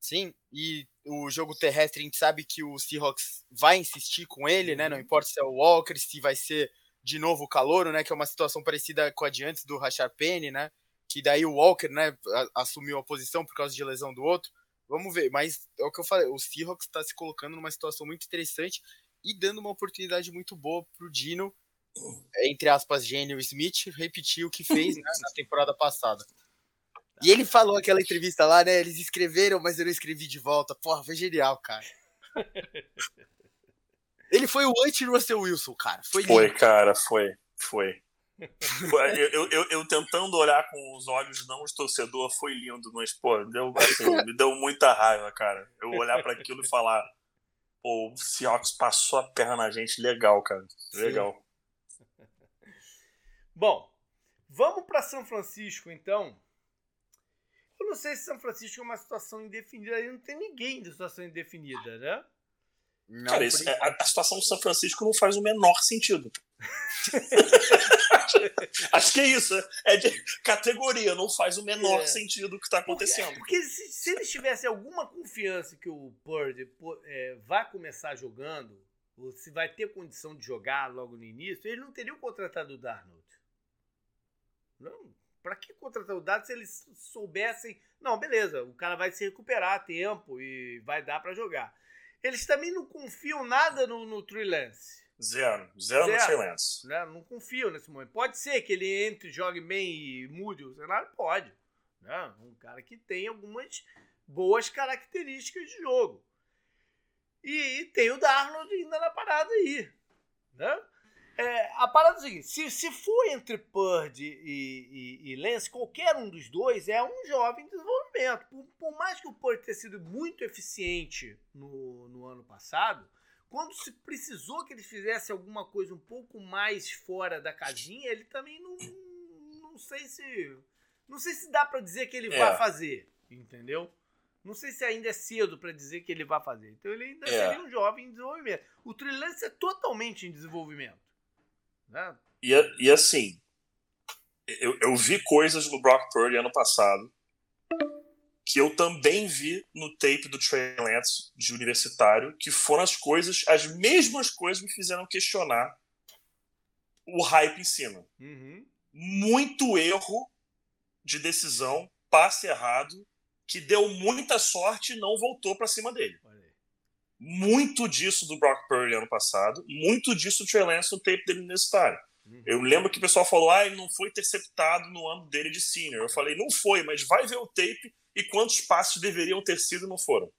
Sim, e o jogo terrestre a gente sabe que o Seahawks vai insistir com ele, né? Não uhum. importa se é o Walker, se vai ser de novo o Calouro, né? Que é uma situação parecida com a de antes do Rashard Penny, né? Que daí o Walker, né, assumiu a posição por causa de lesão do outro. Vamos ver, mas é o que eu falei, o Seahawks está se colocando numa situação muito interessante e dando uma oportunidade muito boa pro Dino, entre aspas, gênio Smith, repetir o que fez né, na [LAUGHS] temporada passada. E ele falou aquela entrevista lá, né? Eles escreveram, mas eu não escrevi de volta. Porra, foi genial, cara. ele foi o anti-Russell Wilson, cara. Foi, foi cara, foi. Foi. eu, eu, eu, tentando olhar com os olhos não os torcedor foi lindo, mas, pô, deu, assim, me deu muita raiva, cara. Eu olhar para aquilo e falar, pô, o Seahawks passou a perna na gente, legal, cara. Legal. Sim. Bom, vamos para São Francisco então. Eu não sei se São Francisco é uma situação indefinida, aí não tem ninguém de situação indefinida, né? Não, Cara, isso, é, a, a, situação do São Francisco não faz o menor sentido. [LAUGHS] Acho que é isso. É de categoria, não faz o menor é. sentido o que está acontecendo. Porque, porque se, se, eles tivessem alguma confiança que o Purdy é, vai começar jogando, ou se vai ter condição de jogar logo no início, eles não teriam contratado o Darnold. Não, para que contratar o dado se eles soubessem? Não, beleza, o cara vai se recuperar a tempo e vai dar para jogar. Eles também não confiam nada no, no Trey Lance. Zero. Zero, Zero no Trey Lance. Né? Não confiam nesse momento. Pode ser que ele entre, jogue bem e mude o cenário? Pode. Né? Um cara que tem algumas boas características de jogo. E, e tem o Darnold ainda na parada aí. Né? É, a parada é a seguinte: se, se for entre Purdy e, e, e, Lance, qualquer um dos dois é um jovem desenvolvimento. Por, por mais que o Purdy tenha sido muito eficiente no, no ano passado, quando se precisou que ele fizesse alguma coisa um pouco mais fora da casinha, ele também não, não sei se não sei se dá para dizer que ele é. vai fazer, entendeu? Não sei se ainda é cedo para dizer que ele vai fazer. Então ele ainda é. seria um jovem em desenvolvimento. O Trey é totalmente em desenvolvimento. Né? E, e assim, eu, eu vi coisas do Brock Purdy ano passado que eu também vi no tape do Trey Lance de universitário, que foram as coisas, as mesmas coisas me fizeram questionar o hype em cima. Uhum. Muito erro de decisão, passe errado, que deu muita sorte e não voltou para cima dele. Muito disso do Brock Purdy ano passado, muito disso do Trey Lance no tape dele universitário. Uhum. Eu lembro que o pessoal falou, ah, ele não foi interceptado no ano dele de senior. Eu falei, não foi, mas vai ver o tape e quantos passos deveriam ter sido e não foram.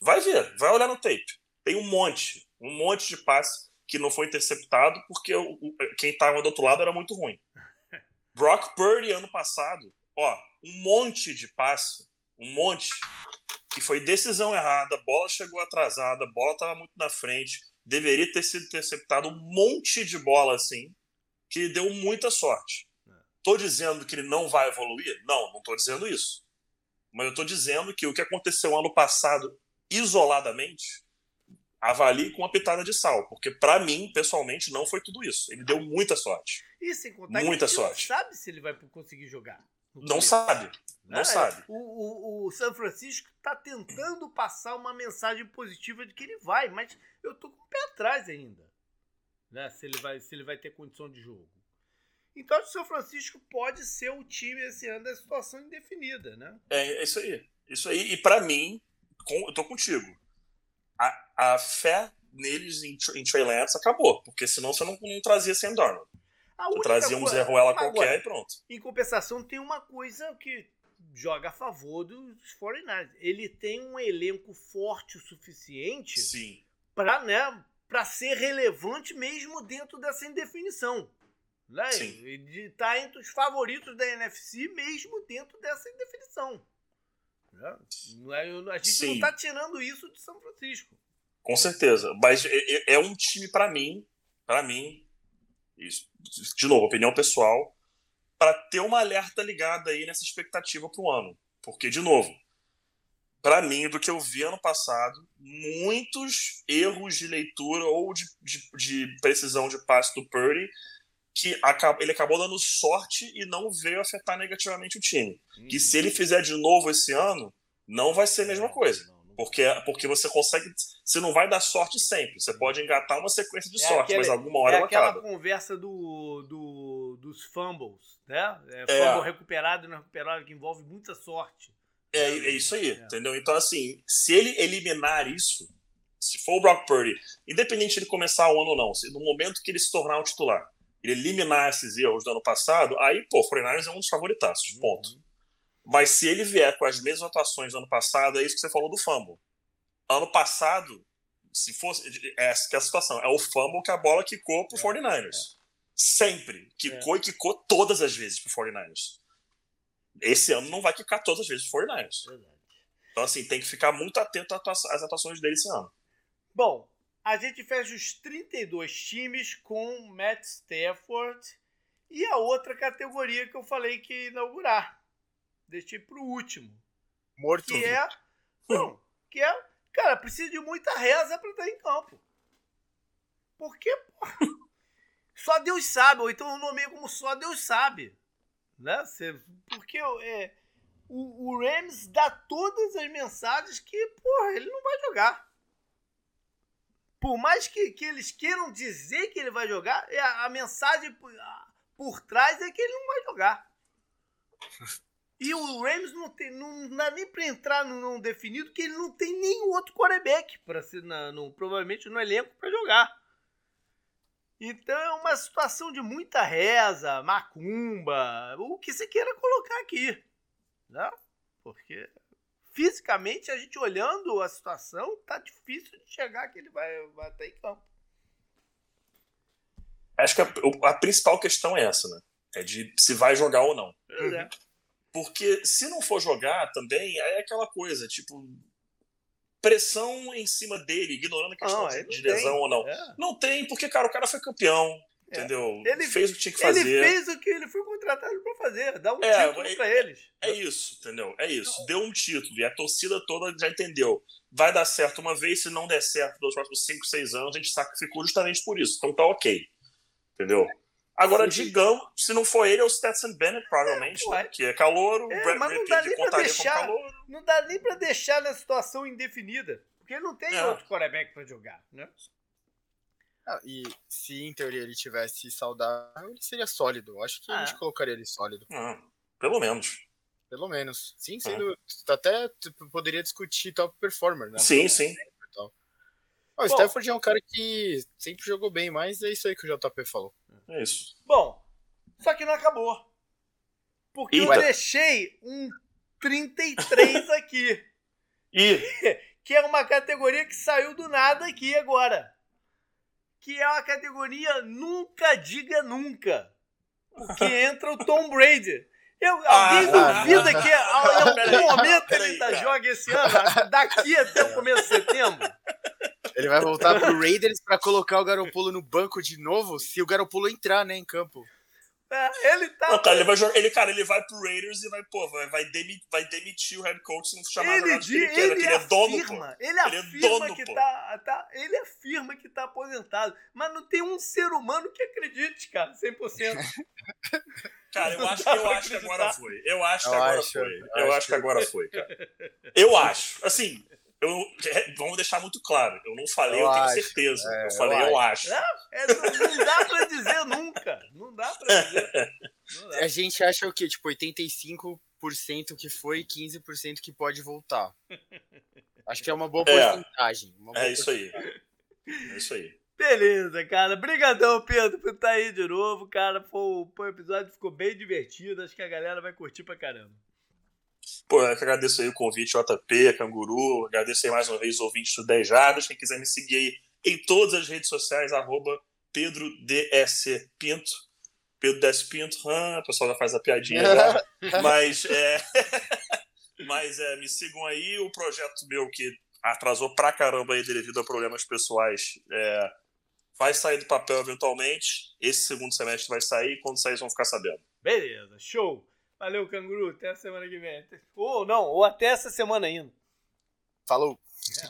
Vai ver, vai olhar no tape. Tem um monte, um monte de passes que não foi interceptado porque o, o, quem estava do outro lado era muito ruim. [LAUGHS] Brock Purdy ano passado, ó, um monte de passe, um monte que foi decisão errada, bola chegou atrasada, bola estava muito na frente, deveria ter sido interceptado um monte de bola assim, que deu muita sorte. Tô dizendo que ele não vai evoluir? Não, não tô dizendo isso. Mas eu estou dizendo que o que aconteceu ano passado, isoladamente, avalie com uma pitada de sal. Porque, para mim, pessoalmente, não foi tudo isso. Ele deu muita sorte. E sem contar muita que sorte. não sabe se ele vai conseguir jogar. Não sabe. Não, não sabe. O, o, o São Francisco está tentando passar uma mensagem positiva de que ele vai, mas eu tô com o pé atrás ainda. Né? Se, ele vai, se ele vai ter condição de jogo. Então, o São Francisco pode ser o time esse ano da situação indefinida, né? É, é isso aí. Isso aí. E para mim, com, eu tô contigo. A, a fé neles em, em Trey Lance acabou, porque senão você não, não trazia Sam Darnold. Trazia um Zé Ruela qualquer agora, e pronto. Em compensação, tem uma coisa que joga a favor dos 49 Ele tem um elenco forte o suficiente para né, pra ser relevante mesmo dentro dessa indefinição. Né? Sim. De estar tá entre os favoritos da NFC, mesmo dentro dessa indefinição. Né? A gente Sim. não está tirando isso de São Francisco. Com certeza. Mas é, é, é um time, para mim, para mim, isso, de novo, opinião pessoal, para ter uma alerta ligada aí nessa expectativa para o ano. Porque, de novo, para mim, do que eu vi ano passado, muitos erros de leitura ou de, de, de precisão de passe do Purdy que ele acabou dando sorte e não veio afetar negativamente o time. Uhum. Que se ele fizer de novo esse ano, não vai ser a mesma coisa. Porque, porque você consegue. Você não vai dar sorte sempre. Você pode engatar uma sequência de é sorte, aquele, mas alguma hora é ela aquela acaba. conversa do, do, dos fumbles, né? É, é. fumble recuperado e não recuperado, que envolve muita sorte. É, é isso aí, é. entendeu? Então, assim, se ele eliminar isso, se for o Brock Purdy, independente de ele começar o ano ou não, no momento que ele se tornar o titular, ele eliminar esses erros do ano passado, aí, pô, o 49 é um dos favoritaços, uhum. ponto. Uhum. Mas se ele vier com as mesmas atuações do ano passado, é isso que você falou do fumble. Ano passado, se fosse. Essa que é a situação. É o fumble que a bola quicou pro é, 49ers. É. Sempre. Quicou é. e quicou todas as vezes pro 49ers. Esse ano não vai quicar todas as vezes pro 49ers. Verdade. Então, assim, tem que ficar muito atento às atuações dele esse ano. Bom, a gente fecha os 32 times com Matt Stafford e a outra categoria que eu falei que ia inaugurar. Deixei pro último. Morto. Que é. Não, que é. Cara, precisa de muita reza para estar em campo. Porque, porra, [LAUGHS] só Deus sabe, ou então eu nomeio como só Deus sabe. Né? Porque é, o, o Rams dá todas as mensagens que, porra, ele não vai jogar por mais que, que eles queiram dizer que ele vai jogar, é a, a mensagem por, a, por, trás é que ele não vai jogar. [LAUGHS] E o Rams não, tem, não dá nem para entrar no não definido, que ele não tem nenhum outro quarterback para ser na, no, provavelmente no elenco para jogar. Então é uma situação de muita reza, macumba, o que você queira colocar aqui. Né? Porque fisicamente, a gente olhando a situação, tá difícil de chegar que ele vai, vai até em campo. Acho que a, a, principal questão é essa, né? É de se vai jogar ou não. É. Porque se não for jogar também, é aquela coisa, tipo, pressão em cima dele, ignorando a questão de, de lesão ou não. É. Não tem, porque, cara, o cara foi campeão, é. entendeu? Ele fez o que tinha que fazer. Ele fez o que ele foi contratado para fazer, dar um é, título é, para eles. É isso, entendeu? É isso. Não. Deu um título e a torcida toda já entendeu. Vai dar certo uma vez, se não der certo nos próximos 5, 6 anos, a gente sacrificou justamente por isso. Então tá ok. Entendeu? Agora, Sim. digamos, se não for ele, é o Stetson Bennett, provavelmente, é, né? que é calouro, é, mas não dá nem pra deixar, Não dá nem pra deixar na situação indefinida. Porque não tem é. outro quarterback pra jogar, né? Ah, e se em teoria ele tivesse saudável, ele seria sólido. Acho que ah. a gente colocaria ele sólido. Ah, pelo menos. Pelo menos. Sim, ah. sendo. Até poderia discutir top performer, né? Sim, sim. o Stafford é um cara que sempre jogou bem, mas é isso aí que o JP falou. É isso. Bom, só que não acabou. Porque Eita. eu deixei um 33 [LAUGHS] aqui. E [LAUGHS] que é uma categoria que saiu do nada aqui agora. Que é uma categoria nunca diga nunca. Porque [LAUGHS] entra o Tom Brady. Eu, alguém ah, duvida ah, que em algum momento ele ainda joga esse ano, daqui até o começo de setembro? Ele vai voltar pro Raiders para colocar o Garoppolo no banco de novo, se o Garoppolo entrar, né, em campo. É, ele tá. Não, cara, ele vai jogar, ele, cara, ele vai pro Raiders e vai, pô, vai, vai, demitir, vai demitir o head coach se não chamar ele, de, ele, ele, ele, é dono, pô. Ele, ele afirma é dono, que pô. Tá, tá. Ele afirma que tá aposentado. Mas não tem um ser humano que acredite, cara, 100%. [LAUGHS] Cara, eu acho, eu acho que agora foi. Eu acho que agora foi. Eu acho que agora foi, cara. [LAUGHS] Eu acho. Assim, eu, é, vamos deixar muito claro, eu não falei, eu, eu tenho acho, certeza. É, eu falei, eu, eu acho. Não, é, não, dá pra dizer nunca. Não dá pra dizer. Dá. A gente acha o quê? Tipo, 85% que foi e 15% que pode voltar. Acho que é uma boa é. porcentagem. Uma boa é isso aí. É isso aí. Beleza, cara. Obrigadão, Pedro, por estar aí de novo, cara. Pô, o episódio ficou bem divertido. Acho que a galera vai curtir pra caramba. Pô, eu agradeço aí o convite, JP, Canguru, agradeço aí mais uma vez os ouvintes do 10 Jardas. Quem quiser me seguir aí em todas as redes sociais, arroba Pedro DS Pinto. Pedro DS Pinto, ah, o pessoal já faz a piadinha já. [LAUGHS] Mas, é, [LAUGHS] mas é, me sigam aí. O projeto meu que atrasou pra caramba aí devido a problemas pessoais é, vai sair do papel eventualmente. Esse segundo semestre vai sair. Quando sair, vão ficar sabendo. Beleza, show. Valeu, canguru. Até a semana que vem. Ou não, ou até essa semana ainda. Falou. É,